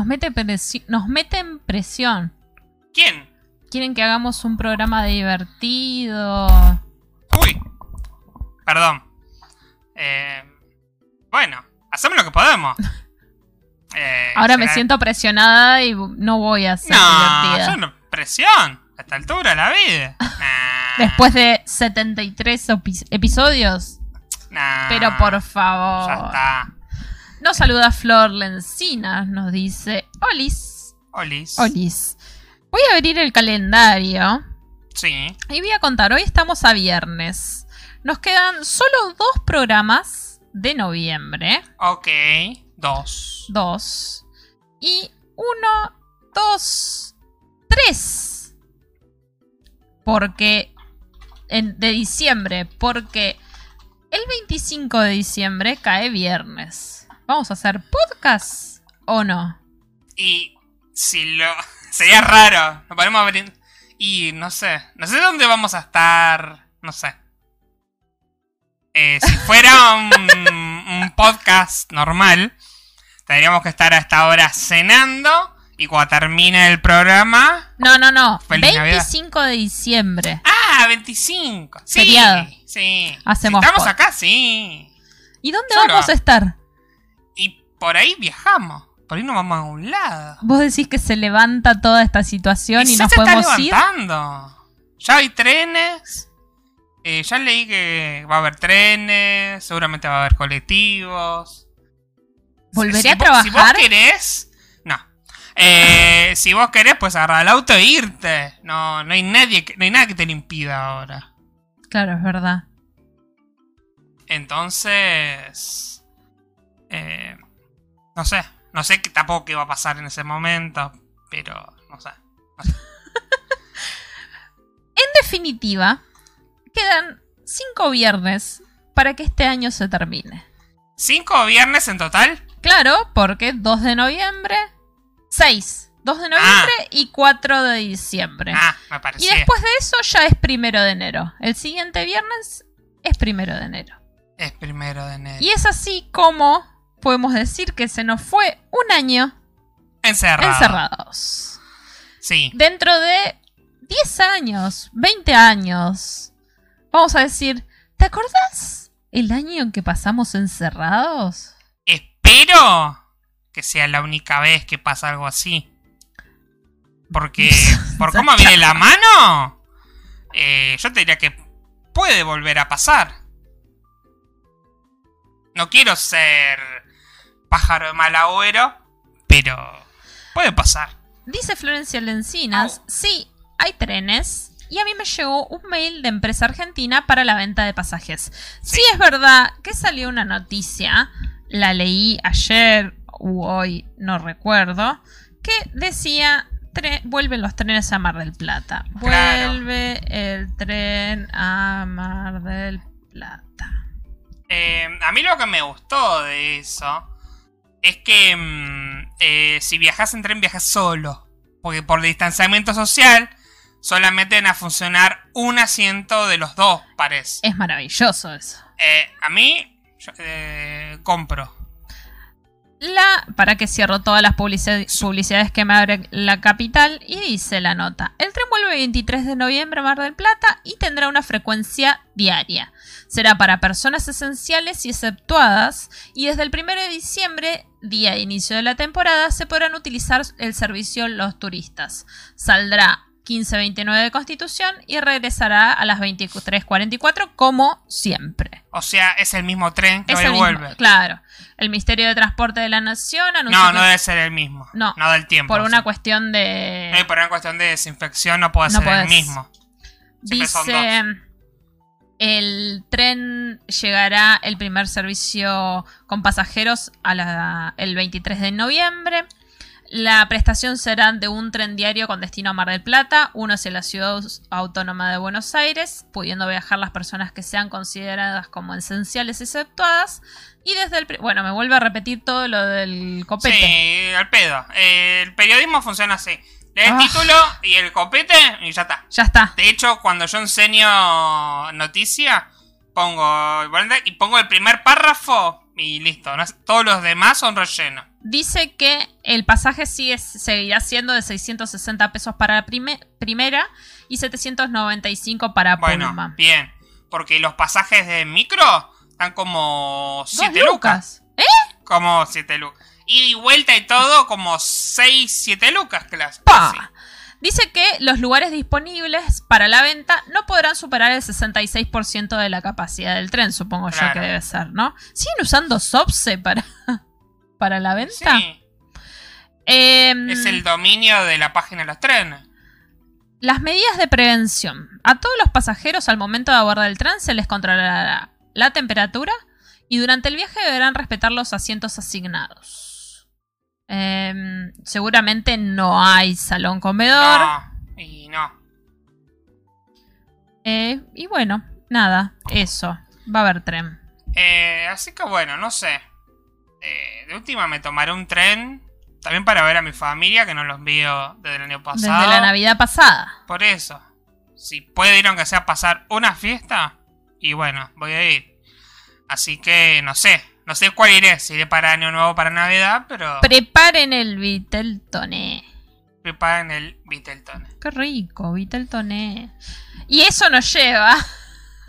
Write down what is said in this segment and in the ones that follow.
Nos mete, presi- nos meten presión. ¿Quién? Quieren que hagamos un programa divertido. Uy. Perdón. Eh, bueno, hacemos lo que podemos. Eh, Ahora me siento presionada y no voy a ser No, divertida. no. Presión. A esta altura de la vida. Nah, Después de 73 epi- episodios. nah, Pero por Ya favor. está. Nos saluda Flor Lencina. Nos dice: Olis. Olis. Olis. Voy a abrir el calendario Sí. y voy a contar. Hoy estamos a viernes. Nos quedan solo dos programas de noviembre. Ok. Dos. Dos. Y uno, dos, tres. Porque. en- de diciembre. Porque el 25 de diciembre cae viernes. ¿Vamos a hacer podcast o no? Y si lo. Sería raro. Nos ponemos a ver. Y no sé. No sé dónde vamos a estar. No sé. Eh, si fuera un, un podcast normal, tendríamos que estar a esta hora cenando. Y cuando termine el programa. No, no, no. Feliz Navidad. 25 de diciembre. ¡Ah! 25. Sí. Feriado. Sí. Hacemos Si estamos pod- acá, sí. ¿Y dónde Solo. vamos a estar? Y por ahí viajamos. Por ahí nos vamos a un lado. Vos decís que se levanta toda esta situación y, ya nos se está podemos ir. levantando. Ya hay trenes. Eh, ya leí que va a haber trenes. Seguramente va a haber colectivos. ¿Volveré Si- a vos- Si vos trabajar? querés. No. Eh, si vos querés, pues agarrar el auto e irte. No, no hay nadie que, no hay nada que te lo impida ahora. Claro, es verdad. Entonces. eh, no sé. No sé qué tampoco qué va a pasar en ese momento. Pero no sé. En definitiva, quedan cinco viernes para que este año se termine. ¿Cinco viernes en total? Claro, porque 2 de noviembre, 6, 2 de noviembre y 4 de diciembre. Ah, me y parecía. después de eso ya es primero de enero. El siguiente viernes es primero de enero. Es primero de enero. Y es así como podemos decir que se nos fue un año Encerrado. encerrados. Sí. Dentro de 10 años, 20 años, vamos a decir, ¿te acordás el año en que pasamos encerrados? Espero que sea la única vez que pasa algo así. Porque, por cómo viene la mano, eh, yo te diría que puede volver a pasar. No quiero ser pájaro de mal agüero, pero puede pasar. Dice Florencia Lencinas, sí, hay trenes. Y a mí me llegó un mail de empresa argentina para la venta de pasajes. Sí, Sí. es verdad que salió una noticia, la leí ayer u hoy, no recuerdo, que decía, "Tre- vuelven los trenes a Mar del Plata. Claro. Vuelve el tren a Mar del Plata. Eh, a mí lo que me gustó de eso es que mm, eh, si viajas en tren, viajas solo. Porque por distanciamiento social solamente van a funcionar un asiento de los dos pares. Es maravilloso eso. Eh, a mí, yo, eh, compro. La, para que cierro todas las publici- publicidades que me abre la capital y dice la nota. El tren vuelve el 23 de noviembre a Mar del Plata y tendrá una frecuencia diaria. Será para personas esenciales y exceptuadas y desde el 1 de diciembre, día de inicio de la temporada, se podrán utilizar el servicio los turistas. Saldrá 15.29 de Constitución y regresará a las 23.44 como siempre. O sea, es el mismo tren que Es va y el mismo- vuelve. claro. El Ministerio de Transporte de la Nación anunció No, que no debe ser el mismo. No, No del tiempo. por una sí. cuestión de... Eh, por una cuestión de desinfección no puede No ser el podés. mismo. siempre Dice, el tren llegará el primer servicio con pasajeros a la- el 23 de noviembre. La prestación será de un tren diario con destino a Mar del Plata, uno hacia la ciudad autónoma de Buenos Aires, pudiendo viajar las personas que sean consideradas como esenciales exceptuadas. Y desde el... Bueno, me vuelve a repetir todo lo del copete. Sí, al pedo. Eh, el periodismo funciona así. Lee el Ah. título y el copete y ya está. Ya está. De hecho, cuando yo enseño noticia, pongo y pongo el primer párrafo y listo. No- Todos los demás son relleno. dice que el pasaje sigue, seguirá siendo de 660 pesos para la prime- primera y 795 para Bueno, Pullman. bien. Porque los pasajes de micro están como Dos 7 lucas. ¿Eh? Como 7 lucas. Y vuelta y todo como 6, 7 lucas, claro. Dice que los lugares disponibles para la venta no podrán superar el 66% de la capacidad del tren, supongo yo que debe ser, ¿no? ¿Siguen usando SOPSE para, para la venta? Sí, Em, es el dominio de la página de los trenes. Las medidas de prevención. A todos los pasajeros al momento de abordar el tren se les controlará la temperatura y durante el viaje deberán respetar los asientos asignados. Em, seguramente no hay salón comedor. No, y no. Eh, y bueno, nada, eso. Va a haber tren. Eh, así que bueno, no sé. Eh, de última me tomaré un tren. También para ver a mi familia, que no los veo desde el año pasado. Desde la Navidad pasada. Por eso. Si puedo ir aunque sea a pasar una fiesta. Y bueno, voy a ir. Así que no sé. No sé cuál iré. Si iré para Año Nuevo para Navidad, pero Preparen el Viteltoné. preparen el Vitelton. Qué rico, Viteltoné. Y eso nos lleva.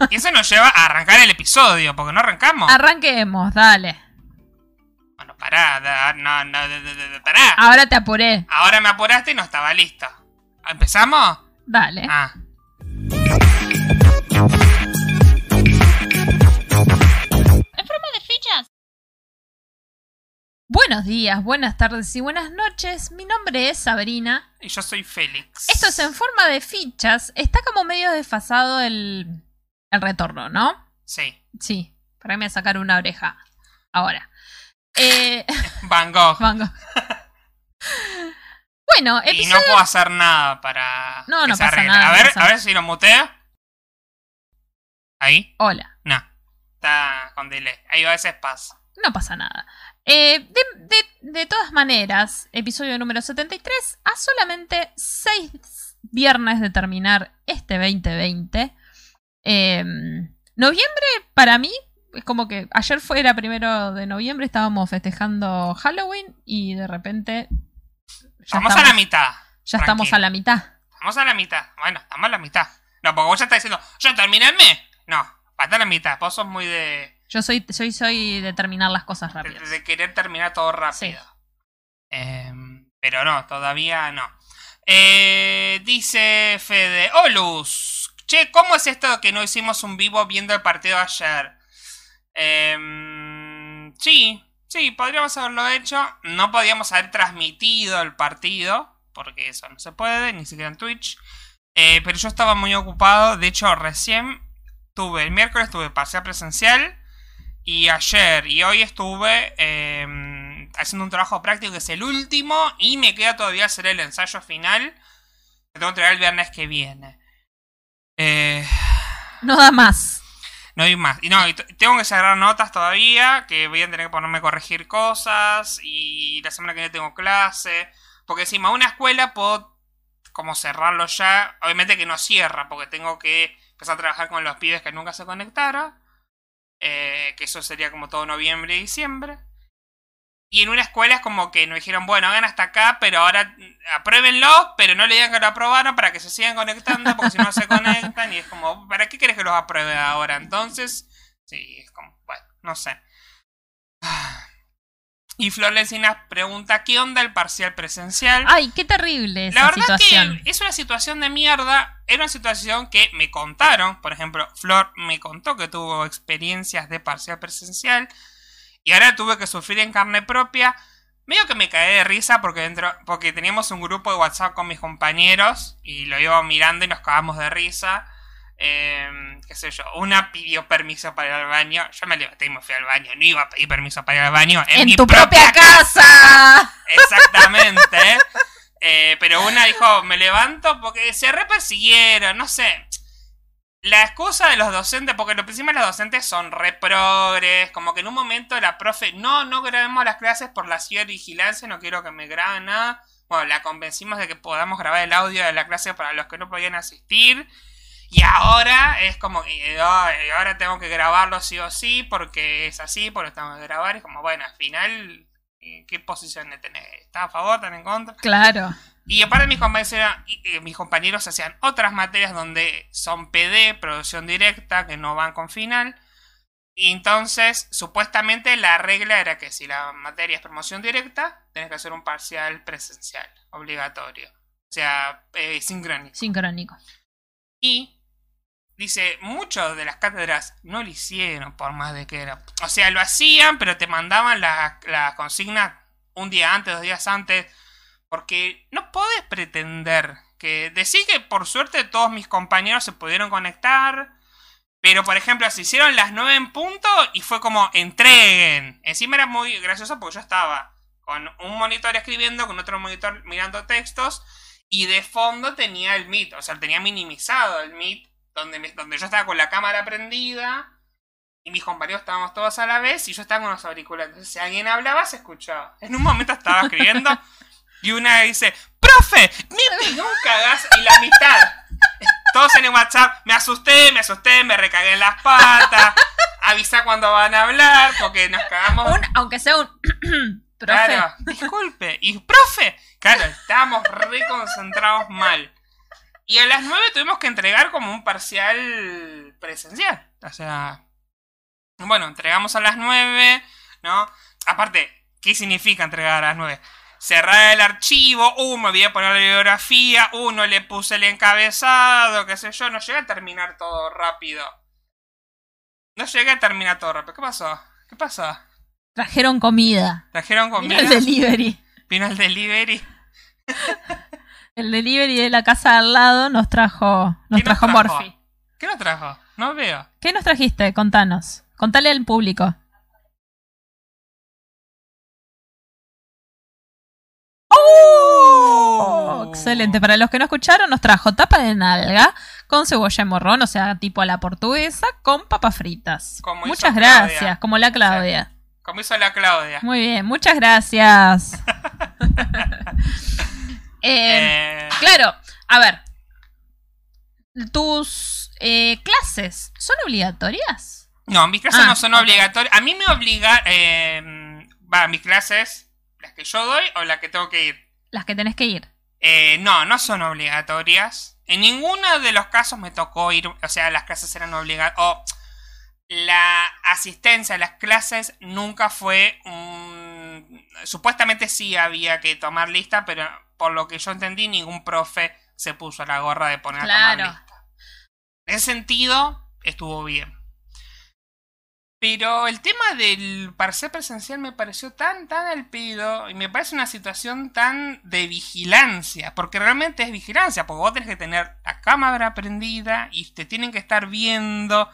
Y eso nos lleva a arrancar el episodio, porque no arrancamos. Arranquemos, dale. bueno, pará, da- no, no, de- pará. Ahora te apuré. Ahora me apuraste y no estaba listo. ¿Empezamos? Dale. Ah. Buenos días, buenas tardes y buenas noches. Mi nombre es Sabrina. Y yo soy Félix. Esto es en forma de fichas. Está como medio desfasado el, el retorno, ¿no? Sí. Sí. Para mí a sacar una oreja. Ahora. Eh, Van Gogh. Van Gogh. bueno, Y no puedo hacer nada para. No, que no se pasa arregle. nada, A ver, pasa a ver si lo mutea. Ahí. Hola. No. Está con delay. Ahí va, ese es paz. No pasa nada. Eh, de, de- de todas maneras, episodio número 73, a solamente 6 viernes de terminar este 2020. Eh, noviembre, para mí, es como que ayer fue era primero de noviembre, estábamos festejando Halloween y de repente... Ya estamos, a la mitad. Ya estamos a la mitad. Vamos a la mitad. Bueno, estamos a la mitad. No, porque vos ya estás diciendo, yo terminé el mes. No, falta la mitad. Vos sos muy de, Yo soy, soy, soy de terminar las cosas de, rápidas. de querer terminar todo rápido. Em, pero no, todavía no. Eh, dice Fede, Olus. Che, ¿cómo es esto que no hicimos un vivo viendo el partido ayer? Em, sí, sí, podríamos haberlo hecho. No podíamos haber transmitido el partido, porque eso no se puede, ni siquiera en Twitch. Eh, pero yo estaba muy ocupado. De hecho, recién tuve, el miércoles tuve parcial presencial. Y ayer y hoy estuve eh, haciendo un trabajo práctico que es el último. Y me queda todavía hacer el ensayo final. Que tengo que entregar el viernes que viene. Eh, No da más. no hay más. Y no, y tengo que cerrar notas todavía. Que voy a tener que ponerme a corregir cosas. Y la semana que viene tengo clase. Porque encima una escuela puedo como cerrarlo ya. Obviamente que no cierra. Porque tengo que empezar a trabajar con los pibes que nunca se conectaron. Eh, que eso sería como todo noviembre y diciembre. Y en una escuela es como que nos dijeron, bueno, hagan hasta acá, pero ahora apruébenlo, pero no le digan que lo aprobaron para que se sigan conectando, porque si no se conectan, y es como, ¿para qué querés que los apruebe ahora? Entonces, sí, es como, bueno, no sé. Y Flor pregunta, ¿qué onda el parcial presencial? Ay, qué terrible esa La verdad situación. que es una situación de mierda. Era una situación que me contaron. Por ejemplo, Flor me contó que tuvo experiencias de parcial presencial. Y ahora tuve que sufrir en carne propia. Medio que me caí de risa porque dentro. Porque teníamos un grupo de WhatsApp con mis compañeros. Y lo iba mirando y nos cagamos de risa. Eh, qué sé yo. Una pidió permiso para ir al baño. Yo me levanté y me fui al baño. No iba a pedir permiso para ir al baño. En, En mi tu propia casa. Exactamente. Eh, pero una dijo, me levanto porque se repersiguieron, no sé. La excusa de los docentes, porque lo principal los docentes son reprogres, como que en un momento la profe, no, no grabemos las clases por la cibervigilancia, no quiero que me graben nada. Bueno, la convencimos de que podamos grabar el audio de la clase para los que no podían asistir. Y ahora es como "Ay, ahora tengo que grabarlo sí o sí, porque es así, porque tengo que grabar. Es como, bueno, al final ¿Y ¿Qué posiciones tenés? ¿Estás a favor? ¿Estás en contra? Claro. Y aparte mis compañeros, eran- y, eh, mis compañeros hacían otras materias donde son PD, producción directa, que no van con final. Y entonces, supuestamente la regla era que si la materia es promoción directa, tenés que hacer un parcial presencial, obligatorio. O sea, eh, sincrónico. Sincrónico. Y dice, muchos de las cátedras no lo hicieron por más de que era. O sea, lo hacían, pero te mandaban la, la consigna un día antes, dos días antes. Porque no podés pretender que decir que por suerte todos mis compañeros se pudieron conectar. Pero por ejemplo, se hicieron las 9 en punto y fue como entreguen. Encima era muy gracioso porque yo estaba con un monitor escribiendo, con otro monitor mirando textos. Y de fondo tenía el Meet, o sea, tenía minimizado el Meet, donde, me- donde yo estaba con la cámara prendida y mis compañeros estábamos todos a la vez y yo estaba con los auriculares. Entonces, si alguien hablaba, se escuchaba. En un momento estaba escribiendo y una dice, ¡Profe! ¡Me pegó un cagazo! Y la mitad. Todos en el WhatsApp, me asusté, me asusté, me recagué en las patas. Avisa cuando van a hablar, porque nos cagamos. Un- aunque sea un. profe. Claro, disculpe. Y, profe, claro, estábamos reconcentrados mal. Y a las 9 tuvimos que entregar como un parcial presencial. O sea, bueno, entregamos a las 9, ¿no? Aparte, ¿qué significa entregar a las 9? Cerrar el archivo, uh, me voy a poner la bibliografía, uh, no le puse el encabezado, qué sé yo, no llegué a terminar todo rápido. No llegué a terminar todo rápido. ¿Qué pasó? ¿Qué pasó? Trajeron comida. ¿Trajeron Vino comida? el delivery. Vino el delivery. El delivery de la casa de al lado nos trajo. Nos ¿Qué nos trajo? Morphy. ¿Qué nos trajo? No veo. ¿Qué nos trajiste? Contanos. Contale al público. Oh, excelente. Para los que no escucharon, nos trajo tapa de nalga con cebolla y morrón, o sea, tipo a la portuguesa, con papas fritas. Como muchas Claudia. gracias, como la Claudia. Como hizo la Claudia. Muy bien, muchas gracias. Eh, Eh, Claro, a ver. ¿Tus eh, clases son obligatorias? no, mis clases Ah, no son obligatorias. A mí me obliga. Eh, va, mis clases, las que yo doy o las que tengo que ir. Las que tenés que ir. Eh, no, no son obligatorias. En ninguno de los casos me tocó ir. O sea, las clases eran obligatorias. O la asistencia a las clases nunca fue un... Supuestamente sí había que tomar lista, pero por lo que yo entendí, ningún profe se puso la gorra de poner a Claro. tomar lista. En ese sentido, estuvo bien. Pero el tema del parcial presencial me pareció tan, tan al pido y me parece una situación tan de vigilancia, porque realmente es vigilancia, porque vos tenés que tener la cámara prendida y te tienen que estar viendo.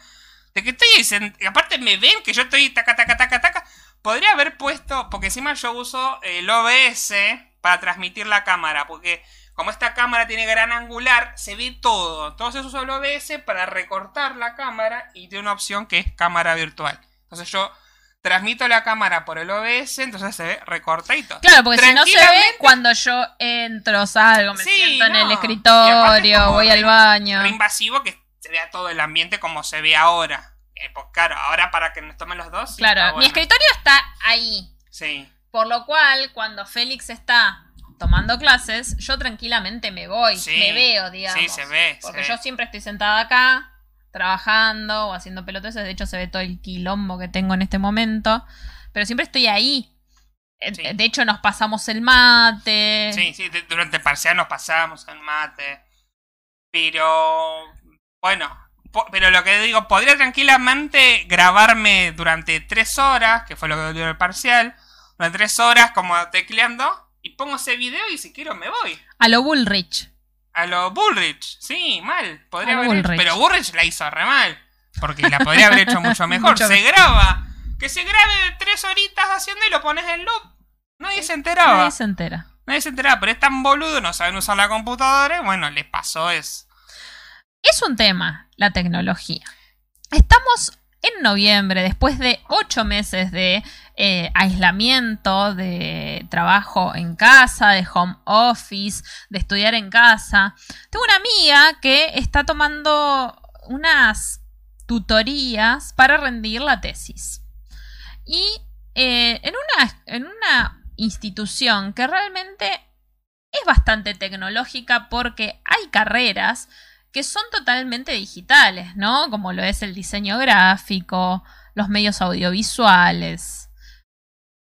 De que estoy, sen- aparte me ven que yo estoy taca, taca, taca, taca. Podría haber puesto, porque encima yo uso el OBS para transmitir la cámara, porque como esta cámara tiene gran angular, se ve todo. Entonces uso el OBS para recortar la cámara y tiene una opción que es cámara virtual. Entonces yo transmito la cámara por el OBS, entonces se ve recortadito. Claro, porque si no se ve cuando yo entro, salgo, me Sí, siento en el escritorio, voy al baño. Invasivo que se vea todo el ambiente como se ve ahora. Eh, pues claro, ahora para que nos tomen los dos. Claro, mi bueno. escritorio está ahí. Sí. Por lo cual, cuando Félix está tomando clases, yo tranquilamente me voy, Sí. me veo, digamos. Sí, se ve. Porque se yo ve. siempre estoy sentada acá, trabajando o haciendo peloteses. De hecho, se ve todo el quilombo que tengo en este momento. Pero siempre estoy ahí. Sí. De hecho, nos pasamos el mate. Sí, sí, durante el parcial nos pasamos el mate. Pero. Bueno. Pero lo que digo, podría tranquilamente grabarme durante tres horas, que fue lo que dio el parcial. Durante tres horas, como tecleando. Y pongo ese video y si quiero me voy. A lo Bullrich. A lo Bullrich. Sí, mal. Podría haber Bullrich. Pero Bullrich la hizo re mal. Porque la podría haber hecho mucho mejor. Mucho se graba. Que se grabe tres horitas haciendo y lo pones en loop. Nadie se enteraba. Nadie se entera. Nadie se enteraba, pero es tan boludo, no saben usar la computadora. y Bueno, les pasó eso. Es un tema, la tecnología. Estamos en noviembre, después de ocho meses de eh, aislamiento, de trabajo en casa, de home office, de estudiar en casa. Tengo una amiga que está tomando unas tutorías para rendir la tesis. Y eh, en, una, en una institución que realmente es bastante tecnológica porque hay carreras que son totalmente digitales, ¿no? Como lo es el diseño gráfico, los medios audiovisuales,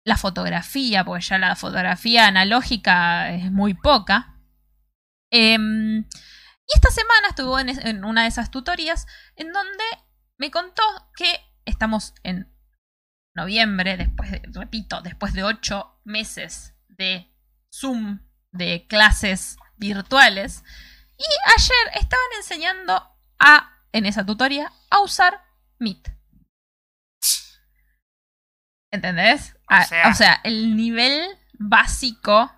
la fotografía, porque ya la fotografía analógica es muy poca. Em, y esta semana estuvo en, una de esas tutorías en donde me contó que estamos en noviembre, después de, repito, después de ocho meses de Zoom, de clases virtuales. Y ayer estaban enseñando a, en esa tutoría, a usar Meet. ¿Entendés? O A- sea- o sea, el nivel básico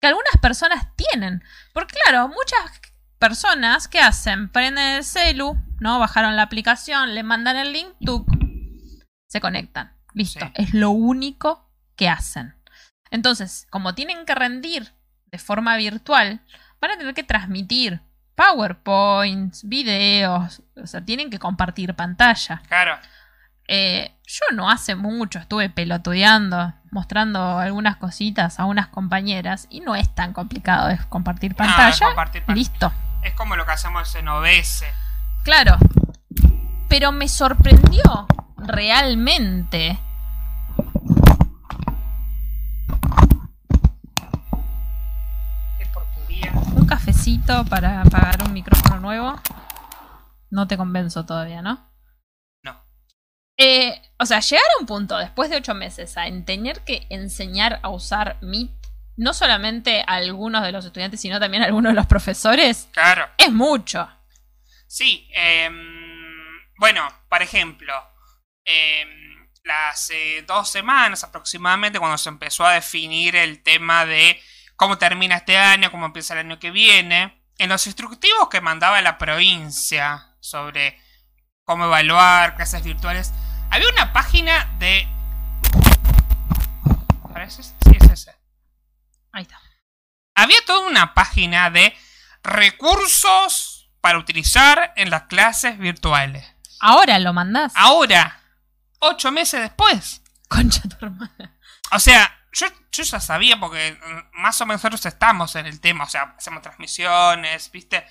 que algunas personas tienen. Porque claro, muchas personas que hacen, prenden el celu, ¿no? Bajaron la aplicación, le mandan el link, tuc, se conectan. Listo. Sí. Es lo único que hacen. Entonces, como tienen que rendir de forma virtual, van a tener que transmitir PowerPoints, videos, o sea, tienen que compartir pantalla. Claro. Eh, yo no hace mucho estuve pelotudeando, mostrando algunas cositas a unas compañeras y no es tan complicado es compartir No, pantalla. compartir pan- Listo. Es como lo que hacemos en OBS. Claro. Pero me sorprendió realmente. Qué porquería. Para pagar un micrófono nuevo. No te convenzo todavía, ¿no? No. Eh, o sea, llegar a un punto después de ocho meses a en tener que enseñar a usar Meet, no solamente a algunos de los estudiantes, sino también a algunos de los profesores, Claro. es mucho. Sí, em, bueno, por ejemplo, em, hace dos semanas aproximadamente, cuando se empezó a definir el tema de cómo termina este año, cómo empieza el año que viene, en los instructivos que mandaba la provincia sobre cómo evaluar clases virtuales, había una página de... ¿Parece? Sí, es ese. Ahí está. Había toda una página de recursos para utilizar en las clases virtuales. Ahora lo mandás. Ahora, ocho meses después. Concha tu hermana. O sea, yo, yo ya sabía porque mm, más o menos nosotros estamos en el tema. O sea, hacemos transmisiones, ¿viste?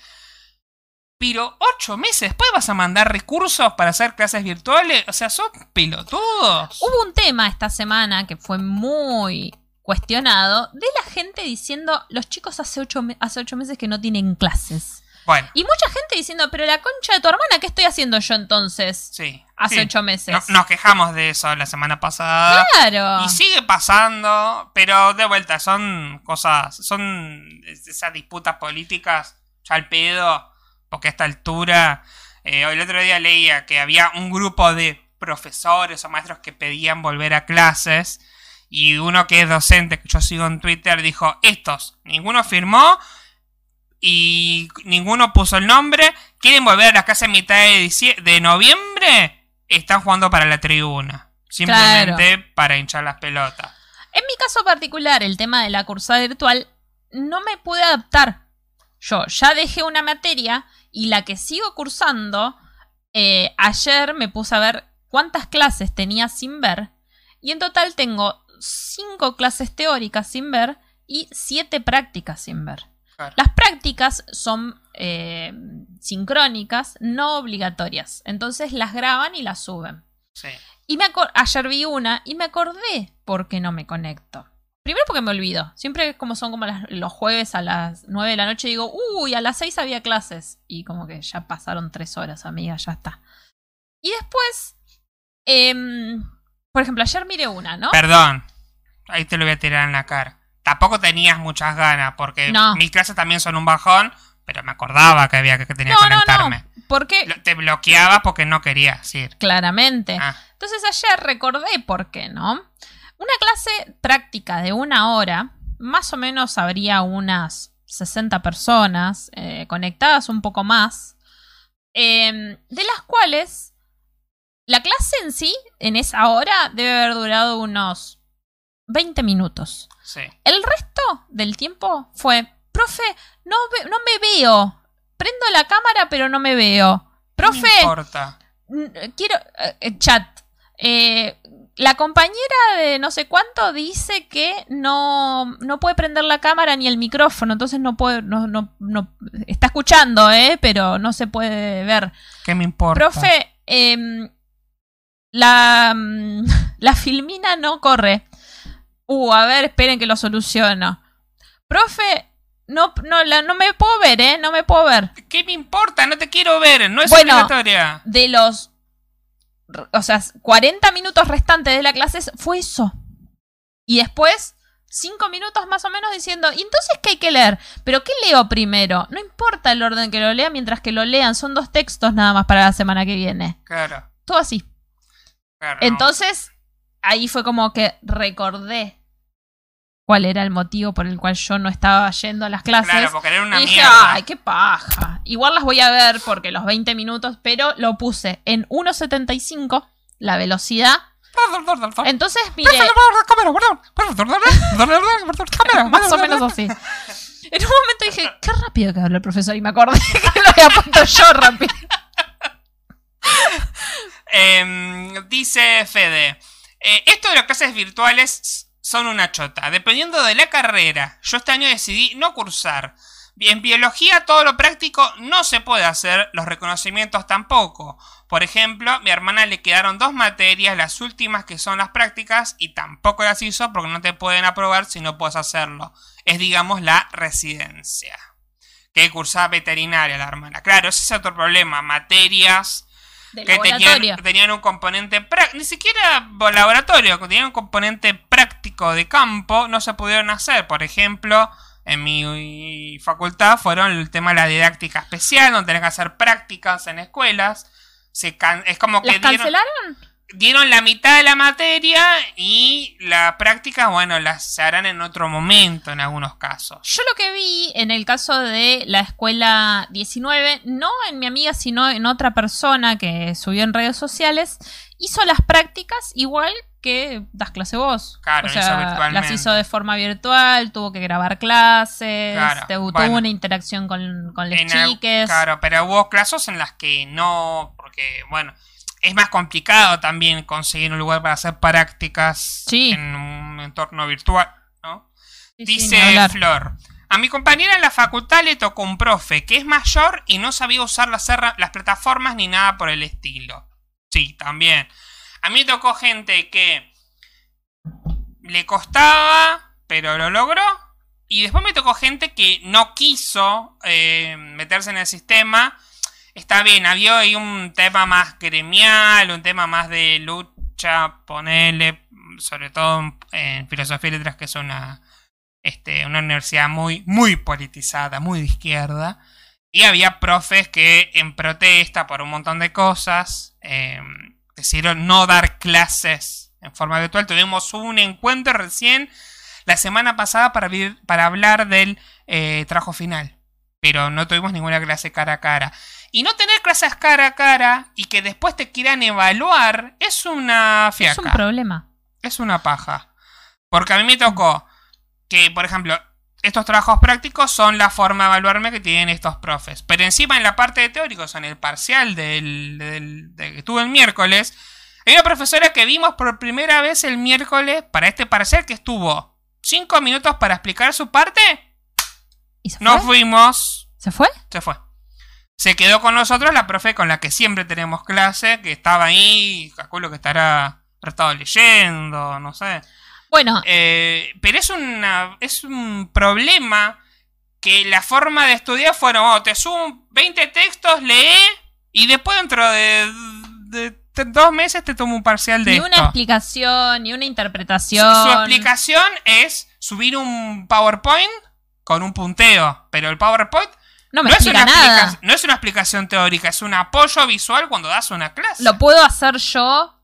Pero ocho meses después vas a mandar recursos para hacer clases virtuales. O sea, son pelotudos. Hubo un tema esta semana que fue muy cuestionado de la gente diciendo los chicos hace ocho, hace ocho meses que no tienen clases. Bueno, Y mucha gente diciendo, pero la concha de tu hermana, ¿qué estoy haciendo yo entonces? sí. Hace sí. ocho meses. No- nos quejamos de eso la semana pasada. Claro. Y sigue pasando, pero de vuelta, son cosas, son esas disputas políticas, ya al pedo, porque a esta altura, eh, el otro día leía que había un grupo de profesores o maestros que pedían volver a clases, y uno que es docente, que yo sigo en Twitter, dijo, estos, ninguno firmó, y ninguno puso el nombre, quieren volver a la clase en mitad de, de noviembre, están jugando para la tribuna. Simplemente para hinchar las pelotas. En mi caso particular, el tema de la cursada virtual, no me pude adaptar. Yo ya dejé una materia y la que sigo cursando, eh, ayer me puse a ver cuántas clases tenía sin ver. Y en total tengo cinco clases teóricas sin ver y siete prácticas sin ver. Claro. Las prácticas son eh, sincrónicas, no obligatorias. Entonces las graban y las suben. Sí. Y me ayer vi una y me acordé por qué no me conecto. Primero porque me olvido. Siempre como son como las- los jueves a las 9 de la noche digo, uy, a las 6 había clases. Y como que ya pasaron 3 horas, amiga, ya está. Y después, em, por ejemplo, ayer miré una, ¿no? Perdón. Ahí te lo voy a tirar en la cara. Tampoco tenías muchas ganas, porque No. mis clases también son un bajón, pero me acordaba que había que, que tenía no, que conectarme. no. Porque, Lo- Te bloqueaba porque no querías ir. claramente. Ah, Entonces ayer recordé por qué, ¿no? Una clase práctica de una hora, más o menos habría unas 60 personas eh, conectadas un poco más, em, de las cuales la clase en sí, en esa hora, debe haber durado unos 20 minutos. sí. El resto del tiempo fue, profe, no, no me veo. Prendo la cámara pero no me veo. ¿Qué me Profe, importa? Mm, quiero eh, eh, chat eh, la compañera de no sé cuánto dice que no, no puede prender la cámara ni el micrófono, entonces no puede, no, no, no, está escuchando, ¿eh? Pero no se puede ver. ¿Qué me importa? Profe, em, la, mm, la filmina no corre. Uh, a ver, esperen que lo soluciono. Profe, no, no, la, no me puedo ver, ¿eh? No me puedo ver. ¿Qué me importa? No te quiero ver, no es Bueno. obligatoria. De los, o sea, 40 minutos restantes de la clase fue eso. Y después, 5 minutos más o menos diciendo, ¿y entonces qué hay que leer? ¿Pero qué leo primero? No importa el orden que lo lea mientras que lo lean, son dos textos nada más para la semana que viene. Claro, Todo así. claro. Entonces, ahí fue como que recordé cuál era el motivo por el cual yo no estaba yendo a las clases. Claro, porque era una y dije, mierda. ay, qué paja. Igual las voy a ver porque los 20 minutos, pero lo puse en 1.75 la velocidad. Entonces, mire, más o menos así. En un momento dije, qué rápido que habló el profesor y me acordé que lo había puesto yo rápido. Em, dice Fede, eh, esto de las clases virtuales son una chota. Dependiendo de la carrera, yo este año decidí no cursar. En biología todo lo práctico no se puede hacer, los reconocimientos tampoco. Por ejemplo, a mi hermana le quedaron dos materias, las últimas que son las prácticas, y tampoco las hizo porque no te pueden aprobar si no puedes hacerlo. Es, digamos, la residencia. Que cursaba veterinaria la hermana. Claro, ese es otro problema. Materias De que tenían, tenían un componente práctico, ni siquiera laboratorio, que tenían un componente práctico de campo, no se pudieron hacer. Por ejemplo, en mi facultad fueron el tema de la didáctica especial, donde tenían que hacer prácticas en escuelas. Se can- es como que ¿Las dieron, cancelaron? Dieron la mitad de la materia y la práctica, bueno, las se harán en otro momento en algunos casos. Yo lo que vi en el caso de la escuela 19, no en mi amiga, sino en otra persona que subió en redes sociales, hizo las prácticas igual que das clase vos. Claro, o hizo sea, virtualmente. las hizo de forma virtual, tuvo que grabar clases, Claro, tuvo bueno. una interacción con, con los chiques. Claro, pero hubo casos en las que no, porque, bueno, es más complicado también conseguir un lugar para hacer prácticas Sí. en un entorno virtual, ¿no? Sí, Dice. Flor. A mi compañera en la facultad le tocó un profe que es mayor y no sabía usar las, plataformas ni nada por el estilo. Sí, también. A mí me tocó gente que le costaba, pero lo logró. Y después me tocó gente que no quiso eh, meterse en el sistema. Está bien, había ahí un tema más gremial, un tema más de lucha, ponele, sobre todo en, filosofía y letras, que es una, este, una universidad muy, muy politizada, muy de izquierda. Y había profes que en protesta por un montón de cosas eh, decidieron no dar clases en forma virtual. Tuvimos un encuentro recién la semana pasada para, para hablar del eh, trabajo final. Pero no tuvimos ninguna clase cara a cara. Y no tener clases cara a cara y que después te quieran evaluar es una Es fiaca. un problema. Es una paja. Porque a mí me tocó que, por ejemplo, estos trabajos prácticos son la forma de evaluarme que tienen estos profes. Pero encima en la parte de teóricos, en el parcial del, del- de que tuve el miércoles, hay una profesora que vimos por primera vez el miércoles para este parcial que estuvo cinco minutos para explicar su parte. ¿Y se fue? Nos fuimos. ¿Se fue? Se fue. Se quedó con nosotros la profe con la que siempre tenemos clase, que estaba ahí, calculo que estará estado leyendo, no sé. Bueno, Eh, pero es una es un problema que la forma de estudiar fueron, oh, te subo 20 textos, lee y después dentro de, de- de dos meses te tomo un parcial de ni esto. una explicación, ni una Su, interpretación. su explicación es subir un PowerPoint con un punteo, pero el PowerPoint No me no es, una explica nada. explica- no es una explicación teórica, es un apoyo visual cuando das una clase. Lo puedo hacer yo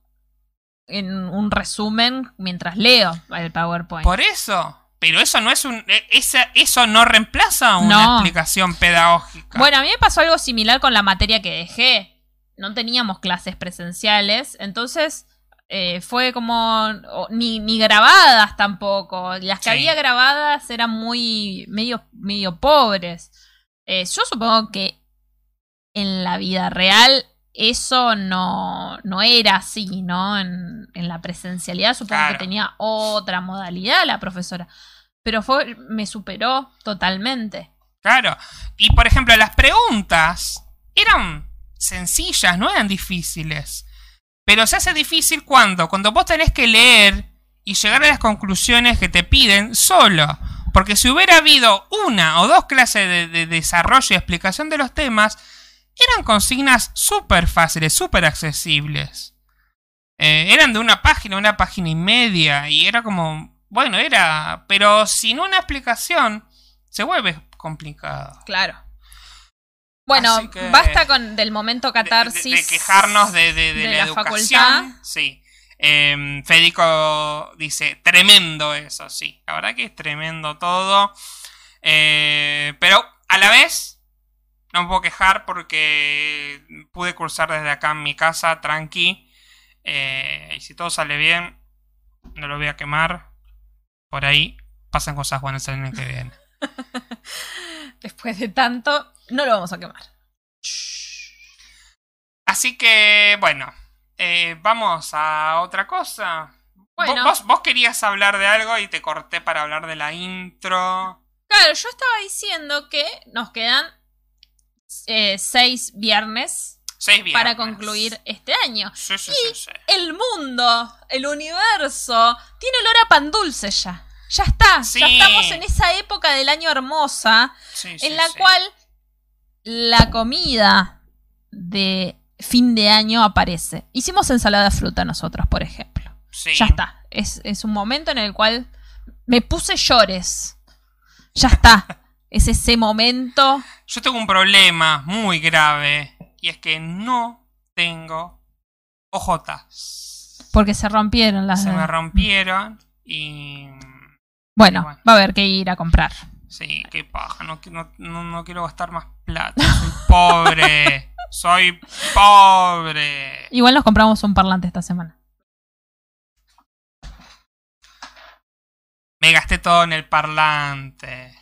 en un resumen mientras leo el PowerPoint. Por eso. Pero eso no es un. e- esa- eso no reemplaza una No. explicación pedagógica. Bueno, a mí me pasó algo similar con la materia que dejé. No teníamos clases presenciales, entonces eh, fue como ni, ni grabadas tampoco. Las que Sí. había grabadas eran muy medio, medio pobres. Eh, yo supongo que en la vida real eso no, no era así, ¿no? En, en la presencialidad supongo Claro. que tenía otra modalidad la profesora. Pero fue, me superó totalmente. Claro. Y por ejemplo, las preguntas eran sencillas, no eran difíciles. Pero se hace difícil cuando, cuando vos tenés que leer y llegar a las conclusiones que te piden solo. Porque si hubiera habido una o dos clases de, de desarrollo y explicación de los temas, eran consignas súper fáciles, súper accesibles. Eh, eran de una página, una página y media, y era como, bueno, era, pero sin una explicación se vuelve complicado. Claro. Bueno, que- basta con del momento de- catarsis. De, quejarnos de, de- de de la, la educación. facultad. Sí. Eh, Federico dice, tremendo eso, sí. La verdad que es tremendo todo. Eh, pero a la vez, no me puedo quejar porque pude cursar desde acá en mi casa, tranqui. Eh, y si todo sale bien, no lo voy a quemar. Por ahí pasan cosas buenas el año que viene. Después de tanto, no lo vamos a quemar. Así que, bueno, eh, vamos a otra cosa. Bueno. Vos, vos querías hablar de algo y te corté para hablar de la intro. Claro, yo estaba diciendo que nos quedan eh, seis viernes Seis viernes. para concluir este año. Sí, sí, sí, sí. El mundo, el universo, tiene olor a pan dulce ya. Ya está, ya estamos en esa época del año hermosa en la cual la comida de fin de año aparece. Hicimos ensalada de fruta nosotros, por ejemplo. Sí. Ya está. Es, es un momento en el cual me puse llores. Ya está. Es ese momento. Yo tengo un problema muy grave y es que no tengo ojotas. Porque se rompieron las. Se me rompieron y... Bueno, Bueno. va a haber que ir a comprar. Sí, qué paja. No, no, no, no quiero gastar más plata. Soy pobre. Soy pobre. Igual nos compramos un parlante esta semana. Me gasté todo en el parlante.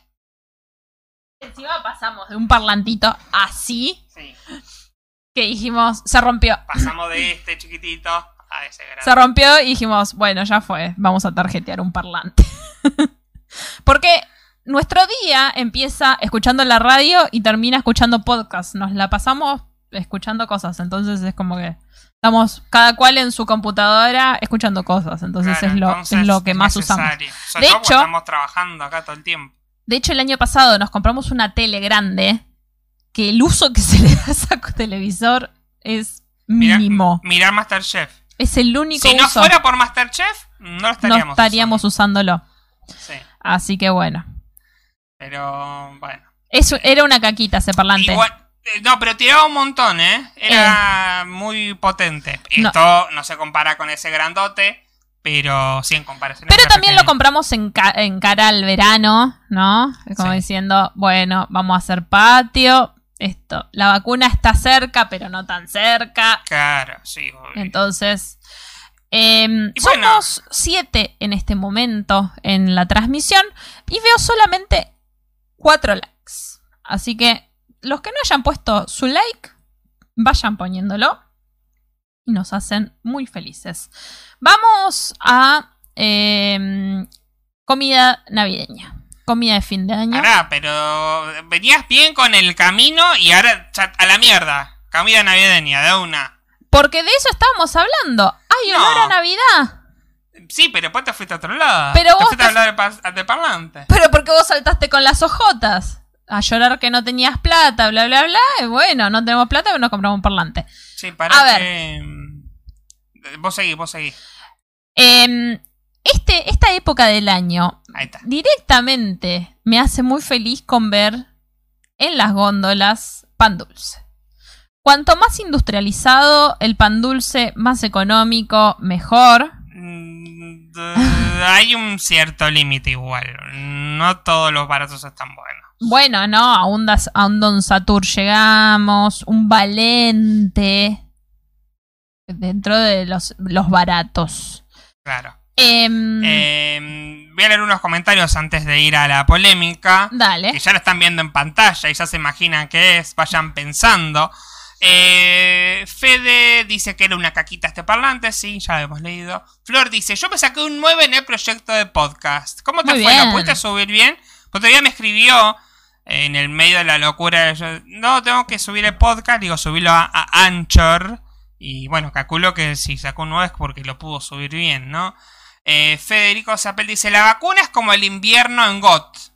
Encima pasamos de un parlantito así Sí. que dijimos, se rompió. Pasamos de este chiquitito a ese grande. Se rompió y dijimos, bueno, ya fue, vamos a tarjetear un parlante. Porque nuestro día empieza escuchando la radio y termina escuchando podcast. Nos la pasamos escuchando cosas, entonces es como que estamos cada cual en su computadora escuchando cosas, entonces Claro, es, lo, entonces es lo que más usamos. Sobre De hecho- estamos trabajando acá todo el tiempo. De hecho, el año pasado nos compramos una tele grande que el uso que se le da a ese televisor es mínimo. Mirar Masterchef. Es el único Si no fuera por Masterchef, no lo estaríamos. no estaríamos usándolo. Sí, Así que bueno. Pero bueno. Eso era una caquita ese parlante. Igual- eh, no, pero tiraba un montón, ¿eh? Era muy potente. No. Esto no. se compara con ese grandote, pero sí en comparación. Pero también lo compramos en, ca- en cara al verano, ¿no? Como Sí. diciendo, bueno, vamos a hacer patio. Esto, la vacuna está cerca, pero no tan cerca. Claro, sí, obvio. Entonces, bueno. somos siete en este momento en la transmisión y veo solamente cuatro likes. Así que los que no hayan puesto su like, vayan poniéndolo y nos hacen muy felices. Vamos a em, comida navideña, comida de fin de año. Pará, pero venías bien con el camino y ahora a la mierda. Comida navideña, de una. Porque de eso estábamos hablando. ¡Ay, No. olor a Navidad! Sí, pero después te fuiste a otro lado. Pero te vos fuiste a te- hablar de, pa- de parlante. Pero porque vos saltaste con las ojotas. A llorar que no tenías plata, bla, bla, bla. Y bueno, no tenemos plata, pero nos compramos un parlante. Sí, para A ver. que. mm, Vos seguís, vos seguís. Em, este, esta época del año Ahí está. directamente me hace muy feliz con ver en las góndolas pan dulce. Cuanto más industrializado el pan dulce, más económico, mejor. Mm, Hay un cierto límite igual. No todos los baratos están buenos. Bueno, no, a un, Das- a un Don Satur llegamos, un Valente, dentro de los, los baratos. Claro. Eh, voy a leer unos comentarios antes de ir a la polémica. dale. Que ya lo están viendo en pantalla y ya se imaginan qué es. Vayan pensando. Eh, Fede dice que era una caquita este parlante, sí, ya lo hemos leído. Flor dice, yo me saqué un 9 en el proyecto de podcast. ¿Cómo te Muy fue? ¿Lo bien. pudiste subir bien? Porque todavía me escribió eh, en el medio de la locura. yo, no, tengo que subir el podcast. Digo, subirlo a, a Anchor. Y bueno, calculo que si sacó un 9 es porque lo pudo subir bien, ¿no? Eh, Federico Zapel dice, la vacuna es como el invierno en GOT.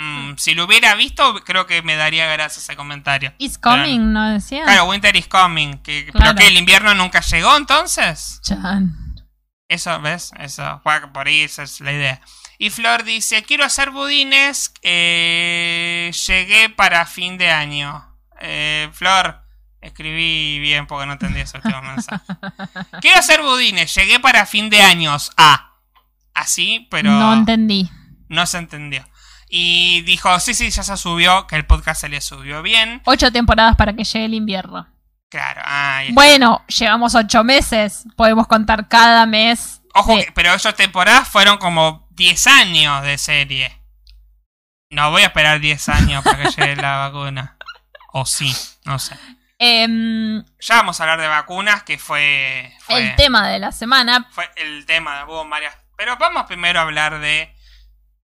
Mm, si lo hubiera visto, creo que me daría gracias ese comentario. It's coming, ¿no decía? Claro, Winter is coming. Que, Claro. ¿Pero que el invierno nunca llegó entonces? Chan. Eso, ¿ves? Eso, por ahí esa es la idea. Y Flor dice, quiero hacer budines, eh, llegué para fin de año. Eh, Flor, escribí bien porque no entendí ese último mensaje. Quiero hacer budines, llegué para fin de años. Ah, así, pero No entendí. no se entendió. Y dijo, sí, sí, ya se subió, que el podcast se le subió bien. Ocho temporadas para que llegue el invierno. Claro, está. Bueno, llevamos ocho meses. Podemos contar cada mes. Ojo, de- que- pero esas temporadas fueron como 10 años de serie. No voy a esperar 10 años para que llegue la vacuna. O sí, no sé. Em, Ya vamos a hablar de vacunas, que fue, fue, el tema de la semana. fue el tema. Hubo varias. Pero vamos primero a hablar de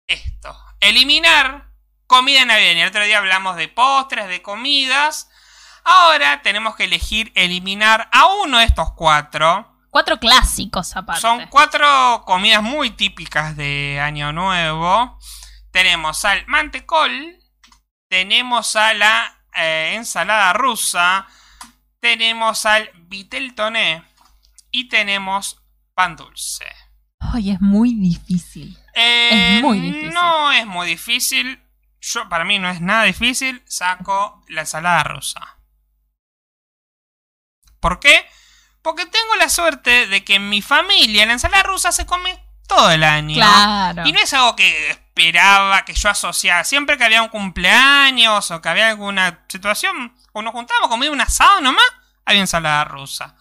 esto. Eliminar comida navideña. El otro día hablamos de postres, de comidas. Ahora tenemos que elegir eliminar a uno de estos cuatro. Cuatro clásicos aparte. Son cuatro comidas muy típicas de Año Nuevo. Tenemos al mantecol, tenemos a la eh, ensalada rusa, tenemos al vitel toné y tenemos pan dulce. Ay, es muy difícil. Eh, Es muy difícil. No es muy difícil. Yo, para mí no es nada difícil. Saco la ensalada rusa. ¿Por qué? Porque tengo la suerte de que en mi familia la ensalada rusa se come todo el año. Claro. Y no es algo que esperaba, que yo asociaba. Siempre que había un cumpleaños o que había alguna situación, o nos juntábamos, comíamos un asado nomás, había ensalada rusa.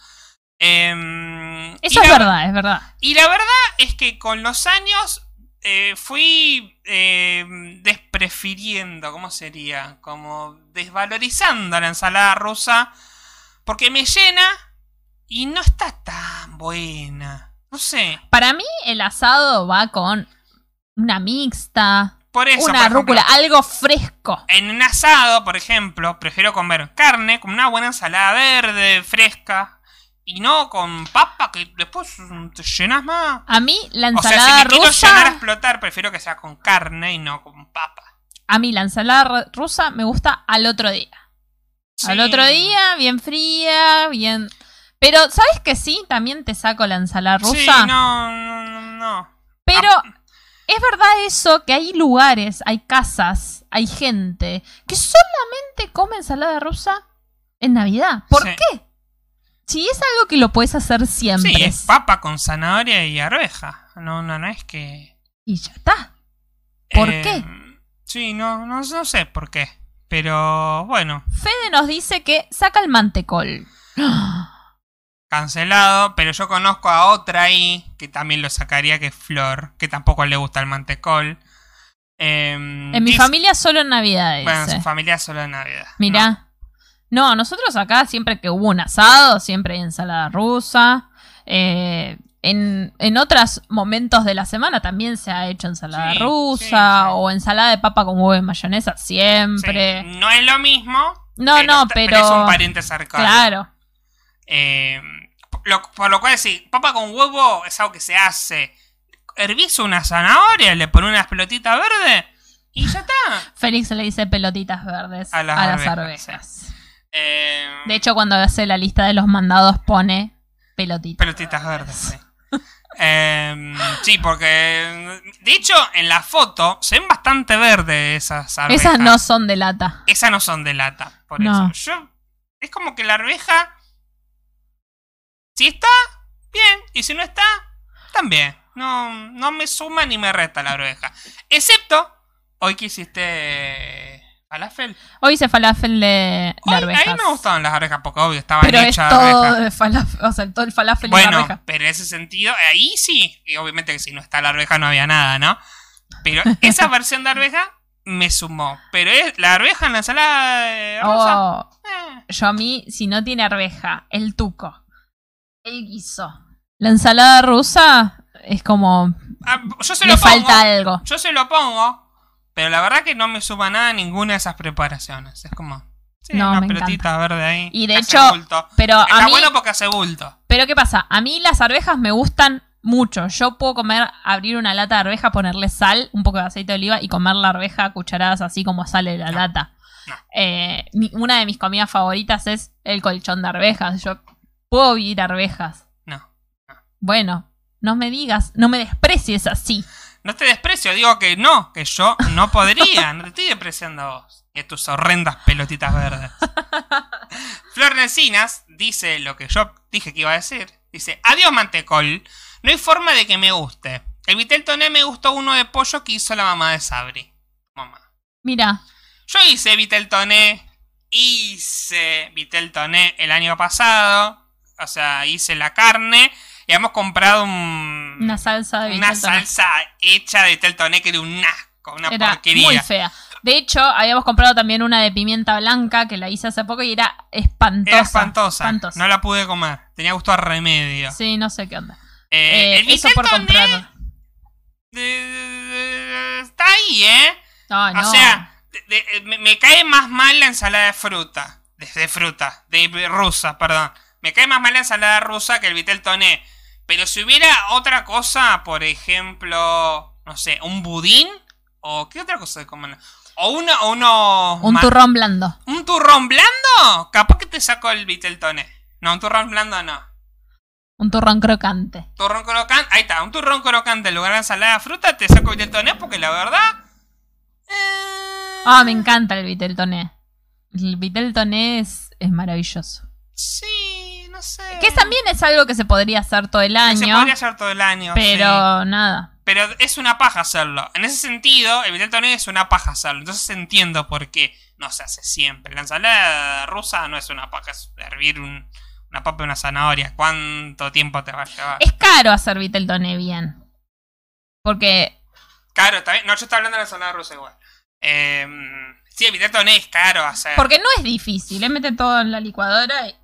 Em, Eso es la- verdad, es verdad. y la verdad es que con los años eh, fui eh, desprefiriendo, ¿cómo sería? Como desvalorizando la ensalada rusa porque me llena y no está tan buena. No sé. Para mí, el asado va con una mixta, Por eso, una por ejemplo, rúcula, algo fresco. en un asado, por ejemplo, prefiero comer carne con una buena ensalada verde, fresca. Y no con papa que después mm, te llenas más. A mí, la O sea, ensalada si me quiero llenar a rusa. explotar, prefiero que sea con carne y no con papa. A mí, la ensalada ru- rusa me gusta al otro día. Al otro día, bien fría, bien. Pero, ¿sabes que sí? También te saco la ensalada rusa. Sí, no, no, no, no. Pero Ah. es verdad eso que hay lugares, hay casas, hay gente que solamente come ensalada rusa en Navidad. ¿Por Sí. qué? Si es algo que lo puedes hacer siempre. Sí, es papa con zanahoria y arveja. No, no, no es que. Y ya está. ¿Por eh, qué? Sí, no, no, no sé por qué. Pero bueno, Fede nos dice que saca el mantecol. cancelado. Pero yo conozco a otra ahí que también lo sacaría, que es Flor, que tampoco le gusta el mantecol. Em, En mi dice- familia solo en Navidad, Bueno, en su familia solo en Navidad. Mirá. No. Nosotros acá siempre que hubo un asado, siempre hay ensalada rusa. Eh, en, en otros momentos de la semana también se ha hecho ensalada Sí, rusa sí, sí. o ensalada de papa con huevo y mayonesa, No, siempre. no es lo mismo. No, no, está- pero- es un pariente cercano. Claro. Eh, lo- por lo cual, sí, papa con huevo es algo que se hace. Hervís una zanahoria, le pones unas pelotitas verdes y ya está. Félix le dice pelotitas verdes A a las arvejas. Eh, De hecho, cuando hace la lista de los mandados pone pelotitas. pelotitas verdes, sí. Eh, sí, porque de hecho en la foto se ven bastante verdes esas arvejas. Esas no son de lata. Esas no son de lata, por No. eso. Yo, es como que la arveja, si está, bien, y si no está, también. No, no me suma ni me resta la arveja. Excepto, hoy que hiciste falafel. Hoy hice falafel de, de Hoy, a arvejas. mí me gustaban las arvejas porque obvio estaban Pero es hechas de todo de falafel, o sea, todo el falafel de Bueno, arveja. pero en ese sentido, ahí sí. Y obviamente que si no está la arveja no había nada, ¿no? Pero esa versión de arveja me sumó. Pero es, la arveja en la ensalada de rusa, Oh, eh, yo a mí, si no tiene arveja, el tuco, el guiso, la ensalada rusa, es como. Ah, yo se Le lo pongo. falta algo. Yo se lo pongo. Pero la verdad que no me suma nada a ninguna de esas preparaciones. Es como. Sí, No, una me pelotita verde ahí. Y de hace hecho, bulto. Pero a Está mí. bueno porque hace bulto. Pero ¿qué pasa? A mí las arvejas me gustan mucho. Yo puedo comer, abrir una lata de arveja, ponerle sal, un poco de aceite de oliva y comer la arveja a cucharadas así como sale de la No, lata. no. Eh, mi- una de mis comidas favoritas es el colchón de arvejas. Yo puedo vivir arvejas. No. Bueno, no me digas, no me desprecies así. No te desprecio, digo que no, que yo no podría. no te estoy despreciando a vos. Y a tus horrendas pelotitas verdes. Flor Nelsinas dice lo que yo dije que iba a decir. Dice, adiós mantecol. No hay forma de que me guste. El Vitel Toné me gustó uno de pollo que hizo la mamá de Sabri. Mamá. Mira, Yo hice Vitel Toné. Hice Vitel Toné el año pasado. O sea, hice la carne. Y hemos comprado un, una salsa de una salsa hecha de Vitel Toné que era un asco, una Era porquería. muy fea. De hecho, habíamos comprado también una de pimienta blanca que la hice hace poco y era espantosa. Era espantosa. Espantosa. No la pude comer. Tenía gusto a remedio. Sí, no sé qué onda. Eh, Eh, el eso por eh, está ahí, ¿eh? No, no. O sea, de- de- me, me cae más mal la ensalada de fruta. De, de fruta, de rusa, perdón. Me cae más mal la ensalada rusa que el vitel toné. Pero si hubiera otra cosa, por ejemplo, no sé, un budín. ¿O qué otra cosa de comer? O uno, o uno un turrón blando. ¿Un turrón blando? Capaz que te saco el vitel toné. No, un turrón blando no. Un turrón crocante. Turrón crocante, ahí está, un turrón crocante en lugar de ensalada de fruta, te saco el vitel toné porque la verdad... eh, Ah, me encanta el vitel toné. El vitel toné es, es maravilloso. Sí, no sé. Que también es algo que se podría hacer todo el año. Se podría hacer todo el año. pero sí. nada. Pero es una paja hacerlo. En ese sentido, el vitel toné es una paja hacerlo. Entonces entiendo por qué no se hace siempre. La ensalada rusa no es una paja, es hervir un- una papa y una zanahoria. ¿Cuánto tiempo te va a llevar? Es caro hacer vitel toné bien. Porque Caro, está bien. No, yo estoy hablando de la ensalada rusa igual. Eh, sí, el vitel toné es caro hacer. Porque no es difícil, le mete todo en la licuadora y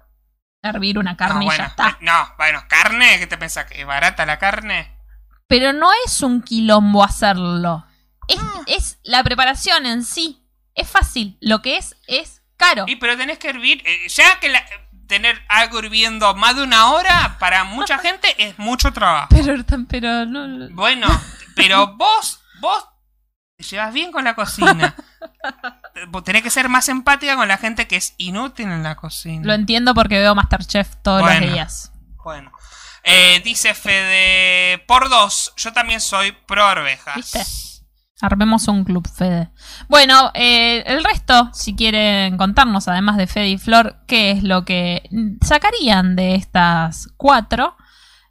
hervir una carne no, y bueno, ya está. No, bueno, carne, ¿qué te pensás? ¿Que es barata la carne? Pero no es un quilombo hacerlo. Es, Ah. es la preparación en sí. Es fácil. Lo que es, es caro. Y pero tenés que hervir. eh, ya que la- tener algo hirviendo más de una hora, para mucha gente es mucho trabajo. Pero, pero no- Bueno, pero vos, vos te llevas bien con la cocina. Vos Tenés que ser más empática con la gente que es inútil en la cocina. Lo entiendo porque veo Masterchef todos Bueno. los días. Bueno. Eh, dice Fede, por dos, yo también soy pro arvejas. ¿Viste? Armemos un club, Fede. Bueno, eh, el resto, si quieren contarnos, además de Fede y Flor, qué es lo que sacarían de estas cuatro,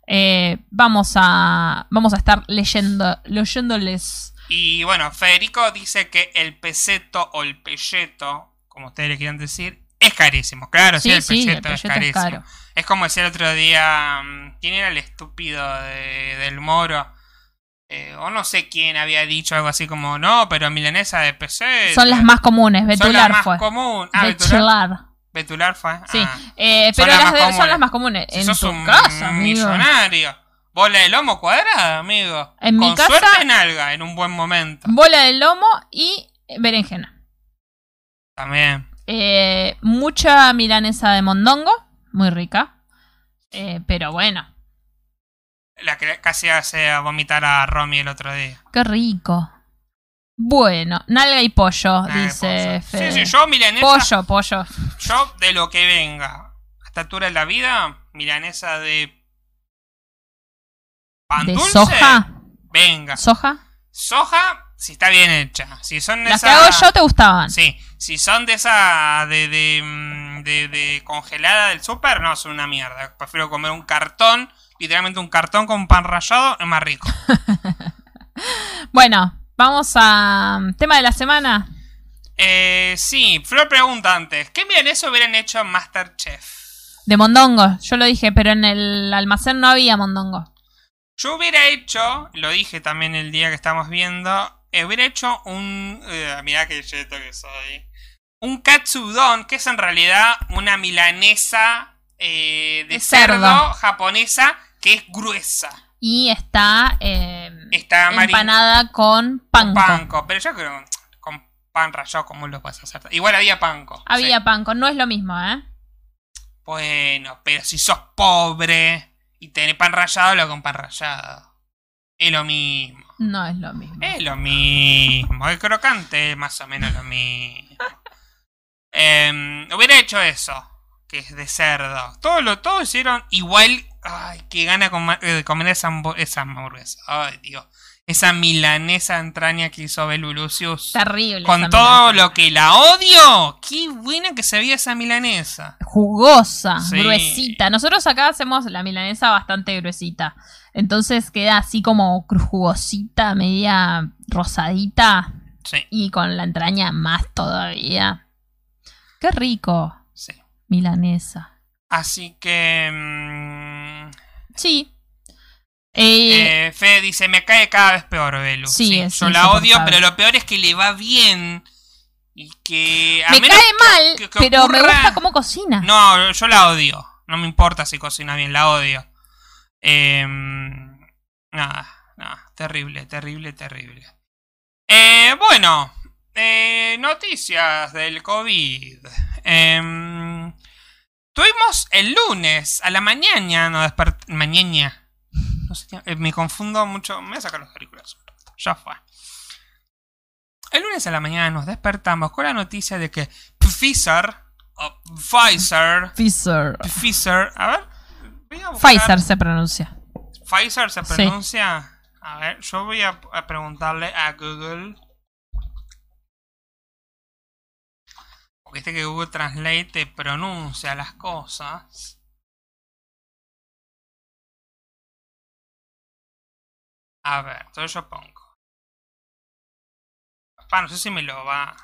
eh, vamos a vamos a estar leyendo leyéndoles. Y bueno, Federico dice que el peseto o el pelleto, como ustedes le quieran decir, es carísimo. Claro, sí, Sí, el sí, pelleto, el es pelleto es carísimo. caro. Es como decía el otro día, mm, ¿quién era el estúpido de- del moro? Eh, o no sé quién había dicho algo así como, no, pero milanesa de peseto. Son las más comunes, Son las Betular más fue. común. Ah, Betular. Betular. Fue. Sí, Ah. eh, Son pero las las más de- son las más comunes. Si en sos tu un casa, amigo. Bola de lomo cuadrada, amigo. En mi Con casa- suerte en alga, en un buen momento. Bola de lomo y berenjena. También. Eh, mucha milanesa de mondongo, muy rica. Eh, pero bueno, La que casi hace vomitar a Romy el otro día. qué rico. Bueno, nalga y pollo, dice pollo. Fede. Sí, sí, yo milanesa. pollo, pollo. Yo de lo que venga. A esta altura de la vida, milanesa de. Pan ¿De dulce, soja? Venga. ¿Soja? Soja, si está bien hecha. Si son de Las que esa- hago yo te gustaban. Sí, si son de esa. de, de, mm, de- de congelada del súper, no, son una mierda. Prefiero comer un cartón, literalmente un cartón con pan rallado, es más rico. Bueno, vamos a. Tema de la semana. Eh, sí, Flor pregunta antes: ¿qué milanesa hubieran hecho en Masterchef? De mondongo. Yo lo dije, pero en el almacén no había mondongo. Yo hubiera hecho, lo dije también el día que estamos viendo, eh, hubiera hecho un... eh, mirá que cheto que soy. un katsudon, que es en realidad una milanesa eh, de cerdo. cerdo. japonesa que es gruesa. Y está, eh, Está empanada con panko. panko. Pero yo creo que con pan rallado, ¿cómo lo puedes hacer? Igual había panko. Había sí. panko, no es lo mismo, ¿eh? Bueno, pero si sos pobre y tenés pan rallado, lo con pan rallado. Es lo mismo. No es lo mismo. Es lo mismo. El crocante es más o menos lo mismo. Em, hubiera hecho eso, que es de cerdo. Todo lo, todo hicieron igual. Ay, que gana com- eh, de comer esa, esa hamburguesa. Ay, Dios. Esa milanesa entraña que hizo Belu Lucius. Terrible. Con todo milanesa. lo que la odio. Qué buena que se veía esa milanesa. Jugosa, Sí. gruesita. Nosotros acá hacemos la milanesa bastante gruesita. Entonces queda así como jugosita, media rosadita. Sí, Y con la entraña más todavía. Qué rico, sí. milanesa. Así que. mm, Sí. Eh, Eh, Fede dice, me cae cada vez peor, Belu. Sí, es yo la odio, pero lo peor es que le va bien. Y que... a me menos cae mal, que- que pero me gusta cómo cocina. No, yo la odio. No me importa si cocina bien, la odio. Eh, nada, nada. Terrible, terrible, terrible. Eh, bueno, eh, noticias del COVID. Em, tuvimos el lunes a la mañana, no despert mañana. No sé, qué- eh, me confundo mucho. Me voy a sacar los auriculares. Ya fue. El lunes a la mañana nos despertamos con la noticia de que Pfizer, o Pfizer, Pfizer. Pfizer, a ver. voy a buscar- Pfizer se pronuncia. Pfizer se Sí. pronuncia. A ver, yo voy a, a preguntarle a Google. Porque este que Google Translate te pronuncia las cosas. A ver, entonces yo pongo. Pa, no sé si me lo va.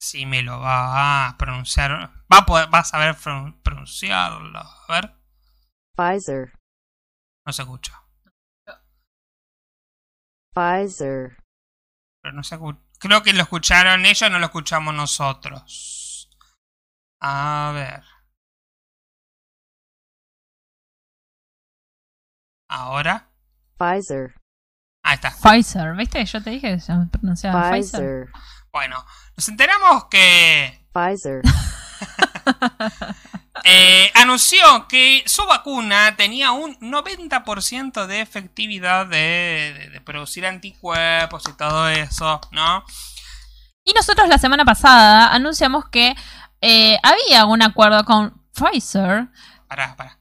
Si me lo va a pronunciar. Va a poder, va a saber pron- pronunciarlo. A ver, Pfizer, no se escucha. Pfizer, Pero no se Creo que lo escucharon ellos, no lo escuchamos nosotros. A ver. Ahora. Pfizer, Ahí está. Pfizer, ¿viste? Yo te dije que se pronunciaba Pfizer. Pfizer, Bueno, nos enteramos que Pfizer, eh, anunció que su vacuna tenía un 90% de efectividad de, de- de producir anticuerpos y todo eso, ¿no? Y nosotros la semana pasada anunciamos que eh, había un acuerdo con Pfizer. Pará, pará.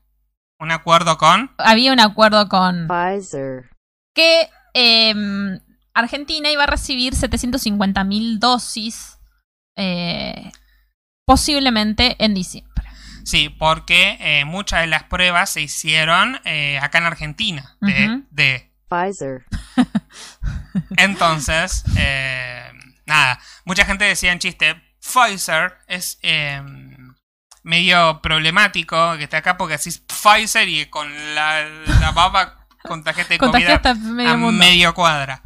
Un acuerdo con. Había un acuerdo con Pfizer, que em, Argentina iba a recibir 750.000 dosis eh, posiblemente en diciembre. Sí, porque eh, muchas de las pruebas se hicieron eh, acá en Argentina. De, de- Pfizer, Entonces, eh, nada, mucha gente decía en chiste, Pfizer es eh, medio problemático que esté acá porque así Pfizer y con la, la baba contagiaste de COVID Contagiaste a medio a mundo. medio cuadra.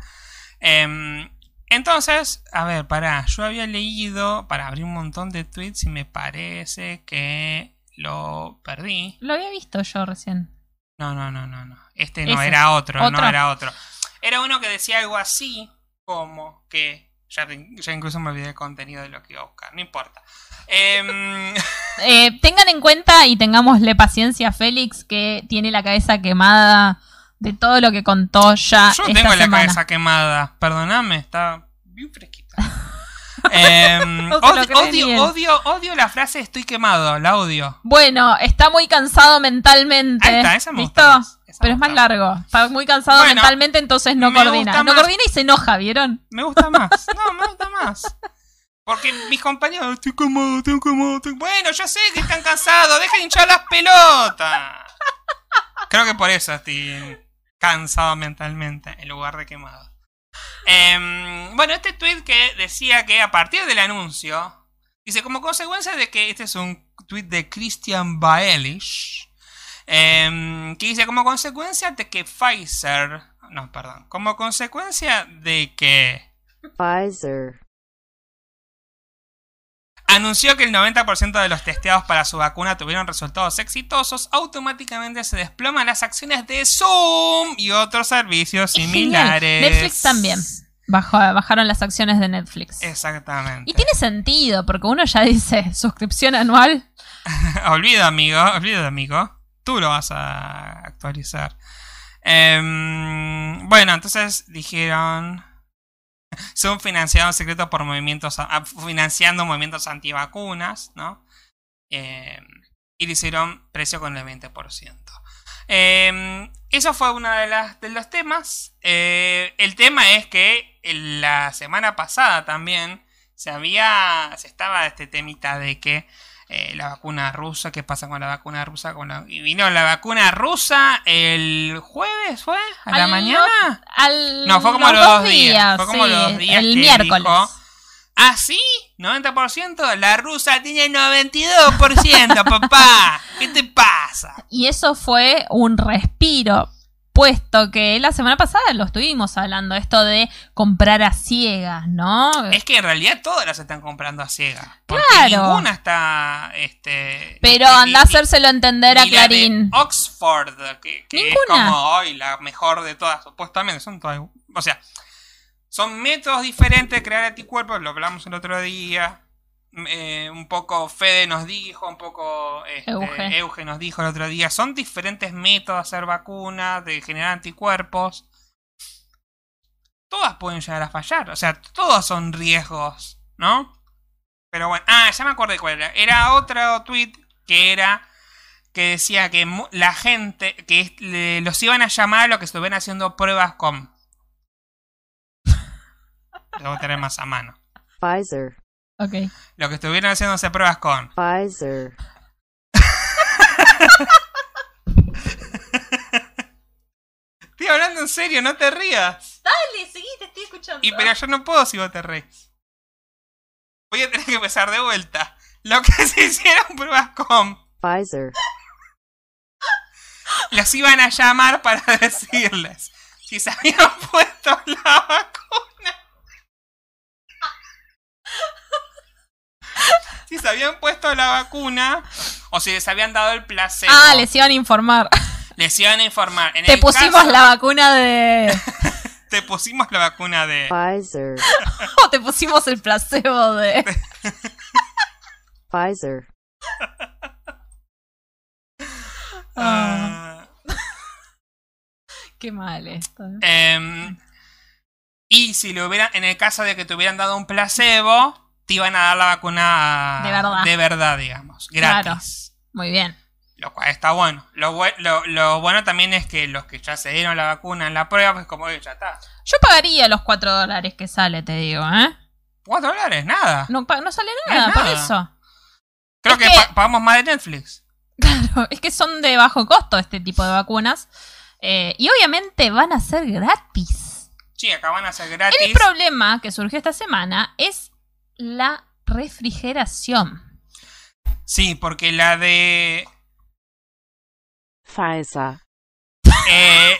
Em, entonces, a ver, pará, yo había leído para abrir un montón de tweets y me parece que lo perdí. Lo había visto yo recién. No, no, no, no, no. Este no Ese. era otro, ¿Otro? no era otro. Era uno que decía algo así como que. Ya, ya incluso me olvidé el contenido de lo que iba a buscar, no importa. Em, Eh, tengan en cuenta y tengámosle paciencia a Félix que tiene la cabeza quemada de todo lo que contó ya yo esta tengo la cabeza quemada, perdóname, está bien fresquita. Em, odio, odio, odio, la frase estoy quemado, la odio. Bueno, está muy cansado mentalmente. Ahí está, esa me ¿Listo? gusta más, esa Pero me es más largo. Está muy cansado Bueno, mentalmente, entonces no coordina. No más. coordina y se enoja, ¿vieron? Me gusta más. No, me gusta más. Porque mis compañeros, estoy cómodo, estoy cómodo. estoy-". Bueno, yo sé que están cansados, dejen hinchar las pelotas. Creo que por eso estoy cansado mentalmente en lugar de quemado. Em, bueno, este tweet que decía que a partir del anuncio, dice como consecuencia de que este es un tweet de Christian Baelish, em, que dice como consecuencia de que Pfizer, no, perdón, como consecuencia de que Pfizer, anunció que el 90% de los testeados para su vacuna tuvieron resultados exitosos, automáticamente se desploman las acciones de Zoom y otros servicios Es similares. genial. Netflix también. Bajó- bajaron las acciones de Netflix. Exactamente. Y tiene sentido, porque uno ya dice suscripción anual. Olvido, amigo, olvido, amigo. Tú lo vas a actualizar. Em, bueno, entonces dijeron. Son financiados en secreto por movimientos. financiando movimientos antivacunas, ¿no? Em, y le hicieron precio con el 20%. Em, eso fue uno de, las, de los temas. Eh, el tema es que la semana pasada también se había. Se estaba este temita de que eh, la vacuna rusa, qué pasa con la vacuna rusa. Con la- y vino la vacuna rusa el jueves, ¿fue? ¿A la Al mañana? Al- No, fue como los dos días, fue como sí, los dos días El que miércoles. dijo, ¿Ah, sí? ¿90%? La rusa tiene 92%, papá. ¿Qué te pasa? Y eso fue un respiro, puesto que la semana pasada lo estuvimos hablando, esto de comprar a ciegas, ¿no? Es que en realidad todas las están comprando a ciegas. Claro. ninguna está. Este, Pero ni- anda a hacérselo entender a ni la de Clarín. Oxford, que, que es como hoy la mejor de todas, supuestamente. Son todas. O sea, son métodos diferentes de crear anticuerpos, lo hablamos el otro día. Eh, un poco Fede nos dijo, un poco este, Euge. Euge nos dijo el otro día. Son diferentes métodos de hacer vacunas, de generar anticuerpos. Todas pueden llegar a fallar, o sea, todos son riesgos, ¿no? Pero bueno, ah, ya me acordé cuál era. Era otro tweet que era que decía que la gente, que los iban a llamar a los que estuvieran haciendo pruebas con. Lo voy a tener más a mano. Pfizer, Ok. Los que estuvieran haciéndose pruebas con. Pfizer, Estoy hablando en serio, no te rías. Dale, seguí, te estoy escuchando. Y pero yo no puedo si vos te reís. Voy a tener que empezar de vuelta. Lo que se hicieron pruebas con. Pfizer, Los iban a llamar para decirles si se habían puesto la vacuna. Si se habían puesto la vacuna o si les habían dado el placebo. Ah, les iban a informar. Les iban a informar. En Te el pusimos caso- la vacuna de. Te pusimos la vacuna de. Pfizer, o te pusimos el placebo de. Pfizer, Ah, Qué mal esto. em, y si le hubieran, en el caso de que te hubieran dado un placebo, te iban a dar la vacuna De verdad. de verdad, digamos, gratis. Claro. Muy bien. Lo cual está bueno. Lo, bue- lo, lo bueno también es que los que ya se dieron la vacuna en la prueba, pues como que ya está. Yo pagaría los 4 dólares que sale, te digo, ¿eh? ¿Cuatro dólares? Nada. No, sale No nada, por eso. Creo es que, que- pa- pagamos más de Netflix. Claro, es que son de bajo costo este tipo de vacunas. Eh, y obviamente van a ser gratis. Sí, acá van a ser gratis. El problema que surgió esta semana es la refrigeración. Sí, porque la de... Pfizer, eh,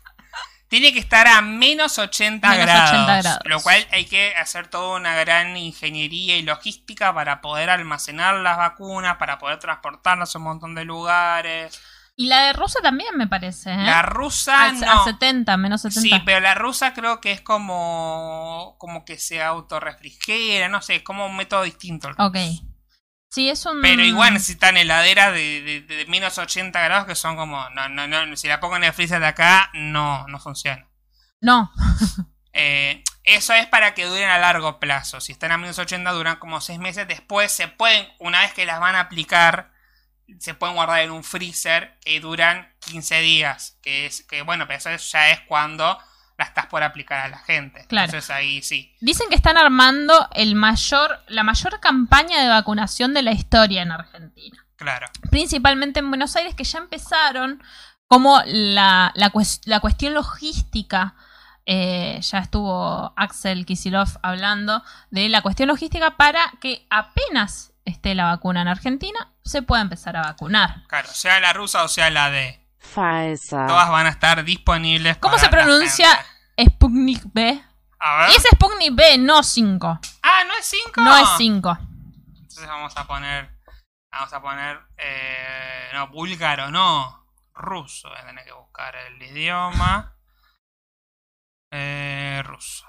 tiene que estar a menos 80, Menos grados, 80 grados. Lo cual hay que hacer toda una gran ingeniería y logística para poder almacenar las vacunas, para poder transportarlas a un montón de lugares. Y la de rusa también me parece, ¿eh? La rusa a, no. a 70, menos 70. Sí, pero la rusa creo que es como como que se autorrefrigera, no sé, es como un método distinto. Ok. Sí, es un... Pero igual necesitan heladeras de, de, de menos 80 grados que son como, no, no, no, si la pongo en el freezer de acá, no, no funciona. No, Eh, eso es para que duren a largo plazo. Si están a menos 80 duran como 6 meses. Después se pueden, una vez que las van a aplicar, se pueden guardar en un freezer que duran 15 días. Que es, que bueno, pero eso ya es cuando la estás por aplicar a la gente. Claro. Entonces ahí sí. Dicen que están armando el mayor, la mayor campaña de vacunación de la historia en Argentina. Claro. Principalmente en Buenos Aires, que ya empezaron como la, la, cues- la cuestión logística. eh, ya estuvo Axel Kisilov hablando de la cuestión logística para que apenas esté la vacuna en Argentina, se pueda empezar a vacunar. Claro, sea la rusa o sea la de. Pfizer, Todas van a estar disponibles. ¿Cómo para se pronuncia. Sputnik B? A ver. Y es Sputnik B, no 5. Ah, no es 5. No es 5. Entonces vamos a poner. Vamos a poner. eh, no, búlgaro, no. Ruso. Voy a tener que buscar el idioma. Eh, ruso.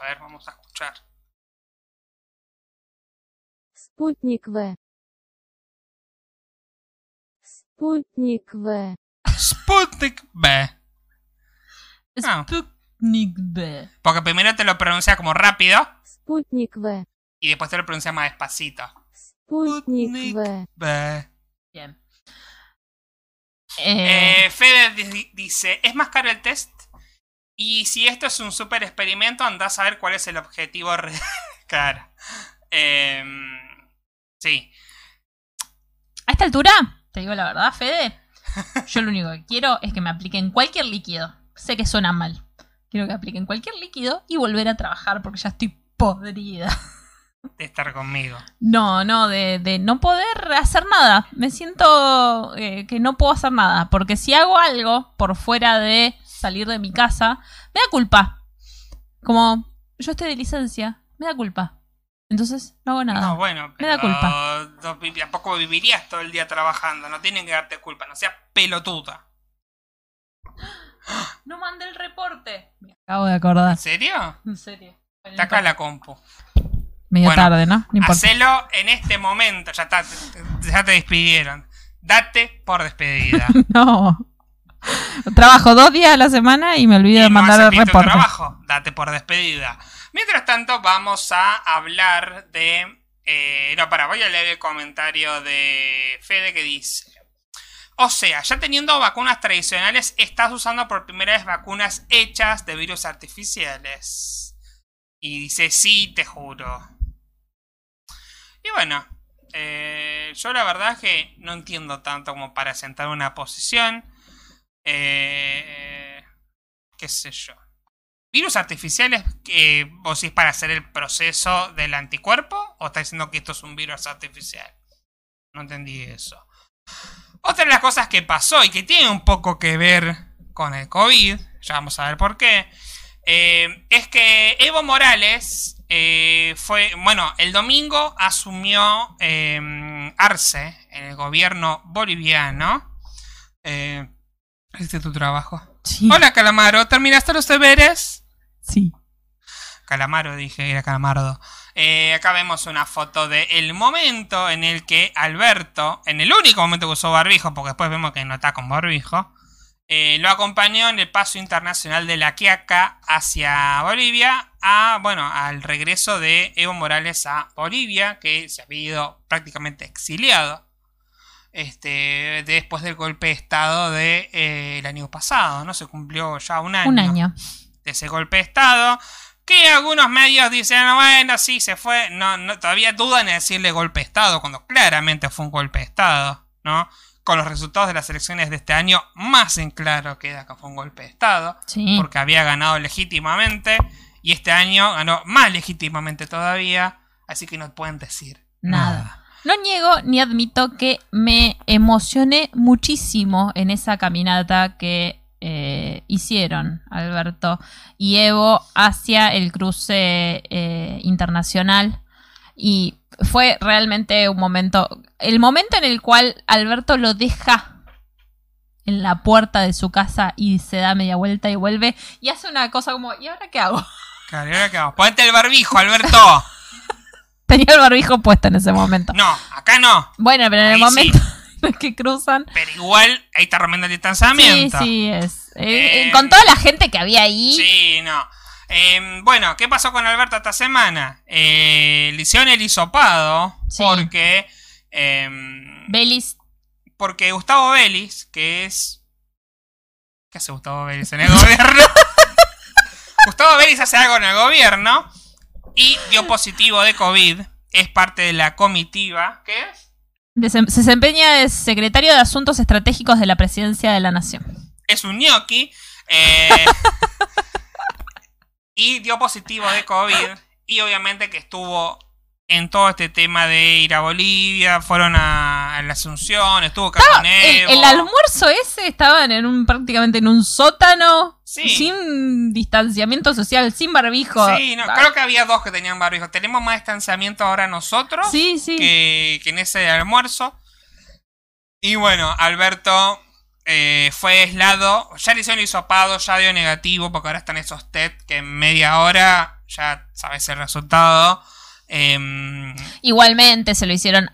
A ver, vamos a escuchar. Спутник В. Спутник В. Sputnik B. Ah. Sputnik B. Porque primero te lo pronuncia como rápido Спутник В. y después te lo pronuncia más despacito. Спутник В. B. Bien. Eh, Eh, Fede di- dice, ¿es más caro el test? Y si esto es un super experimento, anda a saber cuál es el objetivo real. claro. Em, sí. a esta altura, te digo la verdad, Fede, yo lo único que quiero es que me apliquen cualquier líquido. Sé que suena mal. Quiero que apliquen cualquier líquido y volver a trabajar porque ya estoy podrida. De estar conmigo. No, no, de, de no poder hacer nada. Me siento eh, que no puedo hacer nada. Porque si hago algo por fuera de salir de mi casa, me da culpa. Como yo estoy de licencia, me da culpa. Entonces no hago nada. No, bueno, Me da culpa. no tampoco vivirías todo el día trabajando. No tienen que darte culpa. No seas pelotuda. No mandé el reporte. Me acabo de acordar. ¿En serio? En serio. Está acá la compu. Medio Bueno, tarde, ¿no? No importa. Hacelo en este momento. Ya está. Ya te despidieron. Date por despedida. No. Trabajo dos días a la semana y me olvido Y de no mandar haces el reporte. trabajo. Date por despedida. Mientras tanto, vamos a hablar de. eh, no, para, voy a leer el comentario de Fede que dice. O sea, ya teniendo vacunas tradicionales, estás usando por primera vez vacunas hechas de virus artificiales. Y dice, sí, te juro. Y bueno, eh, yo la verdad es que no entiendo tanto como para sentar una posición. Eh, qué sé yo. ¿Virus artificiales que vos decís para hacer el proceso del anticuerpo? ¿O está diciendo que esto es un virus artificial? No entendí eso. Otra de las cosas que pasó y que tiene un poco que ver con el COVID, ya vamos a ver por qué, eh, es que Evo Morales eh, fue, bueno, el domingo asumió eh, Arce en el gobierno boliviano. Eh, ¿Este es tu trabajo? Sí. Hola, Calamaro, ¿terminaste los deberes? Sí. Calamaro, dije, era Calamardo. Eh, acá vemos una foto del el momento en el que Alberto, en el único momento que usó barbijo, porque después vemos que no está con barbijo, eh, lo acompañó en el paso internacional de la Quiaca hacia Bolivia, a, bueno, al regreso de Evo Morales a Bolivia, que se había ido prácticamente exiliado. Este, después del golpe de estado del de, eh, el año pasado, ¿no? Se cumplió ya un año Un año. De ese golpe de estado. Que algunos medios dicen, bueno, sí, se fue. No, no, todavía dudan en decirle golpe de estado, cuando claramente fue un golpe de estado, ¿no? Con los resultados de las elecciones de este año, más en claro queda que fue un golpe de estado, Sí. porque había ganado legítimamente, y este año ganó más legítimamente todavía, así que no pueden decir Nada. No niego ni admito que me emocioné muchísimo en esa caminata que eh, hicieron Alberto y Evo hacia el cruce eh, internacional. Y fue realmente un momento, el momento en el cual Alberto lo deja en la puerta de su casa y se da media vuelta y vuelve y hace una cosa como, ¿y ahora qué hago? Claro, ¿y ahora qué vamos? Ponete el barbijo, Alberto. Tenía el barbijo puesto en ese momento. No, acá no. Bueno, pero en el momento en que cruzan. Pero igual ahí está rompiendo el Sí, distanciamiento. sí, es. eh, Eh, con toda la gente que había ahí. Sí, no. Eh, bueno, ¿qué pasó con Alberto esta semana? Eh, le hicieron el hisopado Sí. porque. eh, Belis. porque Gustavo Vélez, que es. ¿Qué hace Gustavo Vélez en el gobierno? Gustavo Vélez hace algo en el gobierno y dio positivo de COVID. Es parte de la comitiva. ¿Qué es? Desem- Se desempeña de secretario de Asuntos Estratégicos de la Presidencia de la Nación. es un gnocchi. eh, y dio positivo de COVID. Y obviamente que estuvo en todo este tema de ir a Bolivia, fueron a, a la Asunción, estuvo Estaba- el, el almuerzo ese estaban en un prácticamente en un sótano Sí. sin distanciamiento social, sin barbijo. Sí, no, Ah, creo que había dos que tenían barbijo. Tenemos más distanciamiento ahora nosotros sí, sí. que, que en ese almuerzo. Y bueno, Alberto eh, fue aislado. Ya le hicieron el hisopado, ya dio negativo, porque ahora están esos TED que en media hora ya sabes el resultado. Em, Igualmente se lo hicieron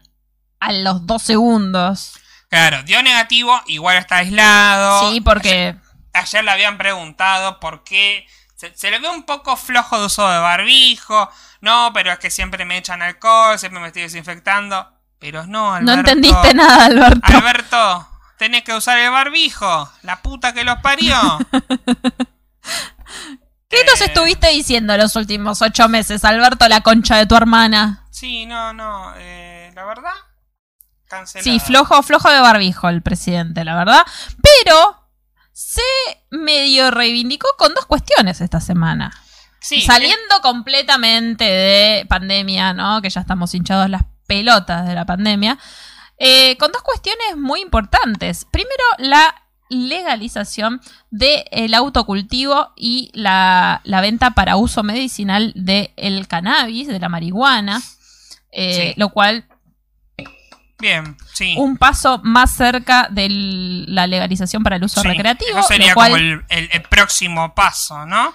a los dos segundos. claro, dio negativo, igual está aislado. Sí, porque Ayer le habían preguntado por qué. Se, se le ve un poco flojo de uso de barbijo. No, pero es que siempre me echan alcohol, siempre me estoy desinfectando. Pero no, Alberto. no entendiste nada, Alberto. Alberto, tenés que usar el barbijo. La puta que los parió. ¿Qué nos Eh, estuviste diciendo los últimos ocho meses, Alberto, la concha de tu hermana? Sí, no, no. eh, la verdad, cancelado. Sí, flojo, flojo de barbijo el presidente, la verdad. Pero se medio reivindicó con dos cuestiones esta semana. Sí, Saliendo completamente de pandemia, ¿no? Que ya estamos hinchados las pelotas de la pandemia. eh, con dos cuestiones muy importantes. Primero, la legalización del autocultivo y la, la venta para uso medicinal del cannabis, de la marihuana. eh, Sí. Lo cual Bien, sí. un paso más cerca de la legalización para el uso Sí, recreativo. Eso sería lo cual, como el, el- el próximo paso, ¿no?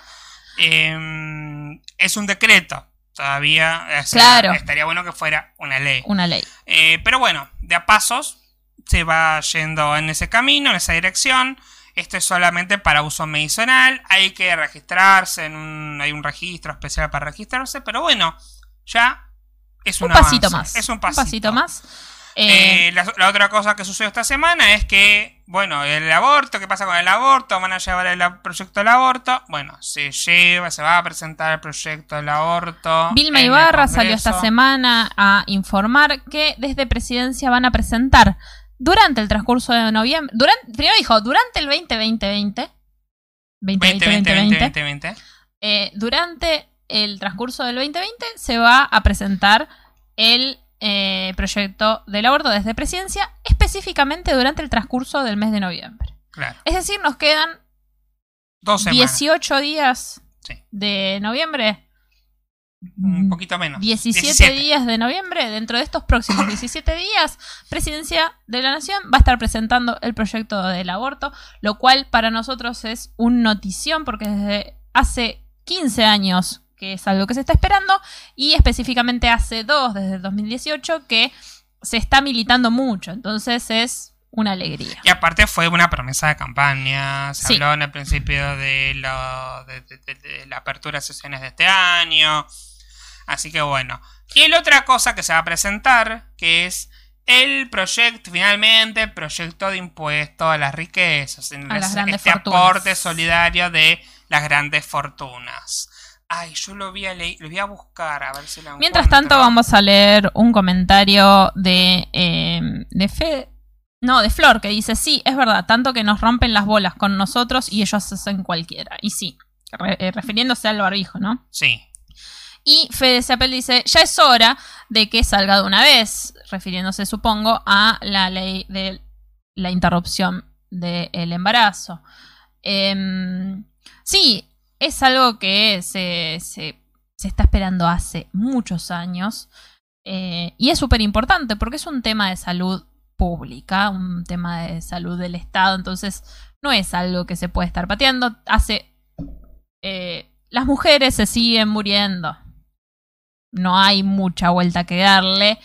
Eh, es un decreto. Todavía o sea, Claro. estaría bueno que fuera una ley. una ley. Eh, pero bueno, de a pasos se va yendo en ese camino, en esa dirección. Esto es solamente para uso medicinal. Hay que registrarse, en un, hay un registro especial para registrarse. Pero bueno, ya es un, Un pasito avance, más. Es un Un pasito, pasito más. Eh, Eh, la, la otra cosa que sucedió esta semana es que, bueno, el aborto, ¿qué pasa con el aborto? ¿Van a llevar el proyecto del aborto? Bueno, se lleva, se va a presentar el proyecto del aborto. Vilma Ibarra salió esta semana a informar que desde presidencia van a presentar durante el transcurso de noviembre, durante, primero dijo, durante el 2020-2020, 20, 20, 20, 20, 20. eh, durante el transcurso del 2020 se va a presentar el eh, proyecto del aborto desde presidencia, específicamente durante el transcurso del mes de noviembre. Claro. Es decir, nos quedan Dos semanas. 18 días Sí. de noviembre. Un poquito menos. 17, días de noviembre, dentro de estos próximos 17 días, Presidencia de la Nación va a estar presentando el proyecto del aborto, lo cual para nosotros es un notición porque desde hace 15 años que es algo que se está esperando y específicamente hace dos, desde el 2018, que se está militando mucho, entonces es una alegría. Y aparte fue una promesa de campaña. Se Sí. habló en el principio de, lo, de, de- de- de la apertura de sesiones de este año. Así que bueno. Y la otra cosa que se va a presentar, que es el proyecto, finalmente, el proyecto de impuesto a las riquezas. En A las ese- grandes este fortunas. aporte solidario de las grandes fortunas. Ay, yo lo voy a, leer, lo voy a buscar a ver si lo Mientras encuentro. tanto, vamos a leer un comentario de, eh, de Fe. No, de Flor, que dice: Sí, es verdad, tanto que nos rompen las bolas con nosotros y ellos hacen cualquiera. Y sí, re- eh, refiriéndose al barbijo, ¿no? Sí. Y Fede Seppel dice: Ya es hora de que salga de una vez, refiriéndose, supongo, a la ley de la interrupción del embarazo. Em, sí, es algo que se, se- se está esperando hace muchos años eh, y es súper importante porque es un tema de salud pública, un tema de salud del Estado, entonces no es algo que se puede estar pateando. Hace... eh, las mujeres se siguen muriendo. No hay mucha vuelta que darle.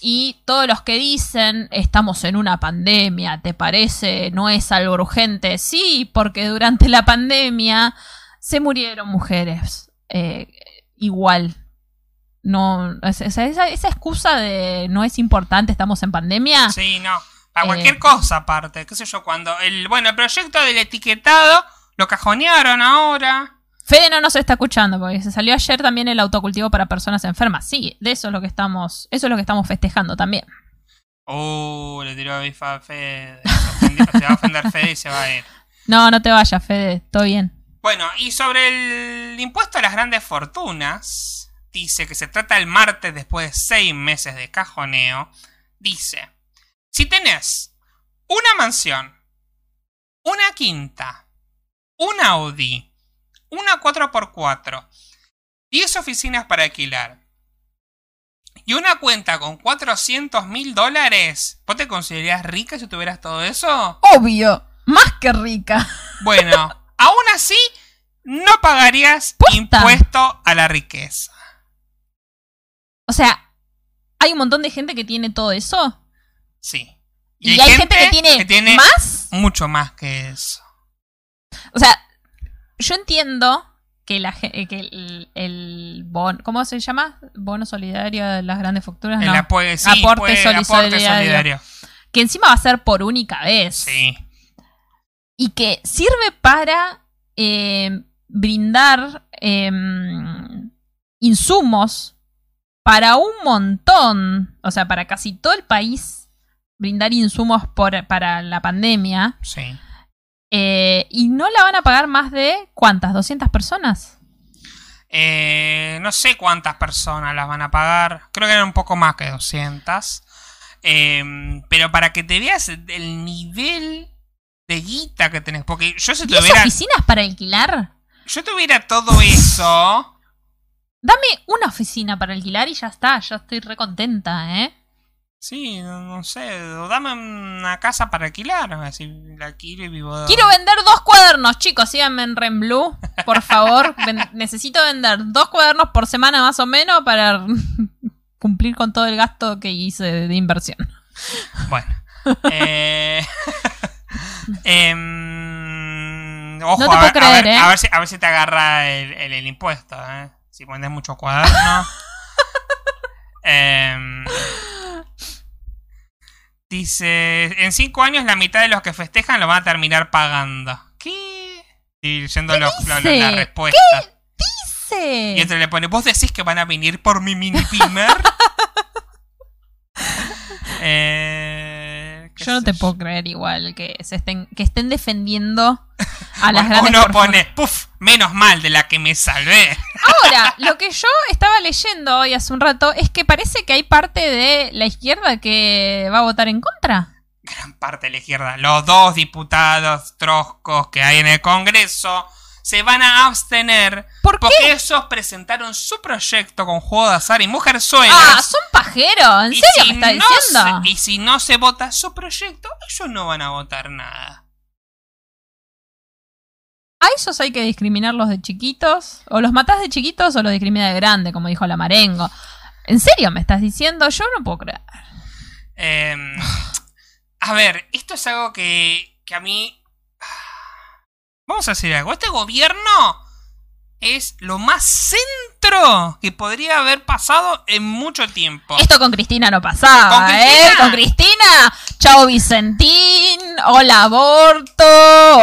Y todos los que dicen estamos en una pandemia, ¿te parece? ¿No es algo urgente? Sí, porque durante la pandemia se murieron mujeres. eh, igual. No, esa, esa- esa excusa de no es importante, estamos en pandemia. Sí, no. Para Eh, cualquier cosa aparte, qué sé yo, cuando el bueno, el proyecto del etiquetado lo cajonearon ahora. Fede no nos está escuchando porque se salió ayer también el autocultivo para personas enfermas. Sí, de eso es lo que estamos, eso es lo que estamos festejando también. Uh, le tiró bifa a Fede. Se, va a ofender Fede y se va a ir. No, no te vayas, Fede, todo bien. Bueno, y sobre el impuesto a las grandes fortunas, dice que se trata el martes después de seis meses de cajoneo. Dice, si tenés una mansión, una quinta, un Audi, una 4x4, 10 oficinas para alquilar y una cuenta con 400 mil dólares, ¿vos te considerarías rica si tuvieras todo eso? Obvio. Más que rica. Bueno, aún así, no pagarías impuesto a la riqueza. O sea, hay un montón de gente que tiene todo eso. Sí. Y, hay, gente, que tiene, más. mucho más que eso. O sea, yo entiendo que, la, eh, que el, el bono, ¿cómo se llama? Bono solidario de las grandes facturas. El No. sí, Aporte puede- soli- aporte solidario. solidario. Que encima va a ser por única vez. Sí. y que sirve para eh, brindar eh, insumos para un montón, o sea, para casi todo el país, brindar insumos por, para la pandemia, Sí. Eh, y no la van a pagar más de, ¿cuántas? ¿200 personas? Eh, no sé cuántas personas las van a pagar. Creo que eran un poco más que 200. Eh, pero para que te veas el nivel de guita que tenés. Porque yo si ¿10 tuviera, oficinas para alquilar? yo tuviera todo eso. Dame una oficina para alquilar y ya está, yo estoy re contenta, ¿eh? Sí, no, no sé. o Dame una casa para alquilar. Así la alquilo y vivo. Quiero vender dos cuadernos, chicos. Síganme en Renblue, por favor. Ven- necesito vender dos cuadernos por semana más o menos para cumplir con todo el gasto que hice de, inversión. Bueno. eh, em, ojo, No te a, puedo ver, a creer, ver- ¿eh? a ver si, a ver si te agarra el, el- el impuesto, ¿eh? Si pones muchos cuadernos. Em, dice, en cinco años la mitad de los que festejan lo van a terminar pagando. ¿Qué? Y leyendo los- dice? la respuesta. Sí. Y otro le pone, ¿vos decís que van a venir por mi mini pimer? eh, qué Yo no te puedo creer igual que se estén que estén defendiendo a las grandes Uno pone, puf, menos mal de la que me salvé. Ahora, lo que yo estaba leyendo hoy hace un rato es que parece que hay parte de la izquierda que va a votar en contra. Gran parte de la izquierda. Los dos diputados troscos que hay en el Congreso se van a abstener ¿Por qué? porque esos presentaron su proyecto con juego de azar y mujerzuelas. Ah, son pajeros. ¿En serio si me no diciendo? se- y si no se vota su proyecto, ellos no van a votar nada. ¿A esos hay que discriminarlos de chiquitos? ¿O los matás de chiquitos o los discriminas de grande, como dijo la Marengo? ¿En serio me estás diciendo? Yo no puedo creer. Eh, a ver, esto es algo que, que a mí... Vamos a decir algo. Este gobierno es lo más centro que podría haber pasado en mucho tiempo. Esto con Cristina no pasaba, ¿Con ¿eh? Cristina? Con Cristina, chao Vicentín, hola aborto,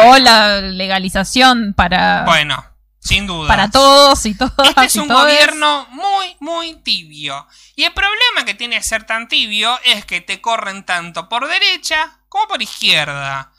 hola legalización para, Bueno, sin duda. para todos y todas Este es un gobierno muy, muy tibio. Y el problema que tiene ser tan tibio es que te corren tanto por derecha como por izquierda.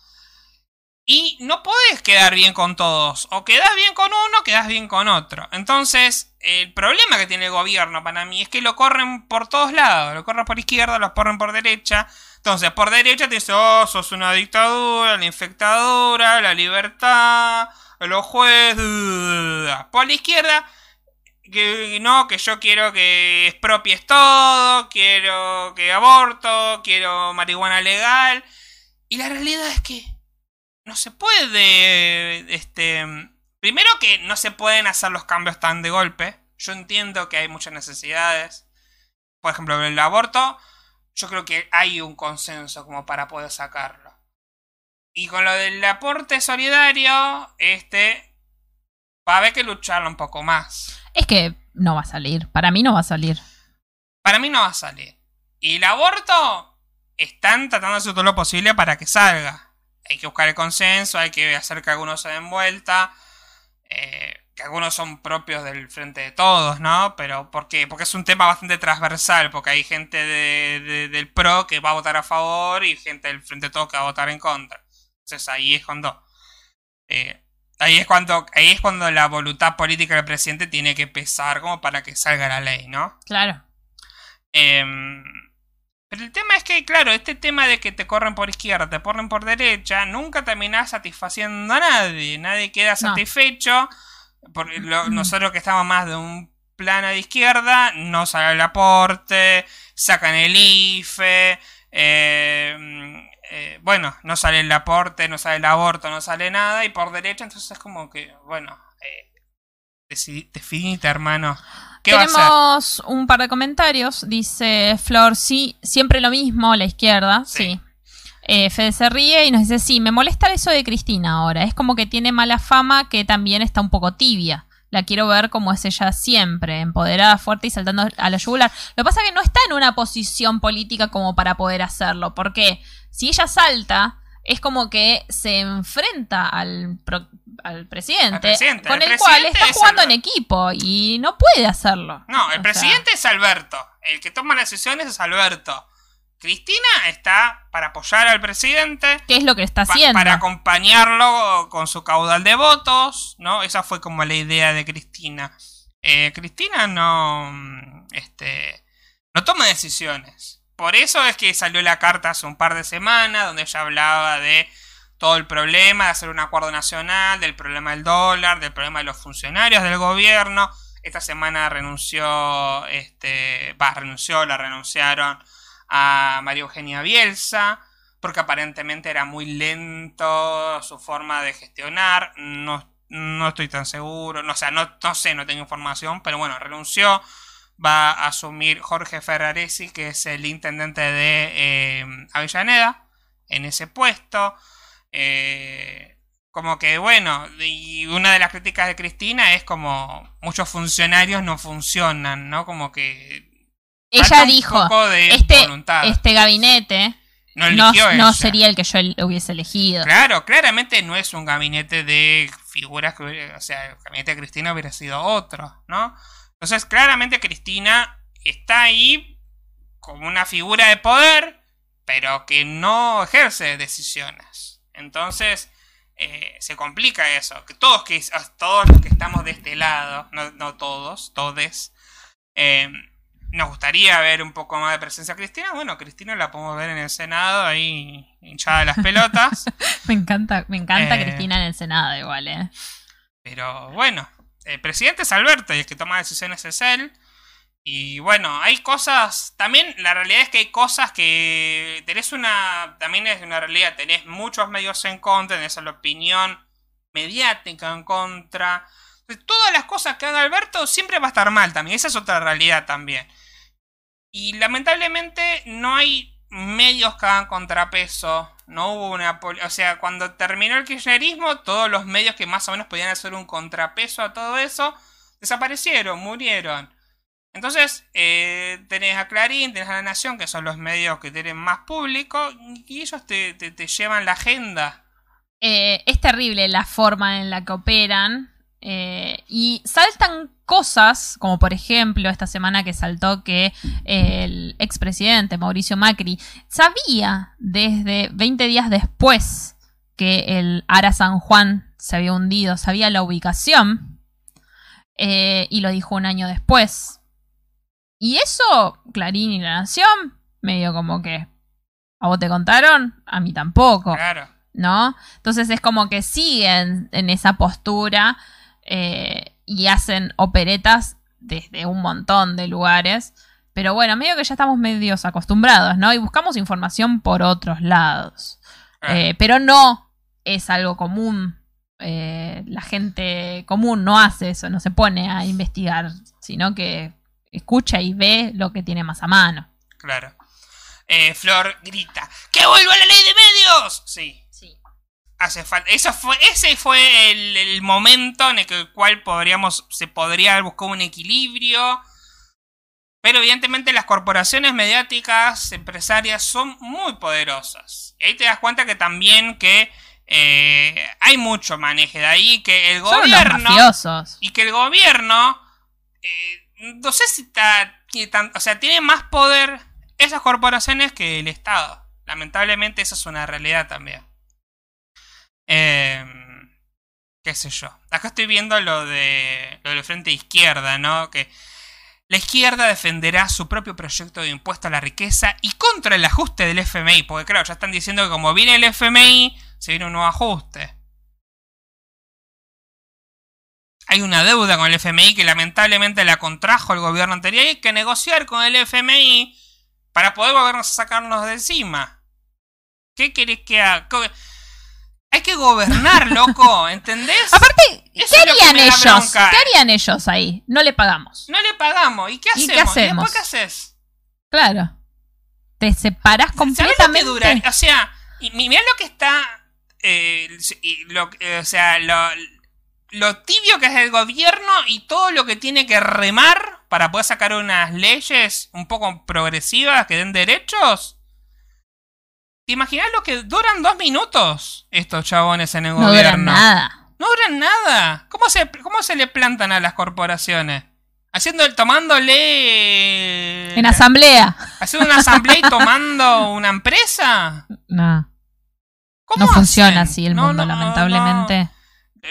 Y no podés quedar bien con todos. O quedás bien con uno, quedás bien con otro. Entonces, el problema que tiene el gobierno para mí es que lo corren por todos lados. Lo corren por izquierda, lo corren por derecha. Entonces, por derecha te dice, oh, sos una dictadura, la infectadura, la libertad, los jueces. Por la izquierda, que no, que yo quiero que expropies todo, quiero que aborto, quiero marihuana legal. Y la realidad es que no se puede, este, primero que no se pueden hacer los cambios tan de golpe. Yo entiendo que hay muchas necesidades. Por ejemplo, el aborto, yo creo que hay un consenso como para poder sacarlo. Y con lo del aporte solidario, este, va a haber que lucharlo un poco más. Es que no va a salir, para mí no va a salir. Para mí no va a salir. Y el aborto están tratando de hacer todo lo posible para que salga. Hay que buscar el consenso, hay que hacer que algunos se den vuelta. eh, que algunos son propios del frente de todos, ¿no? Pero ¿por qué? Porque es un tema bastante transversal, porque hay gente de- de- del PRO que va a votar a favor y gente del frente de todos que va a votar en contra. Entonces ahí es cuando... eh, Ahí es cuando, ahí es cuando la voluntad política del presidente tiene que pesar como para que salga la ley, ¿no? Claro. Em, pero el tema es que, claro, este tema de que te corren por izquierda, te corren por derecha, nunca terminás satisfaciendo a nadie. Nadie queda satisfecho. Lo- nosotros que estamos más de un plano de izquierda, no sale el aporte, sacan el IFE, eh, eh, bueno, no sale el aporte, no sale el aborto, no sale nada, y por derecha, entonces es como que, bueno, eh, hermano. ¿Qué va a hacer? Tenemos un par de comentarios. Dice Flor, sí, siempre lo mismo, la izquierda. Sí. Sí. Eh, Fede se ríe y nos dice, sí, me molesta eso de Cristina ahora. Es como que tiene mala fama que también está un poco tibia. La quiero ver como es ella siempre, empoderada, fuerte y saltando a la yugular. Lo que pasa es que no está en una posición política como para poder hacerlo. Porque si ella salta, es como que se enfrenta al, pro- al presidente, Al presidente. con El cual está es jugando en equipo y no puede hacerlo. No, el O sea, presidente es Alberto. El que toma las decisiones es Alberto. Cristina está para apoyar al presidente, ¿Qué es lo que está pa- haciendo? para acompañarlo con su caudal de votos, ¿no? Esa fue como la idea de Cristina. Eh, Cristina no, mm, este, no toma decisiones. Por eso es que salió la carta hace un par de semanas donde ella hablaba de todo el problema de hacer un acuerdo nacional, del problema del dólar, del problema de los funcionarios del gobierno. Esta semana renunció, este, va, renunció, la renunciaron a María Eugenia Bielsa, porque aparentemente era muy lento su forma de gestionar. No, no estoy tan seguro, no, o sea, no, no sé, no tengo información, pero bueno, renunció. Va a asumir Jorge Ferraresi, que es el intendente de eh, Avellaneda, en ese puesto. Eh, como que bueno, y una de las críticas de Cristina es como muchos funcionarios no funcionan, ¿no? Como que Ella dijo, este, voluntad. este gabinete no, sería el que yo hubiese elegido. Claro, claramente no es un gabinete de figuras que hubiera- o sea, el gabinete de Cristina hubiera sido otro, ¿no? Entonces, claramente Cristina está ahí como una figura de poder, pero que no ejerce decisiones. Entonces, eh, se complica eso. Que todos, que, todos los que estamos de este lado, no, no todos, todes, eh, nos gustaría ver un poco más de presencia cristina. Bueno, Cristina la podemos ver en el Senado, ahí hinchada de las pelotas. Me encanta, me encanta Eh. Cristina en el Senado igual, ¿eh? Pero bueno, el presidente es Alberto y el que toma decisiones es él. Y bueno, hay cosas. También la realidad es que hay cosas que. Tenés una. También es una realidad. Tenés muchos medios en contra. Tenés la opinión mediática en contra. Todas las cosas que haga Alberto siempre va a estar mal también. Esa es otra realidad también. Y lamentablemente no hay medios que hagan contrapeso. No hubo una... O sea, cuando terminó el kirchnerismo, todos los medios que más o menos podían hacer un contrapeso a todo eso, desaparecieron, murieron. Entonces, eh, tenés a Clarín, tenés a La Nación, que son los medios que tienen más público, y ellos te, te- te llevan la agenda. Eh, es terrible la forma en la que operan. eh, y saltan cosas, como por ejemplo esta semana que saltó que el expresidente Mauricio Macri sabía desde 20 días después que el Ara San Juan se había hundido, sabía la ubicación eh, y lo dijo un año después. Y eso, Clarín y La Nación, medio como que... ¿A vos te contaron? A mí tampoco. Claro. ¿no? Entonces es como que siguen en esa postura eh, y hacen operetas desde un montón de lugares. Pero bueno, medio que ya estamos medios acostumbrados, ¿no? Y buscamos información por otros lados. Eh, pero no es algo común. Eh, la gente común no hace eso, no se pone a investigar, sino que escucha y ve lo que tiene más a mano. Claro. Eh, Flor grita: ¡Que vuelva la ley de medios! Sí. Sí. Hace falta. Eso fue, ese fue el, el momento en el cual podríamos. Se podría buscar un equilibrio. Pero evidentemente las corporaciones mediáticas, empresarias, son muy poderosas. Y ahí te das cuenta que también que eh, hay mucho maneje de ahí, que el Son gobierno. mafiosos. Y que el gobierno, eh, no sé si está, o sea, tiene más poder esas corporaciones que el Estado. Lamentablemente esa es una realidad también. Eh, qué sé yo. Acá estoy viendo lo de lo del frente izquierda, ¿no? Que la izquierda defenderá su propio proyecto de impuesto a la riqueza y contra el ajuste del FMI, porque claro, ya están diciendo que como viene el FMI, se viene un nuevo ajuste. Hay una deuda con el FMI que lamentablemente la contrajo el gobierno anterior y hay que negociar con el FMI para poder volvernos a sacarnos de encima. ¿Qué querés que haga? Hay que gobernar, loco, ¿entendés? Aparte, Eso ¿qué lo harían ellos? bronca. ¿Qué harían ellos ahí? No le pagamos. No le pagamos. ¿Y qué ¿Y hacemos? qué hacemos? después qué haces? Claro. Te separás ¿Sabés lo que completamente. dura? O sea, y mi- mirá lo que está. eh, y lo, eh, o sea, lo, lo tibio que es el gobierno y todo lo que tiene que remar para poder sacar unas leyes un poco progresivas que den derechos. ¿Te imaginas lo que duran dos minutos estos chabones en el No gobierno? duran nada. No duran nada. ¿Cómo se, ¿Cómo se le plantan a las corporaciones? Haciendo el tomándole. En asamblea. ¿Haciendo una asamblea y tomando una empresa? No. ¿Cómo No funciona así el No, mundo, no, lamentablemente. no.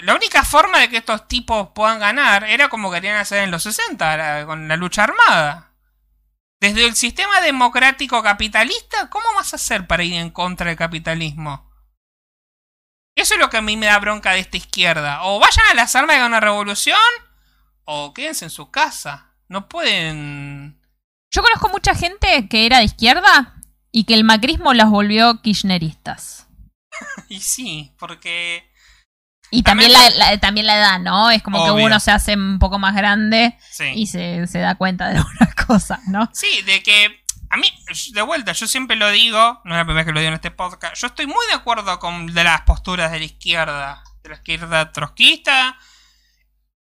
La única forma de que estos tipos puedan ganar era como querían hacer en los 60, la- con la lucha armada. Desde el sistema democrático capitalista, ¿cómo vas a hacer para ir en contra del capitalismo? Eso es lo que a mí me da bronca de esta izquierda. O vayan a las armas y hagan una revolución, o quédense en su casa. No pueden... Yo conozco mucha gente que era de izquierda y que el macrismo las volvió kirchneristas. Y sí, porque... Y también También la, la- también la edad, ¿no? Es como que uno se hace un poco más grande Sí. y se, se da cuenta de algunas cosas, ¿no? Sí, de que a mí, de vuelta, yo siempre lo digo, no es la primera vez que lo digo en este podcast, yo estoy muy de acuerdo con de las posturas de la izquierda, de la izquierda trotskista,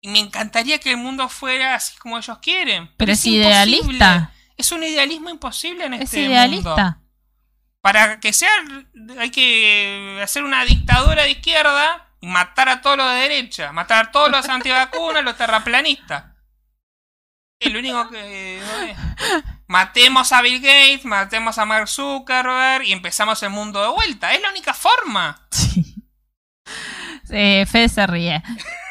y me encantaría que el mundo fuera así como ellos quieren. Pero es idealista. Es un idealismo imposible en Es este idealista. mundo. Para que sea, hay que hacer una dictadura de izquierda matar a todos los de derecha, matar a todos los antivacunas, los terraplanistas. El único que. Matemos a Bill Gates, matemos a Mark Zuckerberg y empezamos el mundo de vuelta. Es la única forma. Sí. Eh, Fede se ríe.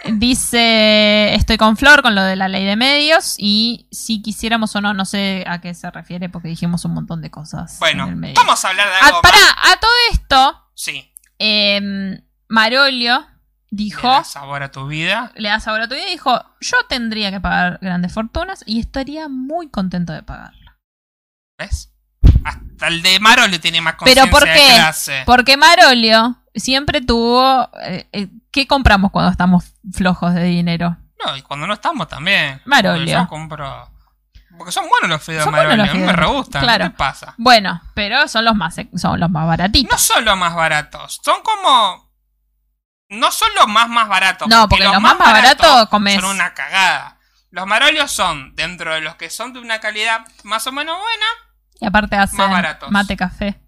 Dice, estoy con Flor con lo de la ley de medios y si quisiéramos o no, no sé a qué se refiere porque dijimos un montón de cosas. Bueno, en el medio. vamos a hablar de Ah, algo pará, a todo esto, Sí. em, Marolio Le dijo, da sabor a tu vida. le das ahora tu vida y dijo, yo tendría que pagar grandes fortunas y estaría muy contento de pagarla. ¿Ves? Hasta el de Maro le tiene más Pero conciencia ¿por de qué? clase. Porque Marolio siempre tuvo... eh, eh, ¿Qué compramos cuando estamos flojos de dinero? No, y cuando no estamos también. Marolio. Yo compro. Porque son buenos los fideos Marolio. los A mí me re gustan. Claro. ¿Qué pasa? Bueno, pero son los más son los más baratitos. No son los más baratos. Son como. No son los más más baratos. No, porque los más más baratos comes- Son una cagada. Los marolios son, dentro de los que son de una calidad más o menos buena, Y aparte hacen Más baratos. mate, café,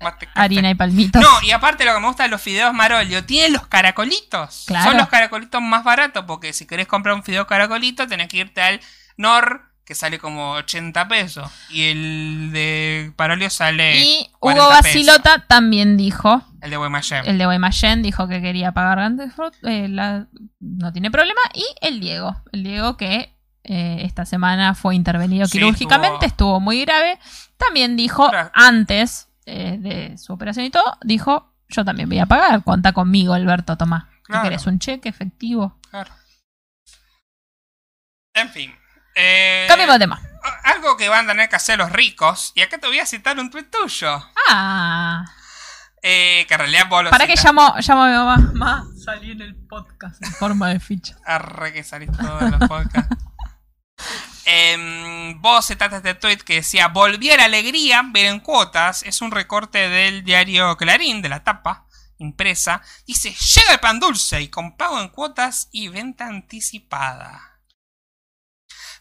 mate, harina y palmitos. No, y aparte lo que me gusta de los fideos Marolio, tienen los caracolitos. Claro. Son los caracolitos más baratos, porque si querés comprar un fideo caracolito, tenés que irte al Nor, que sale como 80 pesos. Y el de Marolio sale. y 40 Hugo pesos. Basilota también dijo, El de Guaymallén. el de Guaymallén dijo que quería pagar grandes eh, la- no tiene problema. Y el Diego, el Diego que eh, esta semana fue intervenido Sí, quirúrgicamente, estuvo- estuvo muy grave. También dijo, antes eh, de su operación y todo, dijo, yo también voy a pagar, cuenta conmigo, Alberto, tomá. ¿Qué Claro. querés? ¿Un cheque efectivo? Claro. En fin. Eh, Cambiemos de tema. Algo que van a tener que hacer los ricos, y acá te voy a citar un tuit tuyo. Ah, Eh, que en realidad vos lo ¿para qué citas- llamo, llamo a mi mamá? Mamá, salí en el podcast en forma de ficha. Arre que salís todos los podcasts. Em, vos citaste este tweet que decía Volví a la alegría, ver en cuotas. Es un recorte del diario Clarín, de la tapa impresa. Dice: Llega el pan dulce y con pago en cuotas y venta anticipada.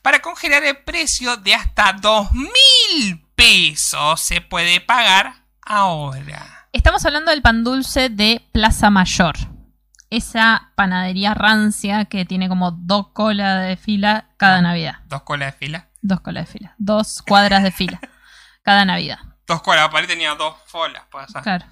Para congelar el precio de hasta dos mil pesos se puede pagar ahora. Estamos hablando del pan dulce de Plaza Mayor. Esa panadería rancia que tiene como dos colas de fila cada Navidad. Dos colas de fila. Dos colas de fila. Dos cuadras de fila. Cada Navidad. Dos colas, para tenía dos ser. Claro.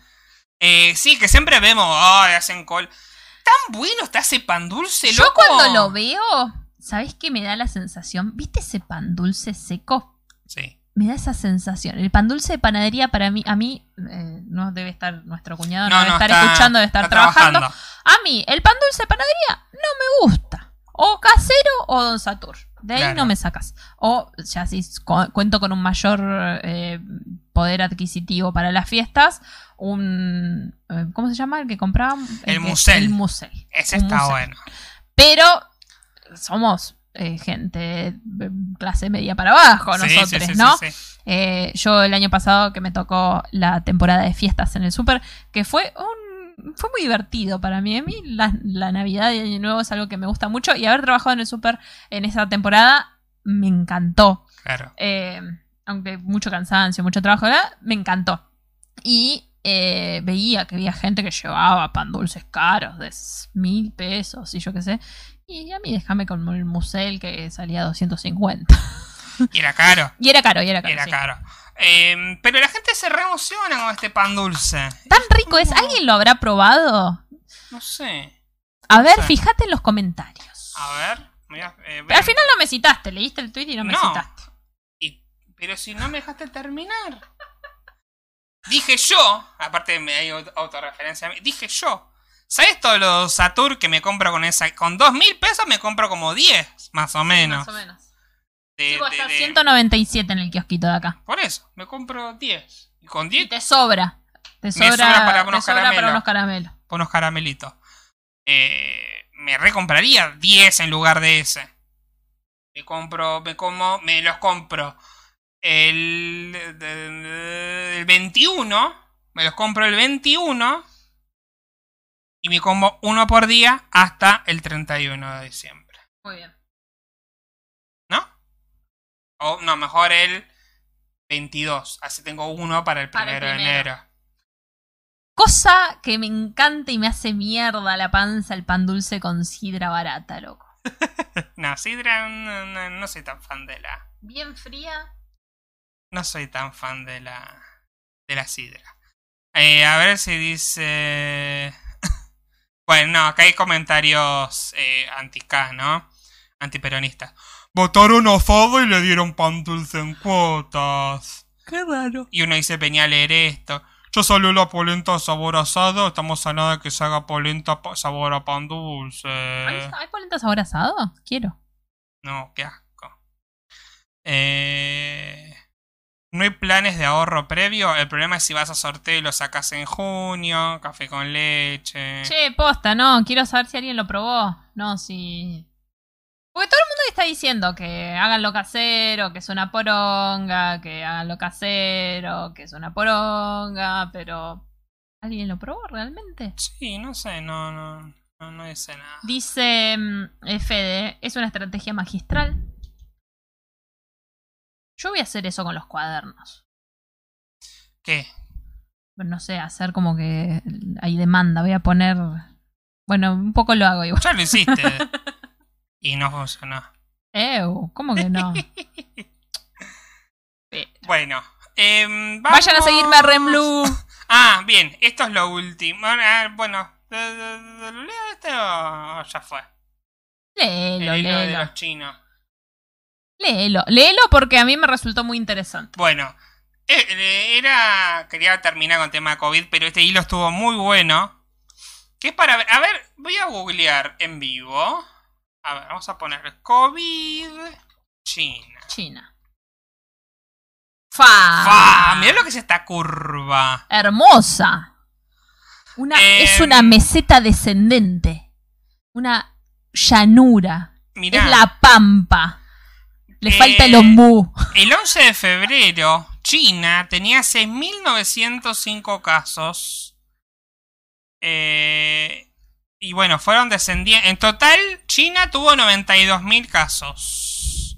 Eh, sí, que siempre vemos, ay, hacen col. tan bueno está ese pan dulce, Yo loco. cuando lo veo, ¿sabés qué me da la sensación? ¿Viste ese pan dulce seco? Sí. Me da esa sensación. El pan dulce de panadería para mí, a mí, eh, no debe estar nuestro cuñado, no, No, debe no, estar está- escuchando, debe estar trabajando. trabajando. A mí, el pan dulce de panadería no me gusta. O casero o Don Satur. De ahí Claro. no me sacas. O ya si cu- cuento con un mayor eh, poder adquisitivo para las fiestas, un... eh, ¿Cómo se llama? El que compraba... El que- musel. El musel. Ese Un está musel. bueno. Pero somos eh, gente clase media para abajo, Sí, nosotros, sí, ¿no? sí, sí. Eh, yo el año pasado que me tocó la temporada de fiestas en el súper, que fue un fue muy divertido para mí. A mí la, la Navidad y Año Nuevo es algo que me gusta mucho y haber trabajado en el súper en esa temporada me encantó. Claro. Eh, aunque mucho cansancio, mucho trabajo, ¿verdad? me encantó. Y eh, veía que había gente que llevaba pan dulces caros de mil pesos y yo qué sé. Y a mí déjame con el musel que salía 250. Y era caro. Y era caro, y era caro. Era sí. caro. Eh, pero la gente se reemociona con este pan dulce. Tan rico es. ¿Alguien lo habrá probado? No sé. A ver, sé. fíjate en los comentarios. A ver. mira, eh, Pero al final no me citaste, leíste el tweet y no me No. citaste. Y- pero si no me dejaste terminar. Dije yo, aparte me hay aut- autorreferencia a mí, dije yo. ¿Sabes todos los Satur que me compro con esa? Con dos mil pesos me compro como 10, más o menos. Más o menos. de- Sí, vos de- de- 197 en el kiosquito de acá. Por eso, me compro 10. Y con Y 10 te sobra. Te sobra, sobra para te unos sobra para unos caramelos. por unos caramelitos. Eh, me recompraría 10 en lugar de ese. Me compro, me como, me los compro el, el 21, me los compro el 21 y me como uno por día hasta el 31 de diciembre. Muy bien. ¿No? O no, mejor el 22, así tengo uno para el Para el primero de enero. Cosa que me encanta y me hace mierda la panza el pan dulce con sidra barata, loco. No, Sidra, no, no- no soy tan fan de la... Bien fría. No soy tan fan de la. de la sidra. Eh, a ver si dice. Bueno, no, acá hay comentarios eh, anti-K, ¿no? Antiperonistas. Votaron a Fado y le dieron pan dulce en cuotas. Qué raro. Y uno dice, venía a leer esto. Ya salió la polenta sabor asado, estamos a nada que se haga polenta pa- sabor a pan dulce. ¿Hay, ¿Hay polenta sabor asado? Quiero. No, qué asco. Eh, no hay planes de ahorro previo. El problema es si vas a sorteo y lo sacas en junio. Café con leche. Che, posta, no, quiero saber si alguien lo probó. No, si. Porque todo el mundo está diciendo que hagan lo casero, que es una poronga, que hagan lo casero, que es una poronga, pero. ¿Alguien lo probó realmente? Sí, no sé, no, no, no, no dice nada. Dice mm, eh, Fede, es una estrategia magistral. Yo voy a hacer eso con los cuadernos. ¿Qué? No sé, hacer como que hay demanda. Voy a poner. Bueno, un poco lo hago igual. Ya lo hiciste. y no funcionó. Ew, ¿cómo que no? Bueno. em, Vayan a seguirme a Remblue. Ah, bien, esto es lo último. Ah, Bueno, ¿de- de- de- ¿lo leo este o ya fue? Léelo, El hilo de léelo. los chinos. Léelo, léelo porque a mí me resultó muy interesante. Bueno, eh, era. Quería terminar con el tema de COVID, pero este hilo estuvo muy bueno. Que es para ver. A ver, voy a googlear en vivo. A ver, vamos a poner COVID China. China. Fa. ¡Fa! Mirá lo que es esta curva. Hermosa. Una, Em. Es una meseta descendente. Una llanura. Mirá, Es la pampa. Le Eh, falta el ombú. el 11 de febrero, China tenía 6.905 casos. Eh, y bueno, fueron descendiendo. En total, China tuvo 92.000 casos.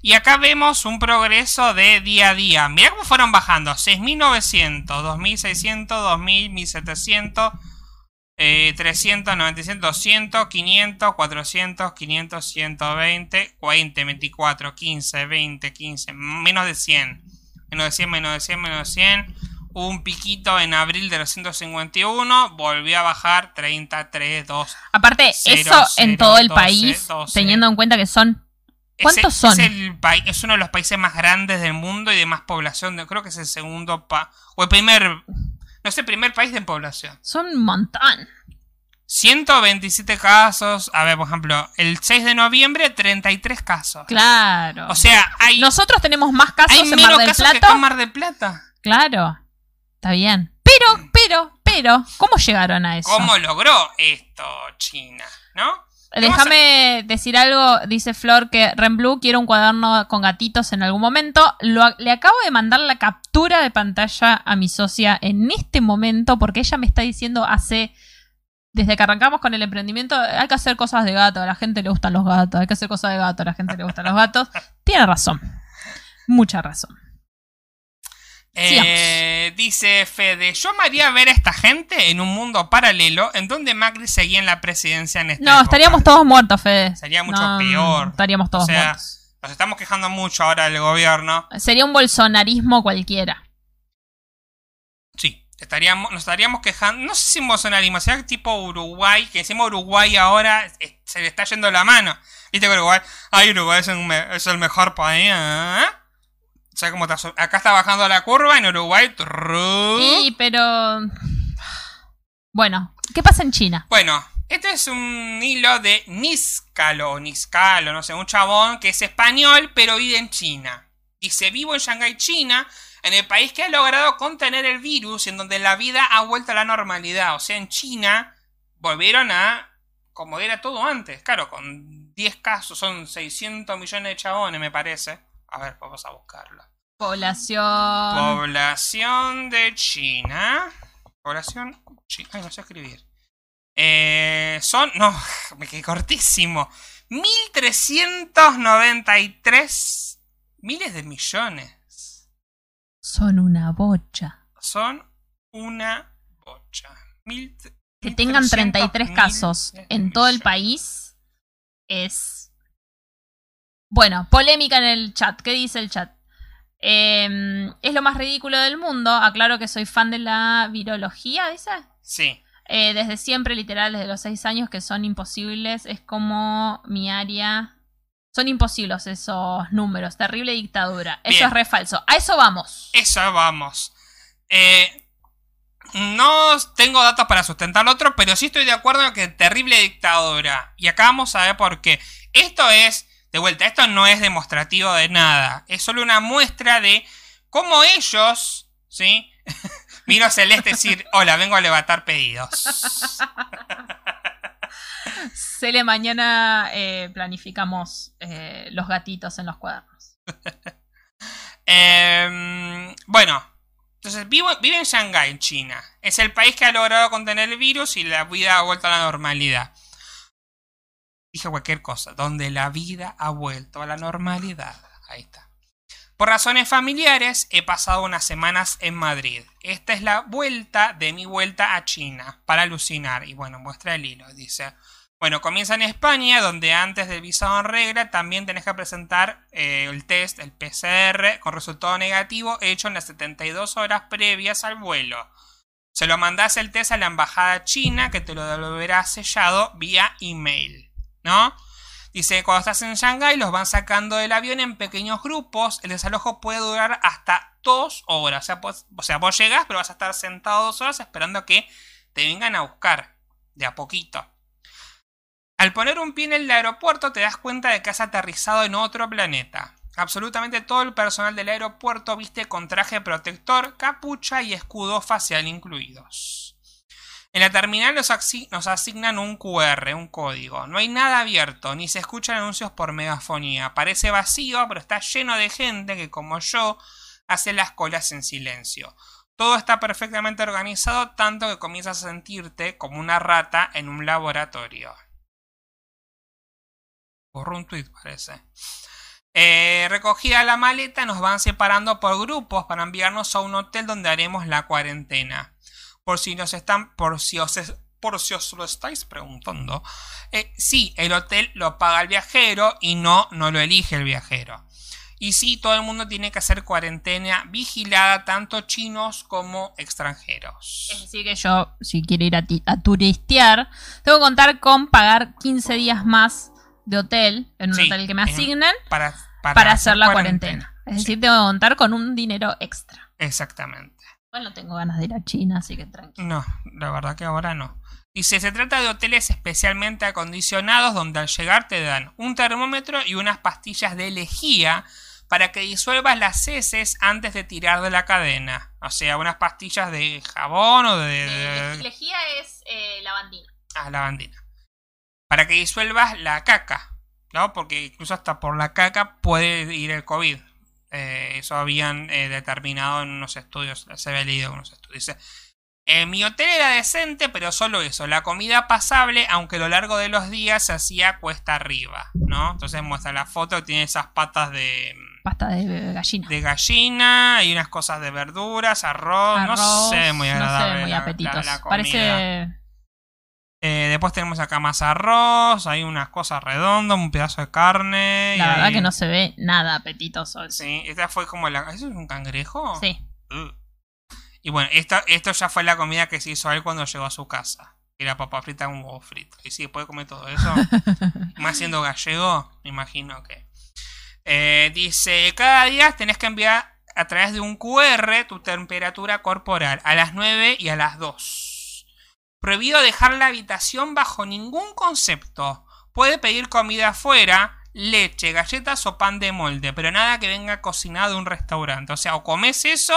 Y acá vemos un progreso de día a día. Mirá cómo fueron bajando. 6.900, 2.600, 2.000, 1.700, eh, 300, 900, 200, 500, 400, 500, 120, 20, 24, 15, 20, 15, menos de 100. Menos de 100, menos de 100, menos de 100. Hubo un piquito en abril de los 151, volvió a bajar 33, 2. Aparte, Cero, eso en cero, todo el 12, país, 12. teniendo en cuenta que son. ¿Cuántos es, son? Es, el es uno de los países más grandes del mundo y de más población. creo que es el segundo pa o el primer, no sé, primer país de población. Son un montón. 127 casos. A ver, por ejemplo, el 6 de noviembre 33 casos. Claro. O sea, hay, Nosotros tenemos más casos hay en menos Mar del casos que Plata. acá en Mar del Plata. Claro. Está bien. Pero, pero, pero, ¿cómo llegaron a eso? ¿Cómo logró esto China? ¿No? Déjame decir algo, dice Flor que Renblue quiere un cuaderno con gatitos en algún momento. Lo- le acabo de mandar la captura de pantalla a mi socia en este momento porque ella me está diciendo hace... Desde que arrancamos con el emprendimiento, hay que hacer cosas de gato, a la gente le gustan los gatos, hay que hacer cosas de gato, a la gente le gustan los gatos. Tiene razón. Mucha razón. Eh, dice Fede, yo me haría ver a esta gente en un mundo paralelo en donde Macri seguía en la presidencia en esta No, época. estaríamos todos muertos, Fede. Sería mucho No, peor. Estaríamos todos O sea, muertos. Nos estamos quejando mucho ahora del gobierno. Sería un bolsonarismo cualquiera. Sí, estaríamos, nos estaríamos quejando. No sé si en bolsonarismo, sería tipo Uruguay, que encima Uruguay ahora se le está yendo la mano. Viste que Uruguay, ay, Uruguay es, un es el mejor país. ¿eh? O sea, como está acá está bajando la curva, en Uruguay. trrr. Sí, pero. Bueno, ¿qué pasa en China? Bueno, este es un hilo de Niscalo, o Niscalo, no sé, un chabón que es español, pero vive en China. Dice, vivo en Shanghái, China, en el país que ha logrado contener el virus, en donde la vida ha vuelto a la normalidad. O sea, en China volvieron a como era todo antes. Claro, con 10 casos, son 600 millones de chabones, me parece. A ver, vamos a buscarlo. Población. Población de China. Población china. Ay, no sé escribir. Eh, son. No, me quedé cortísimo. 1393 miles de millones. Son una bocha. Son una bocha. Mil, Que tengan 33 mil casos en todo el país es. Bueno, polémica en el chat. ¿Qué dice el chat? Eh, es lo más ridículo del mundo. Aclaro que soy fan de la virología, dice. Sí. Eh, desde siempre, literal, desde los seis años, que son imposibles. Es como mi área. Son imposibles esos números. Terrible dictadura. Eso es re falso. A eso vamos. Eso vamos. Eh, no tengo datos para sustentar lo otro, pero sí estoy de acuerdo en que terrible dictadura. Y acá vamos a ver por qué. Esto es, de vuelta, esto no es demostrativo de nada. Es solo una muestra de cómo ellos, ¿sí? Vino Celeste a decir, hola, vengo a levantar pedidos. Cele, mañana eh, planificamos eh, los gatitos en los cuadernos. Em, bueno, entonces vivo, vive en Shanghái, en China. Es el país que ha logrado contener el virus y la vida ha vuelto a la normalidad. Dije cualquier cosa, donde la vida ha vuelto a la normalidad. Ahí está. Por razones familiares, he pasado unas semanas en Madrid. Esta es la vuelta de mi vuelta a China, para alucinar. Y bueno, muestra el hilo, dice. Bueno, comienza en España, donde antes del visado en regla también tenés que presentar eh, el test, el PCR, con resultado negativo hecho en las 72 horas previas al vuelo. Se lo mandás el test a la embajada china, que te lo devolverá sellado vía email, ¿no? Dice, cuando estás en Shanghái los van sacando del avión en pequeños grupos. El desalojo puede durar hasta dos horas. O sea, vos, o sea, vos llegás, pero vas a estar sentado dos horas esperando a que te vengan a buscar. De a poquito. Al poner un pie en el aeropuerto te das cuenta de que has aterrizado en otro planeta. Absolutamente todo el personal del aeropuerto viste con traje protector, capucha y escudo facial incluidos. En la terminal nos, nos asignan un QR, un código. No hay nada abierto, ni se escuchan anuncios por megafonía. Parece vacío, pero está lleno de gente que, como yo, hace las colas en silencio. Todo está perfectamente organizado, tanto que comienzas a sentirte como una rata en un laboratorio. Borró un tweet, parece. Eh, recogida la maleta, nos van separando por grupos para enviarnos a un hotel donde haremos la cuarentena. Por si nos están, por si os, es- por si os lo estáis preguntando, eh, sí, el hotel lo paga el viajero y no, no lo elige el viajero. Y sí, todo el mundo tiene que hacer cuarentena vigilada, tanto chinos como Es extranjeros. decir, que yo, si quiero ir a, turistear, tengo que contar con pagar 15 días más de hotel, en un Sí, hotel que me en- asignen, Para, para, hacer la cuarentena. Es Sí, decir, tengo que contar con un dinero extra. exactamente. Igual no tengo ganas de ir a China, así que tranquilo. No, la verdad que ahora no. Dice, se trata de hoteles especialmente acondicionados donde al llegar te dan un termómetro y unas pastillas de lejía para que disuelvas las heces antes de tirar de la cadena. O sea, unas pastillas de jabón o de... de- lejía es lavandina. ah, lavandina. Para que disuelvas la caca, ¿no? Porque incluso hasta por la caca puede ir el COVID. Eh, eso habían eh, determinado en unos estudios, se había leído en unos estudios. Dice, "Eh, mi hotel era decente, pero solo eso, la comida pasable, aunque a lo largo de los días se hacía cuesta arriba, ¿no? Entonces muestra la foto tiene esas patas de, Pasta de gallina. de gallina y unas cosas de verduras, arroz, no sé, muy no agradable. sé, muy la- apetitos. la- la comida. Parece Eh, después tenemos acá más arroz, hay unas cosas redondas, un pedazo de carne. La verdad hay- que no se ve nada apetitoso. Sí, esta fue como la... ¿Eso es un cangrejo? Sí. Y bueno, esto, esto ya fue la comida que se hizo él cuando llegó a su casa. Era papa frita con huevo frito. Y sí, puede comer todo eso. Más siendo gallego, me imagino que. Eh, dice, cada día tenés que enviar a través de un QR tu temperatura corporal a las 9 y a las 2. Prohibido dejar la habitación bajo ningún concepto. Puede pedir comida afuera, leche, galletas o pan de molde, pero nada que venga cocinado de un restaurante. O sea, o comes eso,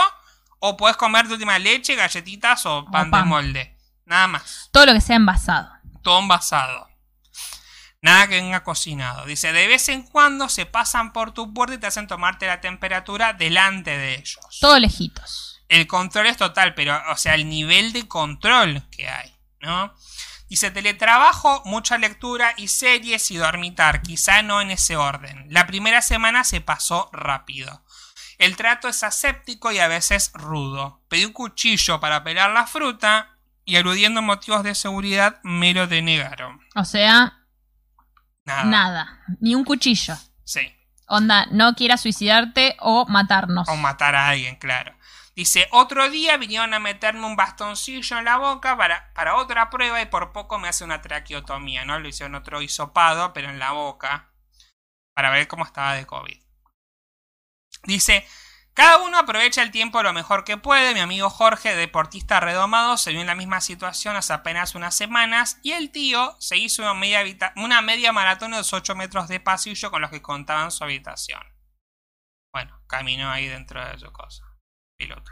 o puedes comer tu última leche, galletitas o pan, de pan. molde. Nada más Todo lo que sea envasado. todo envasado. Nada que venga cocinado. Dice, de vez en cuando se pasan por tu puerta y te hacen tomarte la temperatura delante de ellos. Todo lejitos. El control es total, pero, o sea, el nivel de control que hay, ¿no? Dice, teletrabajo, mucha lectura y series y dormitar, quizá no en ese orden. La primera semana se pasó rápido. El trato es aséptico y a veces rudo. Pedí un cuchillo para pelar la fruta y aludiendo motivos de seguridad me lo denegaron. O sea, Nada. nada. Ni un cuchillo. Sí. Onda, no quieras suicidarte o matarnos. O matar a alguien, claro. Dice, otro día vinieron a meterme un bastoncillo en la boca para, para otra prueba y por poco me hace una traqueotomía, ¿no? Lo hicieron otro hisopado, pero en la boca, para ver cómo estaba de COVID. Dice, cada uno aprovecha el tiempo lo mejor que puede. Mi amigo Jorge, deportista redomado, se vio en la misma situación hace apenas unas semanas y el tío se hizo una media, una media maratón de los 8 metros de pasillo con los que contaban su habitación. Bueno, caminó ahí dentro de su cosa. Piloto.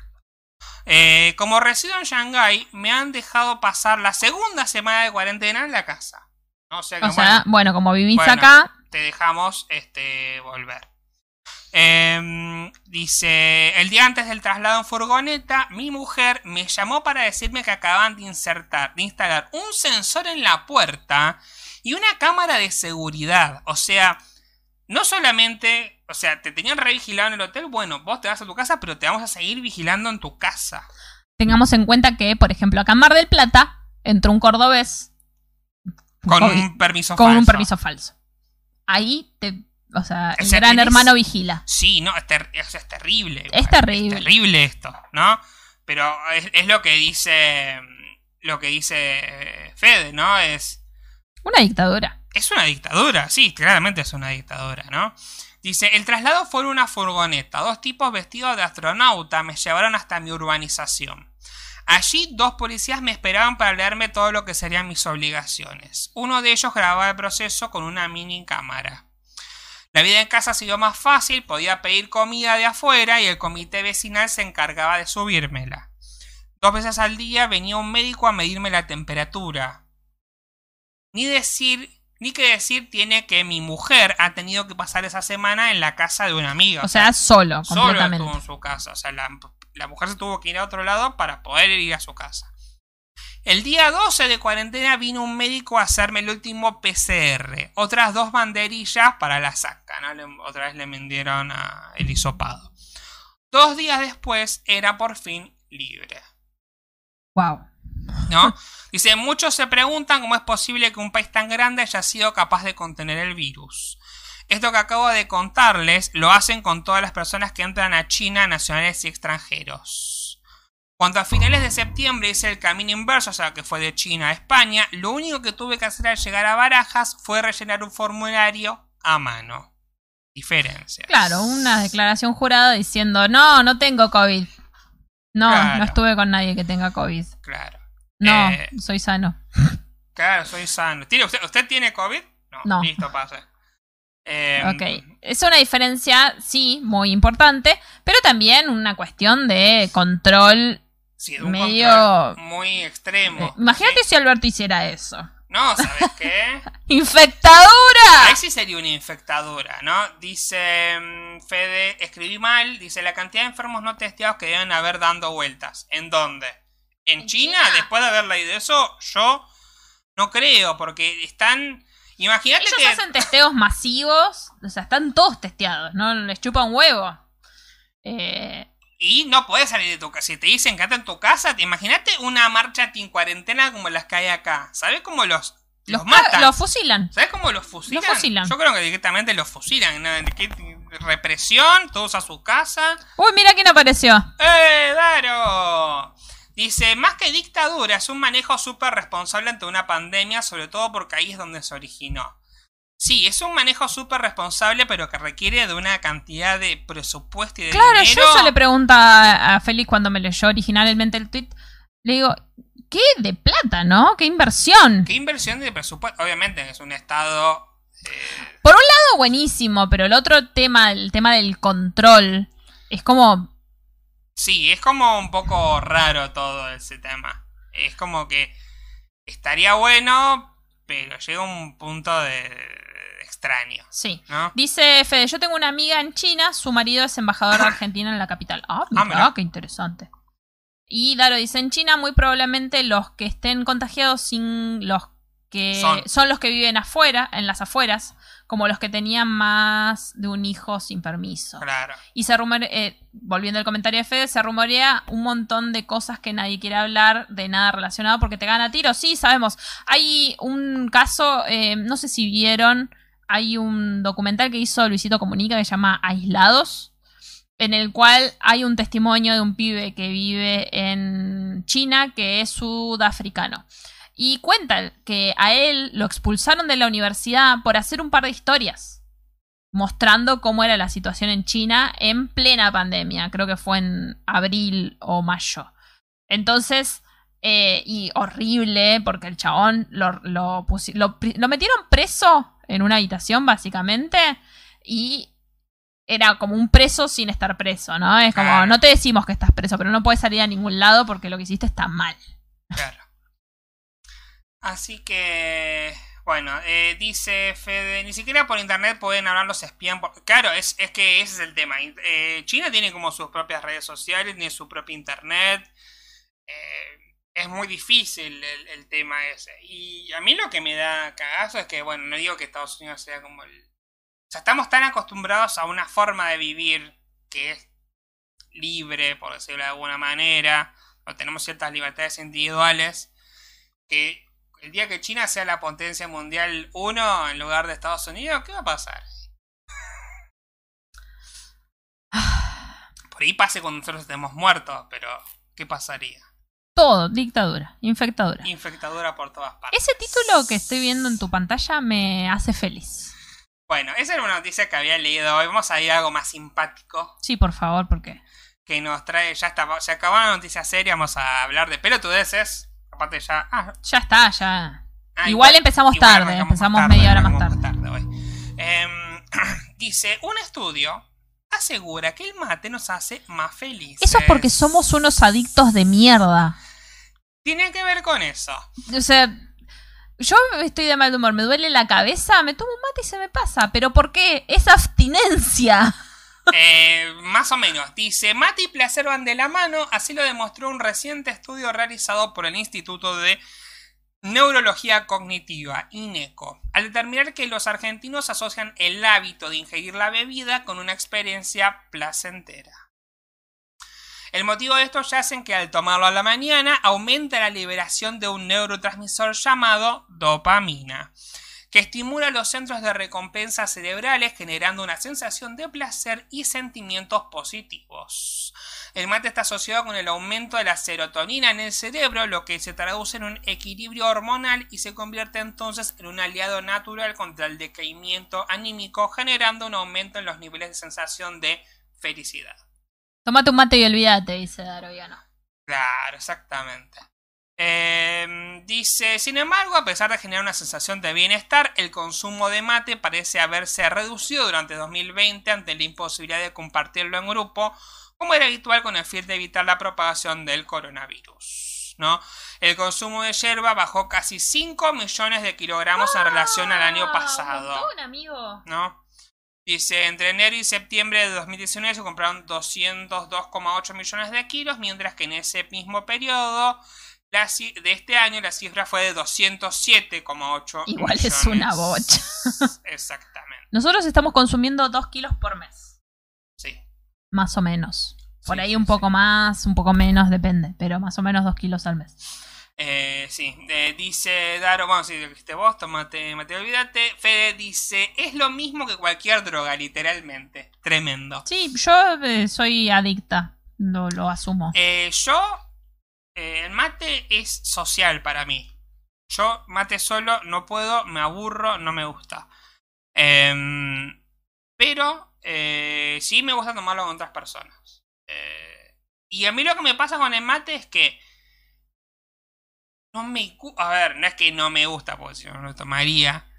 Eh, como resido en Shanghái, me han dejado pasar la segunda semana de cuarentena en la casa. O sea que, o sea, bueno, bueno, como vivís Bueno. acá, te dejamos este, volver. Em, dice, el día antes del traslado en furgoneta, mi mujer me llamó para decirme que acaban de insertar, de instalar un sensor en la puerta y una cámara de seguridad. O sea, no solamente, o sea, te tenían revigilado en el hotel, bueno, vos te vas a tu casa, pero te vamos a seguir vigilando en tu casa. tengamos en cuenta que, por ejemplo, acá en Mar del Plata entró un cordobés Con COVID, un permiso con un falso. permiso falso. Ahí te, o sea, el gran tenés- hermano vigila. Sí, no, es, ter- o sea, es terrible. Es terrible. Es terrible esto, ¿no? Pero es, es lo que dice. Lo que dice Fede, ¿no? Es. Una dictadura. Es una dictadura, sí, claramente es una dictadura, ¿no? Dice, el traslado fue en una furgoneta. Dos tipos vestidos de astronauta me llevaron hasta mi urbanización. Allí dos policías me esperaban para leerme todo lo que serían mis obligaciones. Uno de ellos grababa el proceso con una mini cámara. La vida en casa sido más fácil, podía pedir comida de afuera y el comité vecinal se encargaba de subírmela. Dos veces al día venía un médico a medirme la temperatura. Ni decir, ni que decir tiene que mi mujer ha tenido que pasar esa semana en la casa de una amiga. O sea, solo, solo completamente. estuvo en su casa. O sea, la, la mujer se tuvo que ir a otro lado para poder ir a su casa. El día 12 de cuarentena vino un médico a hacerme el último PCR. Otras dos banderillas para la saca. ¿no? Le- otra vez le vendieron a el hisopado. Dos días después era por fin libre. Wow. ¿no? Dice, muchos se preguntan cómo es posible que un país tan grande haya sido capaz de contener el virus. Esto que acabo de contarles lo hacen con todas las personas que entran a China, nacionales y extranjeros. Cuando a finales de septiembre hice el camino inverso, o sea que fue de China a España, lo único que tuve que hacer al llegar a Barajas fue rellenar un formulario a mano. Diferencias. Claro, una declaración jurada diciendo, no, no tengo COVID. No, Claro. no estuve con nadie que tenga COVID. Claro. No, Eh, soy sano. Claro, soy sano. ¿Tiene usted, ¿Usted tiene COVID? No. Listo, pase. Eh, Ok, es una diferencia, sí, muy importante, pero también una cuestión de control. sí, de un medio- control muy extremo. Eh, Imagínate Sí. si Alberto hiciera eso. No, ¿sabes qué? ¡Infectadura! Ahí sí sería una infectadura, ¿no? Dice mm, Fede, escribí mal, dice la cantidad de enfermos no testeados que deben haber dando vueltas. ¿En dónde? ¿En, ¿En China? China? Después de haber leído eso, yo no creo, porque están... Imagínate Ellos que... hacen testeos masivos, o sea, están todos testeados, ¿no? Les chupa un huevo. Eh, Y no puedes salir de tu casa. Si te dicen quédate en tu casa, te imagínate una marcha en cuarentena como las que hay acá. ¿Sabes cómo los, los, matan? los fusilan. ¿Sabes cómo los fusilan? Los fusilan. Yo creo que directamente los fusilan. ¿no? ¿Qué- Represión, todos a su casa. Uy, mira quién apareció. ¡Eh, Daro! Dice, más que dictadura, es un manejo súper responsable ante una pandemia, sobre todo porque ahí es donde se originó. Sí, es un manejo súper responsable, pero que requiere de una cantidad de presupuesto y de Claro, dinero. yo eso le pregunto a Félix cuando me leyó originalmente el tweet. Le digo, ¿qué de plata, no? ¿Qué inversión? ¿Qué inversión de presupuesto? Obviamente es un estado... eh, Todo buenísimo, pero el otro tema, el tema del control, es como. Sí, es como un poco raro todo ese tema. Es como que estaría bueno, pero llega un punto de, extraño, Sí. ¿no? Dice Fede, yo tengo una amiga en China, su marido es embajador de Argentina en la capital. Ah, mira, mira. qué interesante. Y Daro dice, en China muy probablemente los que estén contagiados sin los que Son. son, los que viven afuera, en las afueras, como los que tenían más de un hijo sin permiso. Claro. Y se rumorea, eh, volviendo al comentario de Fede, se rumorea un montón de cosas que nadie quiere hablar, de nada relacionado, porque te gana tiro. Sí, sabemos. Hay un caso, eh, no sé si vieron, hay un documental que hizo Luisito Comunica que se llama Aislados, en el cual hay un testimonio de un pibe que vive en China que es sudafricano. Y cuenta que a él lo expulsaron de la universidad por hacer un par de historias mostrando cómo era la situación en China en plena pandemia. Creo que fue en abril o mayo. Entonces, eh, y horrible, porque el chabón lo, lo, lo metieron preso en una habitación, básicamente, y era como un preso sin estar preso, ¿no? Es como, no te decimos que estás preso, pero no puedes salir a ningún lado porque lo que hiciste está mal. Claro. Así que, bueno, eh, dice Fede, ni siquiera por internet pueden hablar los espías. por- Claro, es, es que ese es el tema. Eh, China tiene como sus propias redes sociales, tiene su propio internet. Eh, es muy difícil el, el tema ese. Y a mí lo que me da cagazo es que, bueno, no digo que Estados Unidos sea como el... O sea, estamos tan acostumbrados a una forma de vivir que es libre, por decirlo de alguna manera, o tenemos ciertas libertades individuales, que el día que China sea la potencia mundial 1 en lugar de Estados Unidos, ¿qué va a pasar? Por ahí pase cuando nosotros estemos muertos, pero ¿qué pasaría? Todo, dictadura, infectadura. Infectadura por todas partes. Ese título que estoy viendo en tu pantalla me hace feliz. Bueno, esa era una noticia que había leído hoy. Vamos a ir a algo más simpático Sí, por favor, porque que nos trae. Ya está, se acabó la noticia seria. Vamos a hablar de pelotudeces. Aparte, ya. Ah, ya está, ya. ah, igual, empezamos igual tarde, empezamos tarde, media hora más tarde. hoy. Em, dice: Un estudio asegura que el mate nos hace más felices. Eso es porque somos unos adictos de mierda. Tiene que ver con eso. O sea, yo estoy de mal humor, me duele la cabeza, me tomo un mate y se me pasa. ¿Pero por qué? Es abstinencia. Eh, más o menos. Dice, mate y placer van de la mano, así lo demostró un reciente estudio realizado por el Instituto de Neurología Cognitiva, INECO, al determinar que los argentinos asocian el hábito de ingerir la bebida con una experiencia placentera. El motivo de esto yace en que al tomarlo a la mañana aumenta la liberación de un neurotransmisor llamado dopamina, que estimula los centros de recompensa cerebrales generando una sensación de placer y sentimientos positivos. El mate está asociado con el aumento de la serotonina en el cerebro, lo que se traduce en un equilibrio hormonal y se convierte entonces en un aliado natural contra el decaimiento anímico, generando un aumento en los niveles de sensación de felicidad. Tómate un mate y olvídate, dice Daroviano. Claro, exactamente. Eh, dice, sin embargo, a pesar de generar una sensación de bienestar, el consumo de mate parece haberse reducido durante 2020 ante la imposibilidad de compartirlo en grupo, como era habitual con el fin de evitar la propagación del coronavirus. ¿no? El consumo de yerba bajó casi 5 millones de kilogramos en relación al año Ah, pasado. un montón, amigo. ¿no? Dice, entre enero y septiembre de 2019 se compraron 202,8 millones de kilos, mientras que en ese mismo periodo la de este año la cifra fue de 207,8 Igual es una bocha. Exactamente, Nosotros estamos consumiendo 2 kilos por mes. sí. Más o menos. Por Sí, ahí un poco sí. más, un poco menos, depende. Pero más o menos 2 kilos al mes. Eh, sí, eh, dice Daro, bueno, si dijiste vos, tomate, mate, olvídate. Fede dice, es lo mismo que cualquier droga, literalmente. Tremendo. Sí, yo eh, soy adicta. Lo, lo asumo. Eh, yo, el mate es social para mí. Yo mate solo no puedo, me aburro, no me gusta. Em, pero eh, sí me gusta tomarlo con otras personas. Eh, y a mí lo que me pasa con el mate es que no me a ver, no es que no me gusta, porque si no lo tomaría.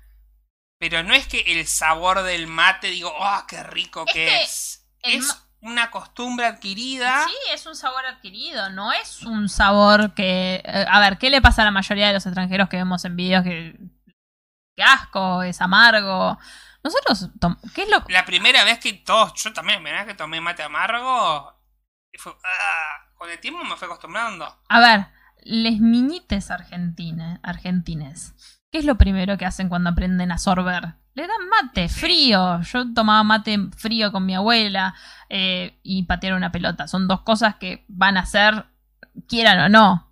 Pero no es que el sabor del mate digo, oh, qué rico Es que que es. Es una costumbre adquirida. Sí, es un sabor adquirido, no es un sabor que... eh, a ver, ¿qué le pasa a la mayoría de los extranjeros que vemos en videos que... que asco, es amargo? Nosotros, tom- ¿qué es lo La primera vez que todos, yo también, vez que tomé mate amargo, y fue, ah, con el tiempo me fue acostumbrando. A ver, les niñites argentines, argentines, ¿qué es lo primero que hacen cuando aprenden a sorber? Le dan mate, frío. Yo tomaba mate frío con mi abuela eh, y patear una pelota. Son dos cosas que van a hacer, quieran o no.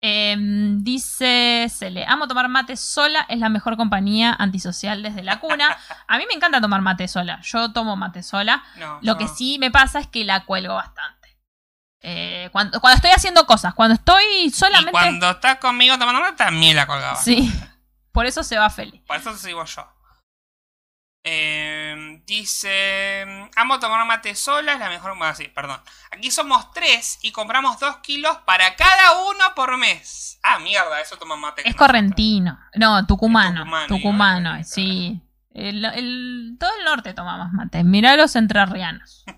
Em, dice Cele, amo tomar mate sola, es la mejor compañía antisocial desde la cuna. A mí me encanta tomar mate sola, yo tomo mate sola. No, Lo que sí me pasa es que la cuelgo bastante. Eh, cuando, cuando estoy haciendo cosas, cuando estoy Y solamente. cuando estás conmigo tomando mate, también la colgaba. Sí. Por eso se va feliz. Por eso te digo yo. Eh, dice, amo tomar mate sola, es la mejor... Bueno, sí, perdón. Aquí somos tres y compramos dos kilos para cada uno por mes. Ah, mierda, eso toma mate. Es correntino. No, tucumano. Tucumano, sí. El, el- todo el norte tomamos mate. Mirá los entrerrianos.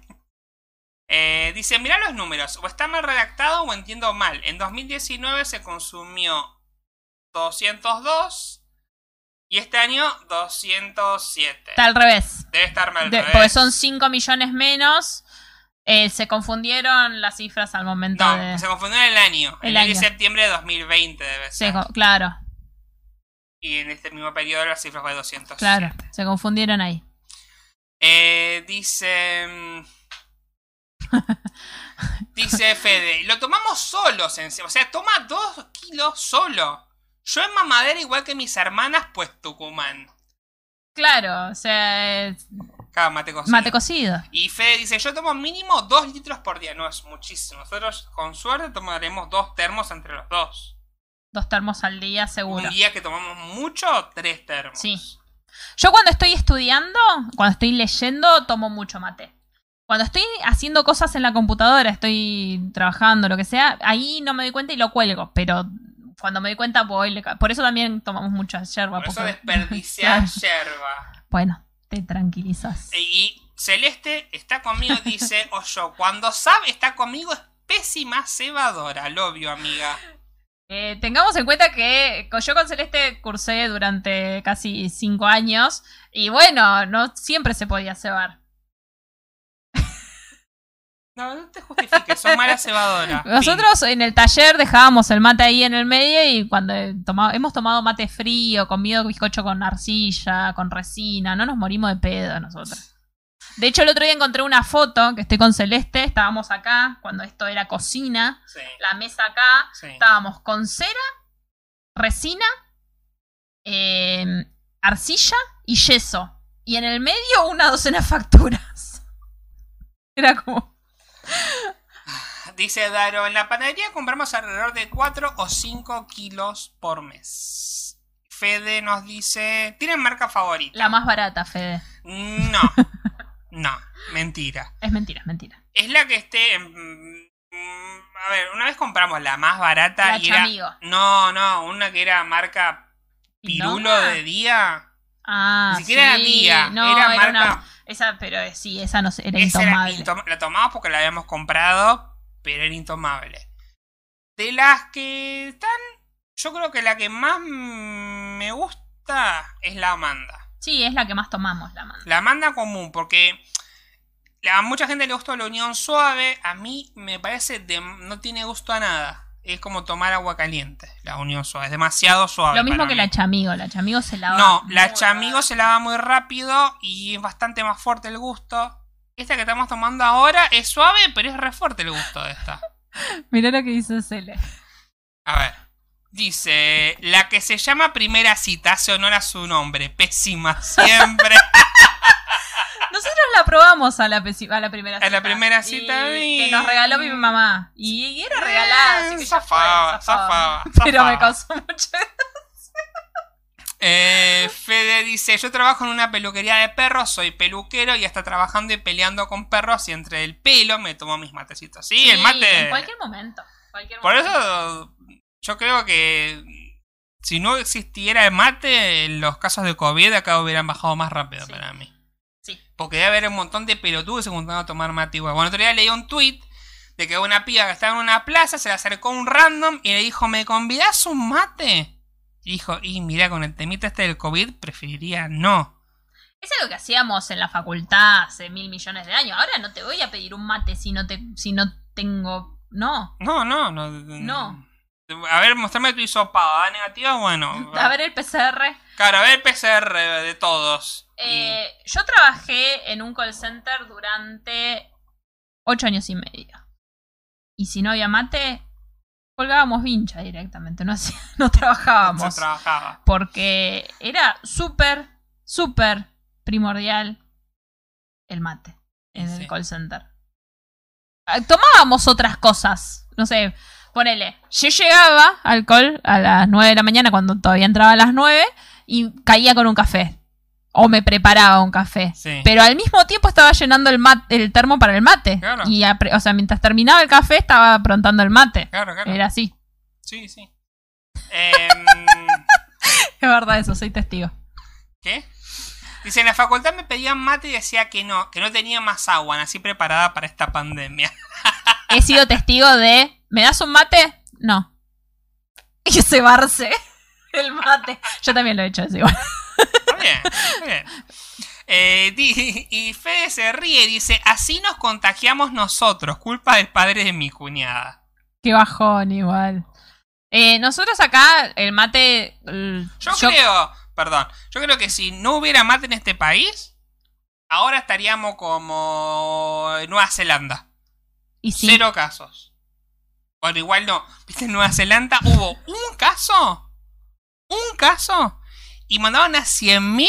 Eh, dice, mirá los números, o está mal redactado o entiendo mal. En 2019 se consumió 202 y este año 207. Está al revés. Debe estar mal. De- porque son 5 millones menos. Eh, se confundieron las cifras al momento No, de. se confundió en el año. El El año de septiembre de 2020 debe Se ser. claro, Y en este mismo periodo la cifra fue 207. claro. Se confundieron ahí. Eh, dice... dice Fede, lo tomamos solos, en- o sea, toma dos kilos solo. Yo en mamadera igual que mis hermanas, pues Tucumán. Claro, o sea, es Cada mate cocido. mate cocido. Y Fede dice, yo tomo mínimo dos litros por día. No, es muchísimo. Nosotros con suerte tomaremos dos termos entre los dos. Dos termos al día, seguro. Un día que tomamos mucho, tres termos. Sí. Yo cuando estoy estudiando, cuando estoy leyendo, tomo mucho mate. Cuando estoy haciendo cosas en la computadora, estoy trabajando, lo que sea, ahí no me doy cuenta y lo cuelgo. Pero cuando me doy cuenta, voy. le Por eso también tomamos mucha yerba. Por eso porque- desperdiciar yerba. Bueno, te tranquilizas. Y Celeste está conmigo dice, o yo, cuando Sab está conmigo es pésima cebadora. Lo obvio, amiga. Eh, tengamos en cuenta que yo con Celeste cursé durante casi cinco años y bueno, no siempre se podía cebar. No, no te justifiques, sos mala cebadora. Nosotros en el taller dejábamos el mate ahí en el medio y cuando hemos tomado mate frío, comido bizcocho con arcilla, con resina, no nos morimos de pedo nosotros. De hecho, el otro día encontré una foto que estoy con Celeste, estábamos acá, cuando esto era cocina, Sí, la mesa acá, sí. estábamos con cera, resina eh, arcilla y yeso. Y en el medio una docena de facturas. Era como... Dice Daro, en la panadería compramos alrededor de 4 o 5 kilos por mes. Fede nos dice, ¿tienen marca favorita? La más barata, Fede. No, no, mentira. Es mentira, es mentira. Es la que esté... en- mm, A ver, una vez compramos la más barata La y era... No, no, una que era marca Pirulo de día. Ah, Ni siquiera sí. día, No, era era marca... una- Esa, pero eh, sí, esa no era Esa era intomable. intom- la tomamos porque la habíamos comprado, pero era intomable. De las que están, yo creo que la que más me gusta es la Amanda. Sí, es la que más tomamos, la manda. La Amanda común, porque a mucha gente le gustó la unión suave, a mí me parece de, no tiene gusto a nada. Es como tomar agua caliente, la unión suave, es demasiado suave. Lo mismo para que mí. la chamigo, la chamigo se lava. No, la chamigo se lava muy rápido y es bastante más fuerte el gusto. Esta que estamos tomando ahora es suave, pero es re fuerte el gusto de esta. Mirá lo que dice Cele. A ver. Dice, la que se llama primera cita hace honor a su nombre. Pésima siempre. Nosotros la probamos a la, pesi- a la primera cita. A la primera cita, Y y- que nos regaló mi mamá. Y era regalada, así que fue, Zafaba, zafaba. Pero zafaba. me causó mucho. Eh, Fede dice, yo trabajo en una peluquería de perros, soy peluquero y hasta trabajando y peleando con perros y entre el pelo me tomo mis matecitos. Sí, el mate... En cualquier momento. cualquier Por momento. eso yo creo que si no existiera el mate, los casos de COVID acá hubieran bajado más rápido Sí. para mí. Sí. Porque debe haber un montón de pelotudos que se juntaron a tomar mate igual. Bueno, otro día leí un tweet de que una piba que estaba en una plaza se le acercó un random y le dijo, ¿me convidás un mate? Y dijo, y mira, con el temita este del COVID preferiría no. Es lo que hacíamos en la facultad hace mil millones de años. Ahora no te voy a pedir un mate si no te, si no tengo. No. No, no, no. No. A ver, mostrame tu hisopado. ¿Da negativa? Bueno. A ver el PCR. Claro, a ver el PCR de todos. Y- Eh, yo trabajé en un call center durante ocho años y medio. Y si no había mate, colgábamos vincha directamente, no, no trabajábamos. Trabajaba. porque era súper, súper primordial el mate en Sí. el call center. Ah, Tomábamos otras cosas, no sé, ponele, yo llegaba al call a las 9 de la mañana cuando todavía entraba a las 9 y caía con un café. O me preparaba un café. Sí. Pero al mismo tiempo estaba llenando el, mat- el termo para el mate. Claro. Y o sea, mientras terminaba el café estaba aprontando el mate. Claro, claro. Era así. Sí, sí. Em, Es verdad eso, soy testigo. ¿Qué? Dice, en la facultad me pedían mate y decía que no, que no tenía más agua, nací preparada para esta pandemia. he sido testigo de. ¿Me das un mate? No. Y cebarse el mate. Yo también lo he hecho igual. Está bien, bien. Eh, y Fede se ríe y dice, así nos contagiamos nosotros, culpa del padre de mi cuñada. Qué bajón igual. Eh, nosotros acá, el mate. el- Yo, creo, perdón, yo creo que si no hubiera mate en este país, ahora estaríamos como en Nueva Zelanda. Y sí. Cero casos. Bueno, igual no. ¿Viste? En Nueva Zelanda hubo un caso. Un caso. Y mandaron a 100.000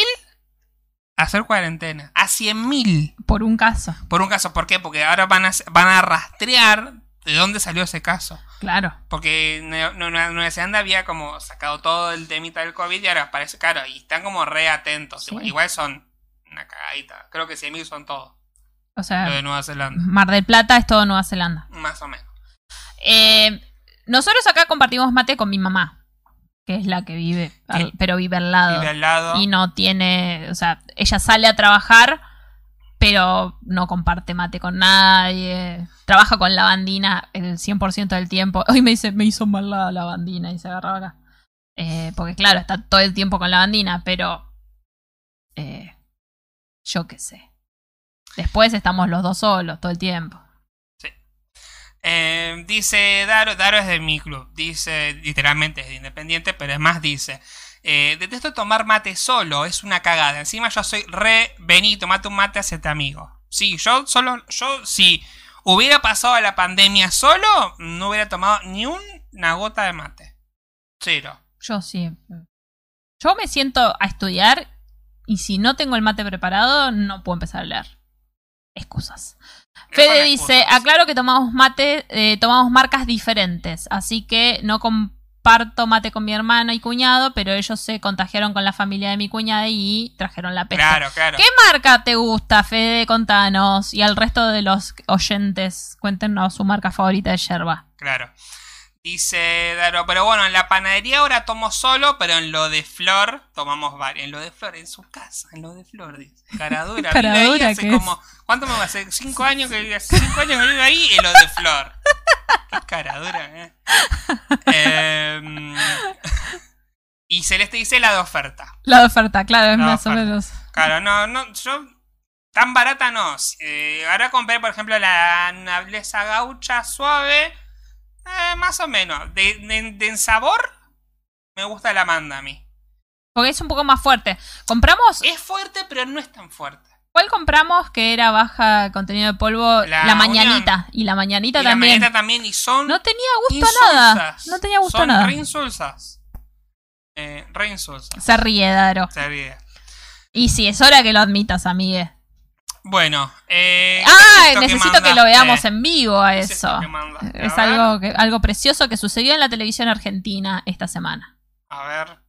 a hacer cuarentena. A 100.000 Por un caso. por un caso. ¿Por qué? Porque ahora van a, van a rastrear de dónde salió ese caso. Claro. Porque Nue- Nue- Nueva Zelanda había como sacado todo el temita del COVID y ahora parece claro. Y están como re atentos. Sí. Igual, son una cagadita. Creo que 100.000 son todos. O Lo sea, de Nueva Zelanda. Mar del Plata es todo Nueva Zelanda. Más o menos. Eh, nosotros acá compartimos mate con mi mamá. Que es la que vive, al- pero vive al lado. Vive al lado. y no tiene, o sea, ella sale a trabajar, pero no comparte mate con nadie. Trabaja con lavandina el 100% del tiempo. Hoy me dice, me hizo mal la lavandina y se agarraba acá. Eh, porque claro, está todo el tiempo con lavandina, pero eh, yo qué sé. Después estamos los dos solos todo el tiempo. Eh, dice Daro, Daro es de mi club. Dice, literalmente es de independiente, pero es más, dice. eh, detesto tomar mate solo, es una cagada. Encima yo soy re vení, tomate un mate, hacete amigo. Sí, yo solo, yo si hubiera pasado la pandemia solo, no hubiera tomado ni una gota de mate. Cero. Yo sí. Yo me siento a estudiar y si no tengo el mate preparado, no puedo empezar a leer. Excusas. Fede dice, aclaro que tomamos mate, eh, tomamos marcas diferentes, así que no comparto mate con mi hermano y cuñado, pero ellos se contagiaron con la familia de mi cuñada y trajeron la peste. Claro, claro. ¿Qué marca te gusta, Fede? Contanos. Y al resto de los oyentes, cuéntenos su marca favorita de yerba. Claro. Dice Daro, pero bueno, en la panadería ahora tomo solo, pero en lo de Flor tomamos varios. En lo de Flor, en su casa, en lo de Flor, dice. Caradura. Caradura, hace como, ¿Cuánto me va a hacer? ¿Cinco años que vive, hace cinco años que vive ahí en lo de Flor? Qué caradura, eh. Em, y Celeste dice la de oferta. La de oferta, claro, es La más o menos. Claro, no, no, yo. Tan barata no. Eh, ahora compré, por ejemplo, la Nableza Gaucha suave. Eh, más o menos. De, de- sabor, me gusta la manda a mí. Porque es un poco más fuerte. Compramos. Es fuerte, pero no es tan fuerte. ¿Cuál compramos que era baja contenido de polvo? La La, mañanita. Y la mañanita Y la también. maneta también, y son. No tenía gusto a nada. No tenía gusto a nada. re insulsas. Eh, re insulsas. Se ríe, Daro. Se ríe. Y sí, es hora que lo admitas, amigue. Bueno, eh, ¿qué Ah, necesito que, lo veamos en vivo a ¿Qué es eso. Es A algo, que, algo precioso que sucedió en la televisión argentina esta semana. A ver,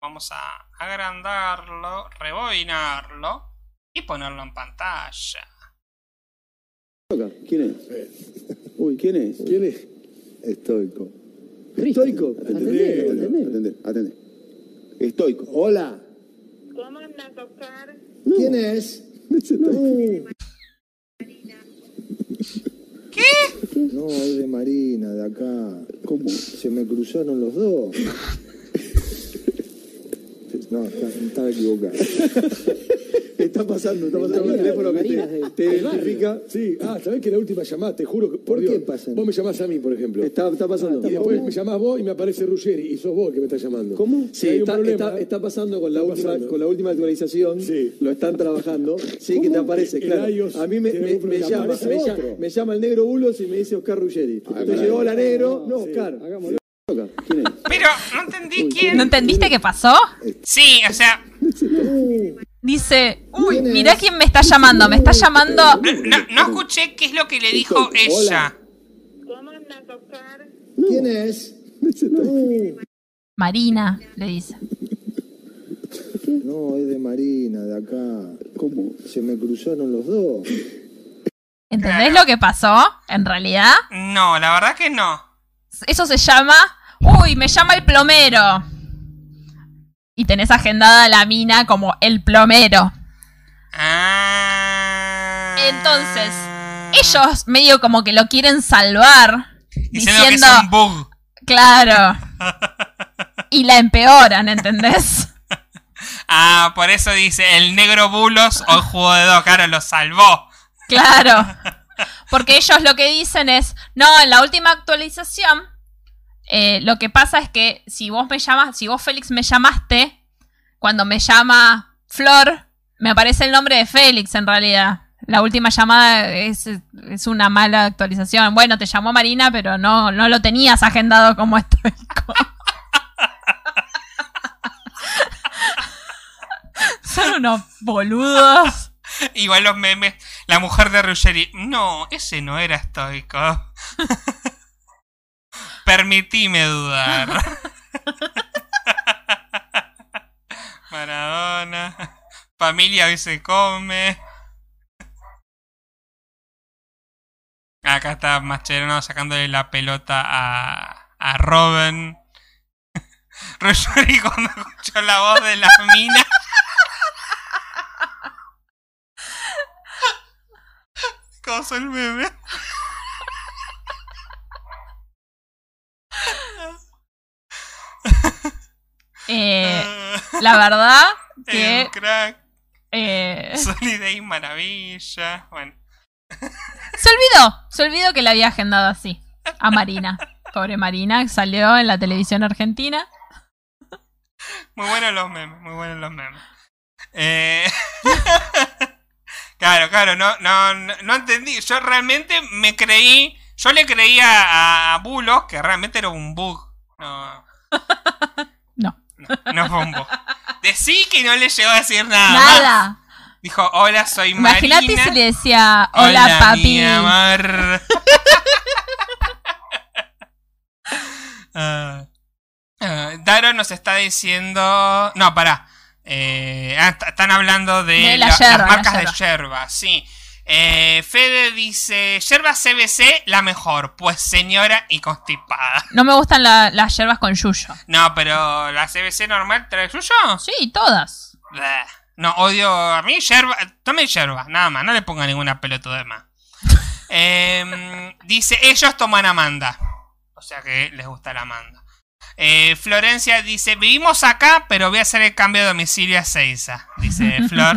vamos a agrandarlo, rebobinarlo y ponerlo en pantalla. ¿Quién es? Uy, ¿quién es? ¿Quién es? Estoico. Estoico. Atendé, atendé, atendé. Estoico. Hola. ¿Cómo andas, Oscar? ¿Quién es? No, es de Marina, de acá. ¿Cómo? Se me cruzaron los dos. No, está- estaba equivocado. Está pasando, está pasando el teléfono que te, te identifica. Sí, ah, ¿sabés que la última llamada, te juro, que- por, ¿Por Dios, qué vos me llamás a mí, por ejemplo. Está, está pasando. y después me llamás vos y me aparece Ruggeri y sos vos el que me estás llamando. ¿Cómo? Sí, un está, problema, está- está pasando con la, Está última, pasando. con la última actualización. Sí. Lo están trabajando. Sí, que te aparece, El claro. A mí me, me- llama, me, llama, otro. me llama el negro Bulos y me dice Oscar Ruggeri. Entonces llegó hola negro. No, Oscar. hagámoslo. ¿Quién es? Pero no entendí quién. ¿No entendiste qué pasó? Sí, o sea, Dice, uy, mirá quién me está llamando. Me está llamando. no, no- no escuché qué es lo que le dijo ella. ¿Cómo andas, Oscar? ¿Quién es? Marina, le dice. No, es de Marina, de acá. ¿Cómo? Se me cruzaron los dos. ¿Entendés Claro. lo que pasó? En realidad, No, la verdad que no. eso se llama. Uy, me llama el plomero. Y tenés agendada la mina como el plomero. Ah. Entonces, Ellos medio como que lo quieren salvar. Diciendo, que Diciendo, es un bug. claro. Y la empeoran, ¿entendés? Ah, por eso dice el negro bulos o el jugo de dos, claro, lo salvó. Claro. Porque ellos lo que dicen es, no, en la última actualización, eh, lo que pasa es que si vos me llamas, si vos Félix me llamaste, cuando me llama Flor, me aparece el nombre de Félix en realidad. La última llamada es, es una mala actualización. Bueno, te llamó Marina, pero no, no lo tenías agendado como estoico. Son unos boludos. Igual los memes, la mujer de Ruggeri, no, ese no era estoico. Permitime dudar. Maradona. Familia hoy se come. Acá está Mascherano sacándole la pelota a, a Robin. Ruggeri cuando escuchó la voz de la mina. Cosa el meme. Eh, la verdad que El crack. eh, maravilla. Bueno. se olvidó, se olvidó que la había agendado así a Marina. Pobre Marina, salió en la televisión argentina. Muy buenos los memes, muy buenos los memes. Eh... claro, claro, no, no, no, entendí. Yo realmente me creí. Yo le creía a, a Bulos que realmente era un bug. No. No. No vos. Decí que no le llegó a decir nada. Nada. más. Dijo, hola, soy Marina. Imagínate si le decía, hola, papi. mi amor. Ah, ah, Daro nos está diciendo. No, pará. Eh, ah, están hablando de, De la la- yerba, las la marcas yerba. de yerba, sí. Eh, Fede dice: Yerba CBC, la mejor, pues señora y constipada. No me gustan la- las hierbas con yuyo. No, pero la CBC normal trae suyo. Sí, todas. Bleh. No, odio a mí yerba. Tome yerba, nada más. No le ponga ninguna pelotuda de más. Em, dice, ellos toman Amanda. O sea que les gusta la Amanda. Eh, Florencia dice, vivimos acá, pero voy a hacer el cambio de domicilio a Seiza. Dice Flor.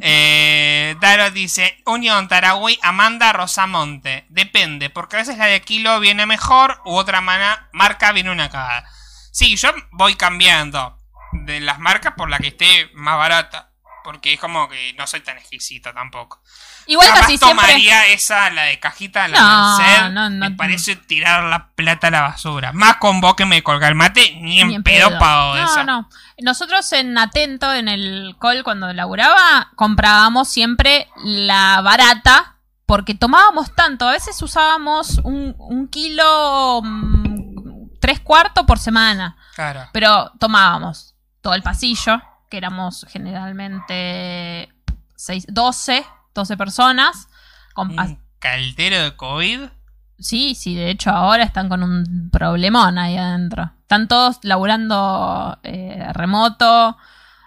Eh, Daro dice, Unión, Taragüey, Amanda, Rosamonte. Depende, porque a veces la de Kilo viene mejor u otra mana- marca viene una cagada. Sí, yo voy cambiando de las marcas por la que esté más barata. Porque es como que no soy tan exquisito tampoco. Igual Capaz casi siempre. tomaría esa, la de cajita, la No, Merced. no, no, me parece tirar la plata a la basura. Más con vos que me colga el mate, ni en, Ni en pedo, pedo. pago No, eso. no. Nosotros en Atento, en el call, cuando laburaba, comprábamos siempre la barata, porque tomábamos tanto. A veces usábamos un, un kilo, mm, tres cuartos por semana. Claro. Pero tomábamos todo el pasillo, que éramos generalmente seis, 12, 12 personas. Con, Un caldero de COVID. Sí, sí, de hecho ahora están con un problemón ahí adentro. Están todos laburando eh, remoto.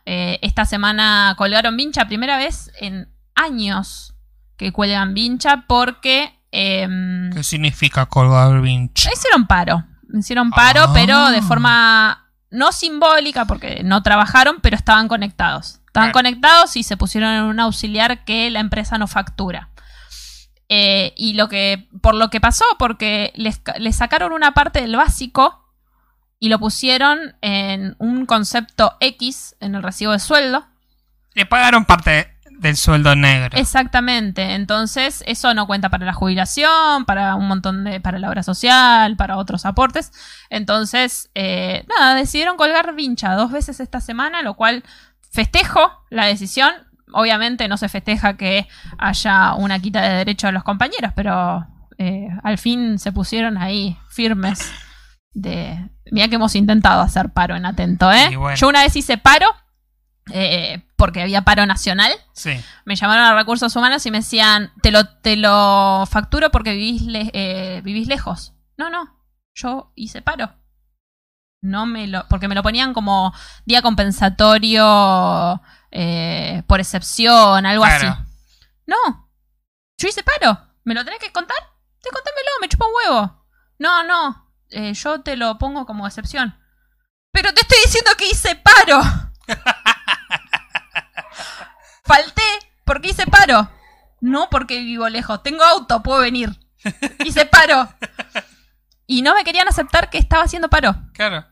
Eh, esta semana colgaron vincha, primera vez en años que cuelgan vincha porque em, ¿Qué significa colgar vinch? hicieron paro. Hicieron paro, Ah. pero de forma no simbólica porque no trabajaron, pero estaban conectados. Estaban Claro. conectados y se pusieron en un auxiliar que la empresa no factura. Eh, y lo que, por lo que pasó, porque les sacaron una parte del básico y lo pusieron en un concepto X en el recibo de sueldo. Le pagaron parte del sueldo negro. Exactamente. Entonces, eso no cuenta para la jubilación, para un montón de. para la obra social, para otros aportes. Entonces, eh, nada, decidieron colgar vincha dos veces esta semana, lo cual festejo la decisión. Obviamente no se festeja que haya una quita de derecho a los compañeros, pero eh, al fin se pusieron ahí firmes. De. Mira que hemos intentado hacer paro en atento, ¿eh? Bueno. Yo una vez hice paro. eh, porque había paro nacional Sí. me llamaron a recursos humanos y me decían, te lo, te lo facturo porque vivís, le- eh, vivís lejos. No, no, yo hice paro. No me lo, porque me lo ponían como día compensatorio eh, por excepción, algo Claro. así. No, yo hice paro. ¿Me lo tenés que contar? Te contámelo, me chupa un huevo. No, no, eh, yo te lo pongo como excepción. Pero te estoy diciendo que hice paro. Falté porque hice paro. No porque vivo lejos. Tengo auto, puedo venir. Hice paro. Y no me querían aceptar que estaba haciendo paro. Claro.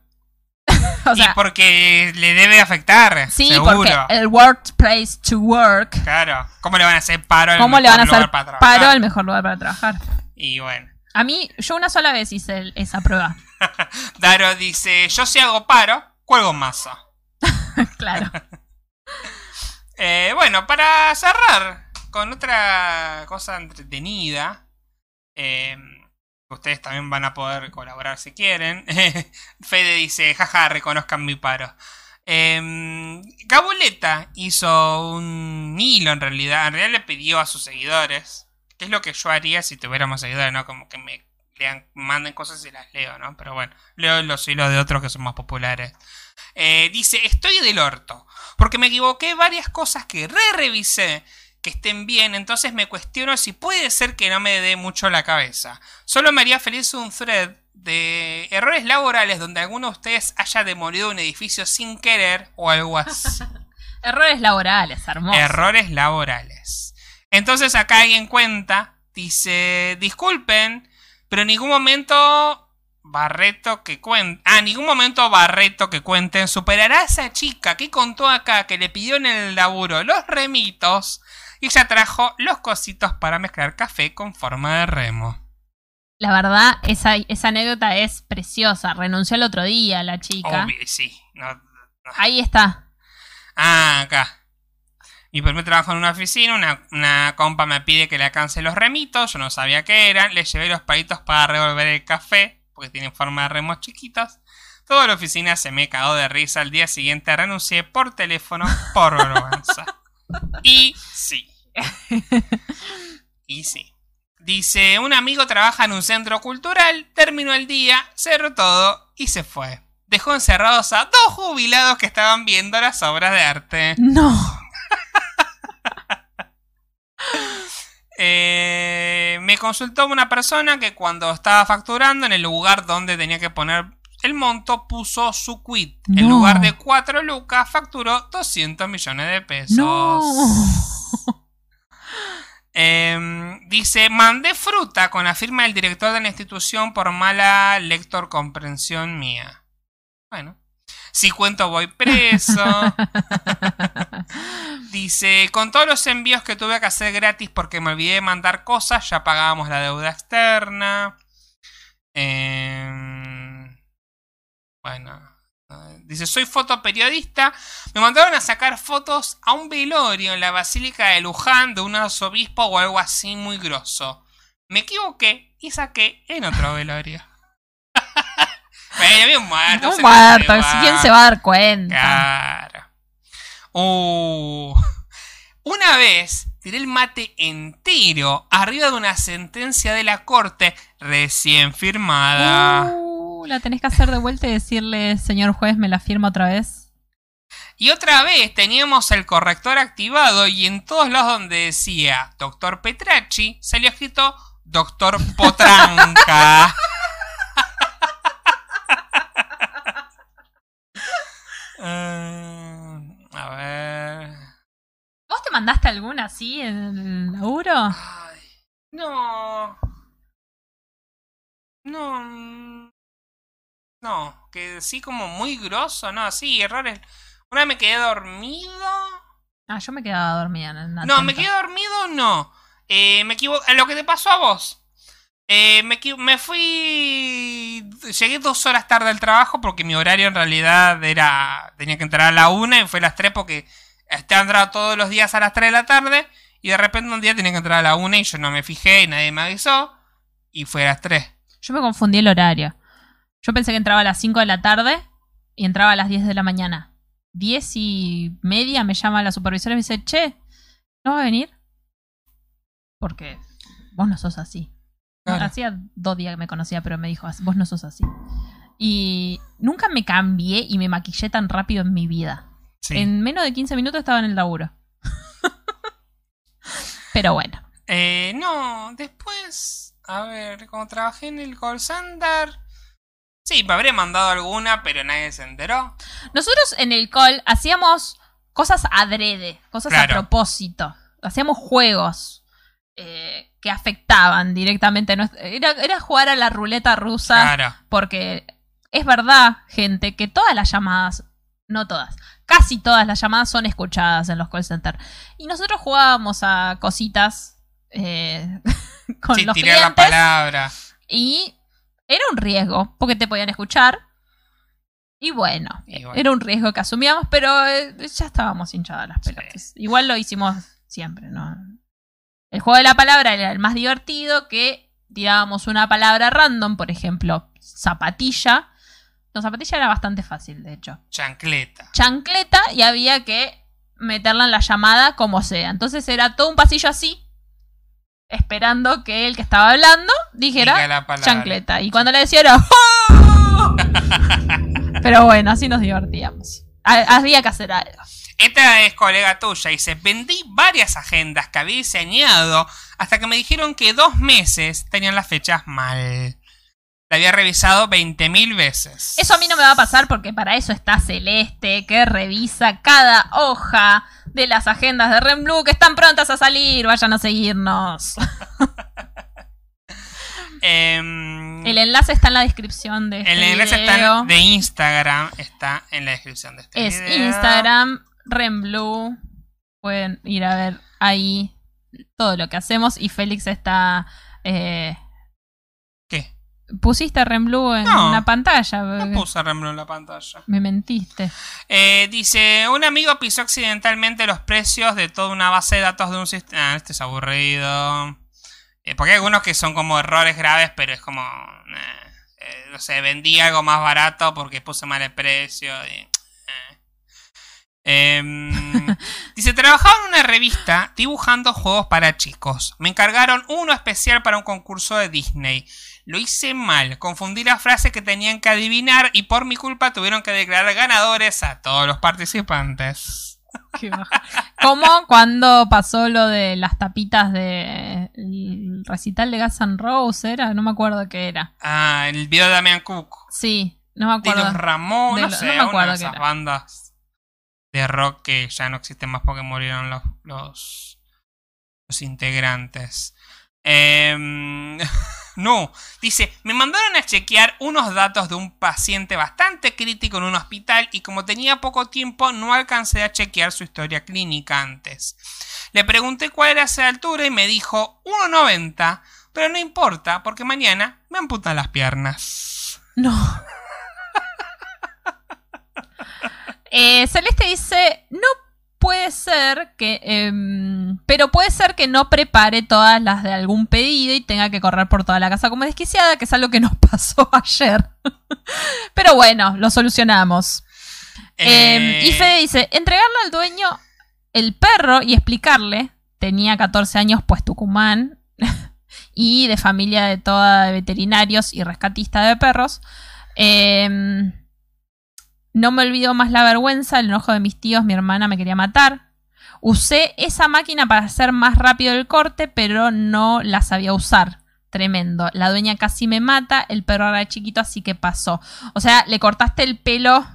O sea, y porque le debe afectar. sí, seguro. porque el workplace to work. Claro. ¿Cómo le van a hacer paro al ¿Cómo le van a mejor hacer lugar para trabajar? paro al mejor lugar para trabajar? Y bueno. A mí, yo una sola vez hice el- esa prueba. Daro dice, yo si hago paro, cuelgo masa. claro. Eh, bueno, para cerrar con otra cosa entretenida, eh, ustedes también van a poder colaborar si quieren. Fede dice, jaja, reconozcan mi paro. Eh, Gabuleta hizo un hilo en realidad, en realidad le pidió a sus seguidores, que es lo que yo haría si tuviéramos seguidores, ¿no? Como que me lean, manden cosas y las leo, ¿no? Pero bueno, leo los hilos de otros que son más populares. Eh, dice, estoy del orto, porque me equivoqué varias cosas que re-revisé que estén bien, entonces me cuestiono si puede ser que no me dé mucho la cabeza. Solo me haría feliz un thread de errores laborales donde alguno de ustedes haya demolido un edificio sin querer o algo así. Errores laborales, hermoso. Errores laborales. Entonces acá alguien cuenta, dice, disculpen, pero en ningún momento Barreto que cuenten, ah, en ningún momento Barreto que cuenten superará a esa chica que contó acá que le pidió en el laburo los remitos y ella trajo los cositos para mezclar café con forma de remo. La verdad, esa, esa anécdota es preciosa. Renunció el otro día la chica. Obvio, sí. No, Ahí está. Ah, acá. Mi primer trabajo en una oficina, una, una compa me pide que le alcance los remitos, yo no sabía qué eran, le llevé los palitos para revolver el café, porque tienen forma de remos chiquitos. Toda la oficina se me cagó de risa, al día siguiente renuncié por teléfono por vergüenza. Y sí. Y sí. Dice, un amigo trabaja en un centro cultural, terminó el día, cerró todo y se fue. Dejó encerrados a dos jubilados que estaban viendo las obras de arte. No. Eh, me consultó una persona que cuando estaba facturando en el lugar donde tenía que poner el monto puso su quit. En lugar de 4 lucas facturó 200 millones de pesos. No. Eh, dice, mandé fruta con la firma del director de la institución por mala lector comprensión mía. Bueno. Si cuento voy preso. Dice, con todos los envíos que tuve que hacer gratis porque me olvidé de mandar cosas, ya pagábamos la deuda externa. Em, bueno. Dice, soy fotoperiodista. Me mandaron a sacar fotos a un velorio en la Basílica de Luján de un arzobispo o algo así muy grosso. Me equivoqué y saqué en otro velorio. Bueno, había un muerto. Se muerto. ¿quién se va a dar cuenta? Claro. Uh. Una vez tiré el mate entero arriba de una sentencia de la corte recién firmada. Uh, la tenés que hacer de vuelta y decirle, señor juez, me la firma otra vez. Y otra vez teníamos el corrector activado y en todos lados donde decía Doctor Petracci salió escrito Doctor Potranca. Eh, a ver. ¿Vos te mandaste alguna así en el laburo? Ay, no. No. No, que sí como muy grosso, no, sí, errores. Una vez me quedé dormido. Ah, yo me quedaba dormida. en la No, me quedé dormido, no. Eh, me equivoqué. Lo que te pasó a vos. Eh, me, me fui. Llegué dos horas tarde al trabajo porque mi horario en realidad era. Tenía que entrar a la una y fue a las tres porque estaba entrado todos los días a las 3 de la tarde. Y de repente un día tenía que entrar a la una y yo no me fijé y nadie me avisó. Y fue a las 3. Yo me confundí el horario. Yo pensé que entraba a las 5 de la tarde y entraba a las 10 de la mañana. 10 y media me llama la supervisora y me dice, che, ¿no va a venir? Porque vos no sos así. Claro. Hacía dos días que me conocía, pero me dijo, vos no sos así. Y nunca me cambié y me maquillé tan rápido en mi vida. Sí. En menos de 15 minutos estaba en el laburo. pero bueno. Eh, no, después, a ver, como trabajé en el call center, sí, me habré mandado alguna, pero nadie se enteró. Nosotros en el call hacíamos cosas adrede, cosas Claro. a propósito. Hacíamos juegos eh, que afectaban directamente. Era, era jugar a la ruleta rusa. Claro. Porque es verdad, gente, que todas las llamadas, no todas, casi todas las llamadas son escuchadas en los call centers. Y nosotros jugábamos a cositas eh, con Sí, los tiré la clientes palabra. y era un riesgo, porque te podían escuchar. Y bueno, Y bueno. era un riesgo que asumíamos, pero eh, ya estábamos hinchadas las pelotas. Igual lo hicimos siempre, ¿no? El juego de la palabra era el más divertido, que tirábamos una palabra random, por ejemplo, zapatilla. No, zapatilla era bastante fácil, de hecho. Chancleta. Chancleta y había que meterla en la llamada como sea. Entonces era todo un pasillo así, esperando que el que estaba hablando dijera chancleta. Y cuando le decía era... "¡Oh!". Pero bueno, así nos divertíamos. Ha- Había que hacer algo. Esta es colega tuya. Dice, vendí varias agendas que había diseñado hasta que me dijeron que dos meses tenían las fechas mal. La había revisado 20.000 veces. Eso a mí no me va a pasar porque para eso está Celeste, que revisa cada hoja de las agendas de Renblue que están prontas a salir. Vayan a seguirnos. Em, El enlace está en la descripción de este el enlace está video. en- de Instagram está en la descripción de este Es video. Instagram, Renblue. Pueden ir a ver ahí todo lo que hacemos. Y Félix está. eh, ¿Qué? Pusiste Renblue en No, una pantalla. No puse Remblo en la pantalla. Me mentiste. Eh, dice, un amigo pisó accidentalmente los precios de toda una base de datos de un sistema... Ah, este es aburrido. Eh, porque hay algunos que son como errores graves, pero es como... eh, eh, no sé, vendí algo más barato porque puse mal el precio. y, eh. Em, dice, trabajaba en una revista dibujando juegos para chicos. Me encargaron uno especial para un concurso de Disney. Lo hice mal, confundí las frases que tenían que adivinar y por mi culpa tuvieron que declarar ganadores a todos los participantes. Qué baja. Como cuando pasó lo de las tapitas de el recital de Guns N' Roses, ¿era? No me acuerdo qué era. Ah, el video de Damian Cook. Sí, no me De acuerdo. los Ramón, De no lo- sé, no me una de esas era. bandas de rock que ya no existen más porque murieron los, los, los integrantes. Em, no, dice, me mandaron a chequear unos datos de un paciente bastante crítico en un hospital y como tenía poco tiempo no alcancé a chequear su historia clínica antes. Le pregunté cuál era esa altura y me dijo 1,90, pero no importa porque mañana me amputan las piernas. No. Eh, Celeste dice, no puede ser que... em, pero puede ser que no prepare todas las de algún pedido y tenga que correr por toda la casa como desquiciada, que es algo que nos pasó ayer. pero bueno, lo solucionamos. Eh, Em, y Fede dice, entregarle al dueño el perro y explicarle, tenía 14 años, pues Tucumán, y de familia de toda de veterinarios y rescatista de perros. Em, no me olvido más la vergüenza, el enojo de mis tíos, mi hermana me quería matar. Usé esa máquina para hacer más rápido el corte, pero no la sabía usar. Tremendo. La dueña casi me mata, el perro era chiquito, así que pasó. O sea, le cortaste el pelo.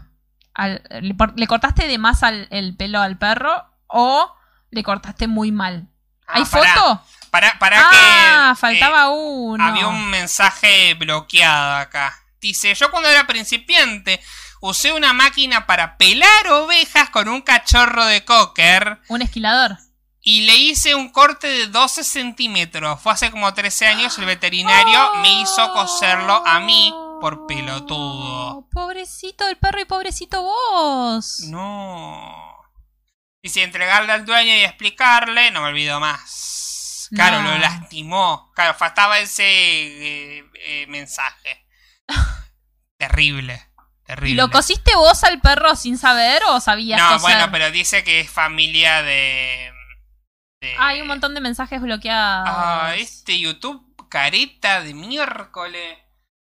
al- le, le cortaste de más al- el pelo al perro o le cortaste muy mal. ¿Hay Ah, pará, foto? Para, para Ah, que. faltaba eh, uno. había un mensaje bloqueado acá. Dice: Yo cuando era principiante usé una máquina para pelar ovejas con un cachorro de cocker Un esquilador. y le hice un corte de 12 centímetros. Fue hace como 13 años. El veterinario me hizo coserlo a mí por pelotudo. Pobrecito el perro y pobrecito vos. No. Dice entregarle al dueño y explicarle, no me olvido más. Claro, No. lo lastimó. Claro, faltaba ese eh, eh, mensaje. terrible, ¿Y terrible. lo cosiste vos al perro sin saber o sabías No, coser? bueno, pero dice que es familia de... de- Ah, hay un montón de mensajes bloqueados. Ah, este YouTube careta de miércoles.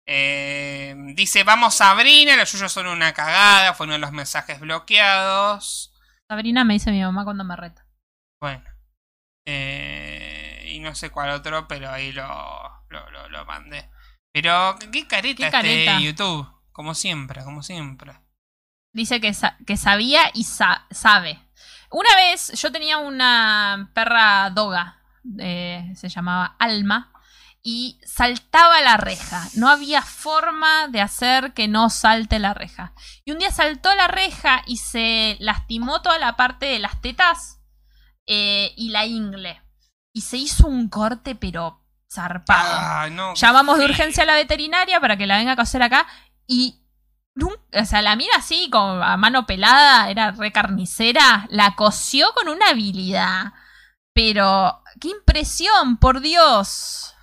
Eh, dice, vamos Sabrina, los suyos son una cagada, fue uno de los mensajes bloqueados. Sabrina me dice mi mamá cuando me reta. Bueno. Eh, y no sé cuál otro, pero ahí lo, lo, lo, lo mandé. Pero, qué careta Qué este careta. YouTube. Como siempre, como siempre. Dice que, sa- que sabía y sa- sabe. Una vez yo tenía una perra doga, eh, se llamaba Alma, y saltaba la reja. No había forma de hacer que no salte la reja. Y un día saltó la reja y se lastimó toda la parte de las tetas eh, y la ingle. Y se hizo un corte, pero zarpado. Ah, no, Llamamos de urgencia a la veterinaria para que la venga a coser acá y o sea, la mira así, con a mano pelada, era re carnicera, la cosió con una habilidad. Pero, qué impresión, por Dios.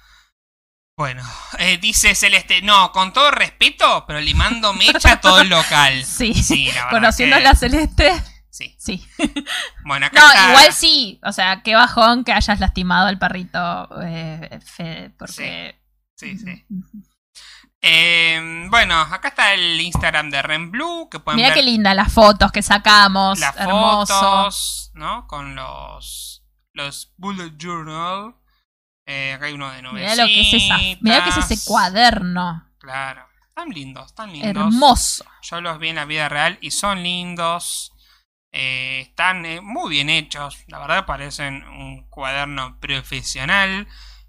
Bueno, eh, dice Celeste, no, con todo respeto, pero limando mecha todo el local. Sí, Sí, la conociendo a la celeste, Sí. sí. Bueno, acá No, está- igual sí, o sea, qué bajón que hayas lastimado al perrito, eh, Fede, porque... Sí, sí. Eh, bueno, acá está el Instagram de Renblue, que pueden Mira ver qué linda las fotos que sacamos, las hermoso. fotos, ¿no? Con los los bullet journal. Eh, acá hay uno de Mira lo que es esa, mira lo que es ese novecitas. cuaderno. Claro, están lindos, están lindos. Hermoso. Yo los vi en la vida real y son lindos. Eh, están muy bien hechos. La verdad parecen un cuaderno profesional.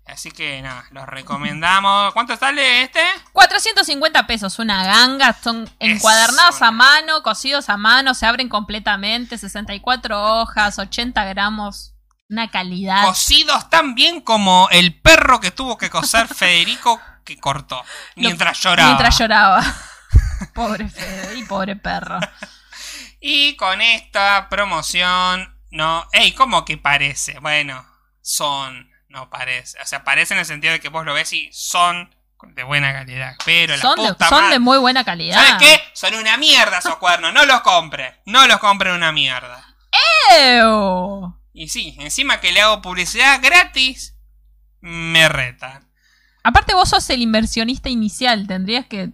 Así que nada, los recomendamos. ¿Cuánto sale este? 450 pesos, una ganga, son encuadernados una- a mano, cosidos a mano, se abren completamente, 64 hojas, 80 gramos, una calidad. Cocidos tan bien como el perro que tuvo que coser Federico que cortó. Mientras lloraba. Mientras lloraba. pobre Fede y pobre perro. Y con esta promoción, no. ¡Ey! ¿Cómo que parece? Bueno, son. No parece. O sea, parece en el sentido de que vos lo ves y son de buena calidad. Pero Son, la de, son madre. de muy buena calidad. ¿Sabes qué? Son una mierda esos cuernos. No los compren. No los compren una mierda. ¡Ew! Y sí, encima que le hago publicidad gratis, me retan. Aparte vos sos el inversionista inicial, tendrías que...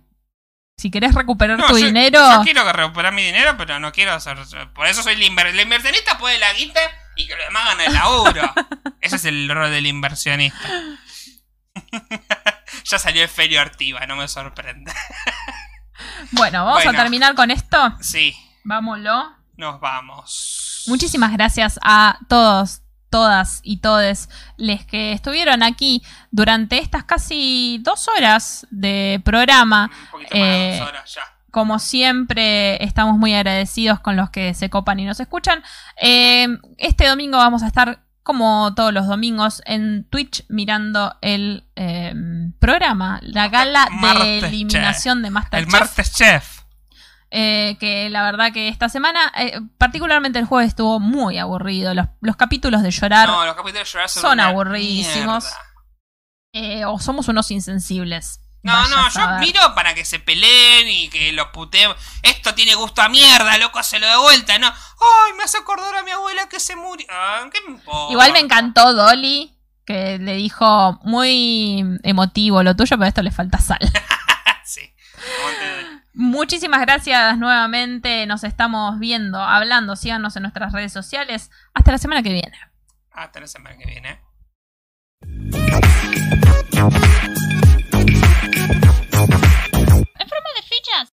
Si querés recuperar No, tu yo- dinero... Yo quiero recuperar mi dinero, pero no quiero hacer. Por eso soy el, inver- el inversionista, puede la guita y que lo demás gane el laburo. Ese es el rol del inversionista. ya salió el Ferio Ortiva, no me sorprende. Bueno, vamos Bueno. a terminar con esto. Sí, Vámonos. nos vamos. Muchísimas gracias a todos, todas y todes les que estuvieron aquí durante estas casi dos horas de programa. Un poquito más de Eh, dos horas ya. Como siempre, estamos muy agradecidos con los que se copan y nos escuchan. Eh, este domingo vamos a estar, como todos los domingos, en Twitch mirando el eh, programa, la gala de eliminación de El Masterchef. martes chef. Eh, que la verdad que esta semana, eh, particularmente el jueves, estuvo muy aburrido. Los, los capítulos de llorar No, los capítulos de llorar son, aburridísimos. eh, o somos unos insensibles. No, no, yo miro para que se peleen y que los puteen. Esto tiene gusto a mierda, loco, se lo de vuelta, ¿no? Ay, me hace acordar a mi abuela que se murió. Ah, ¿Qué me importa? Igual me encantó Dolly, que le dijo muy emotivo lo tuyo, pero a esto le falta sal. sí. Muchísimas gracias nuevamente. Nos estamos viendo, hablando. Síganos en nuestras redes sociales. Hasta la semana que viene. Hasta la semana que viene. En forma de fichas.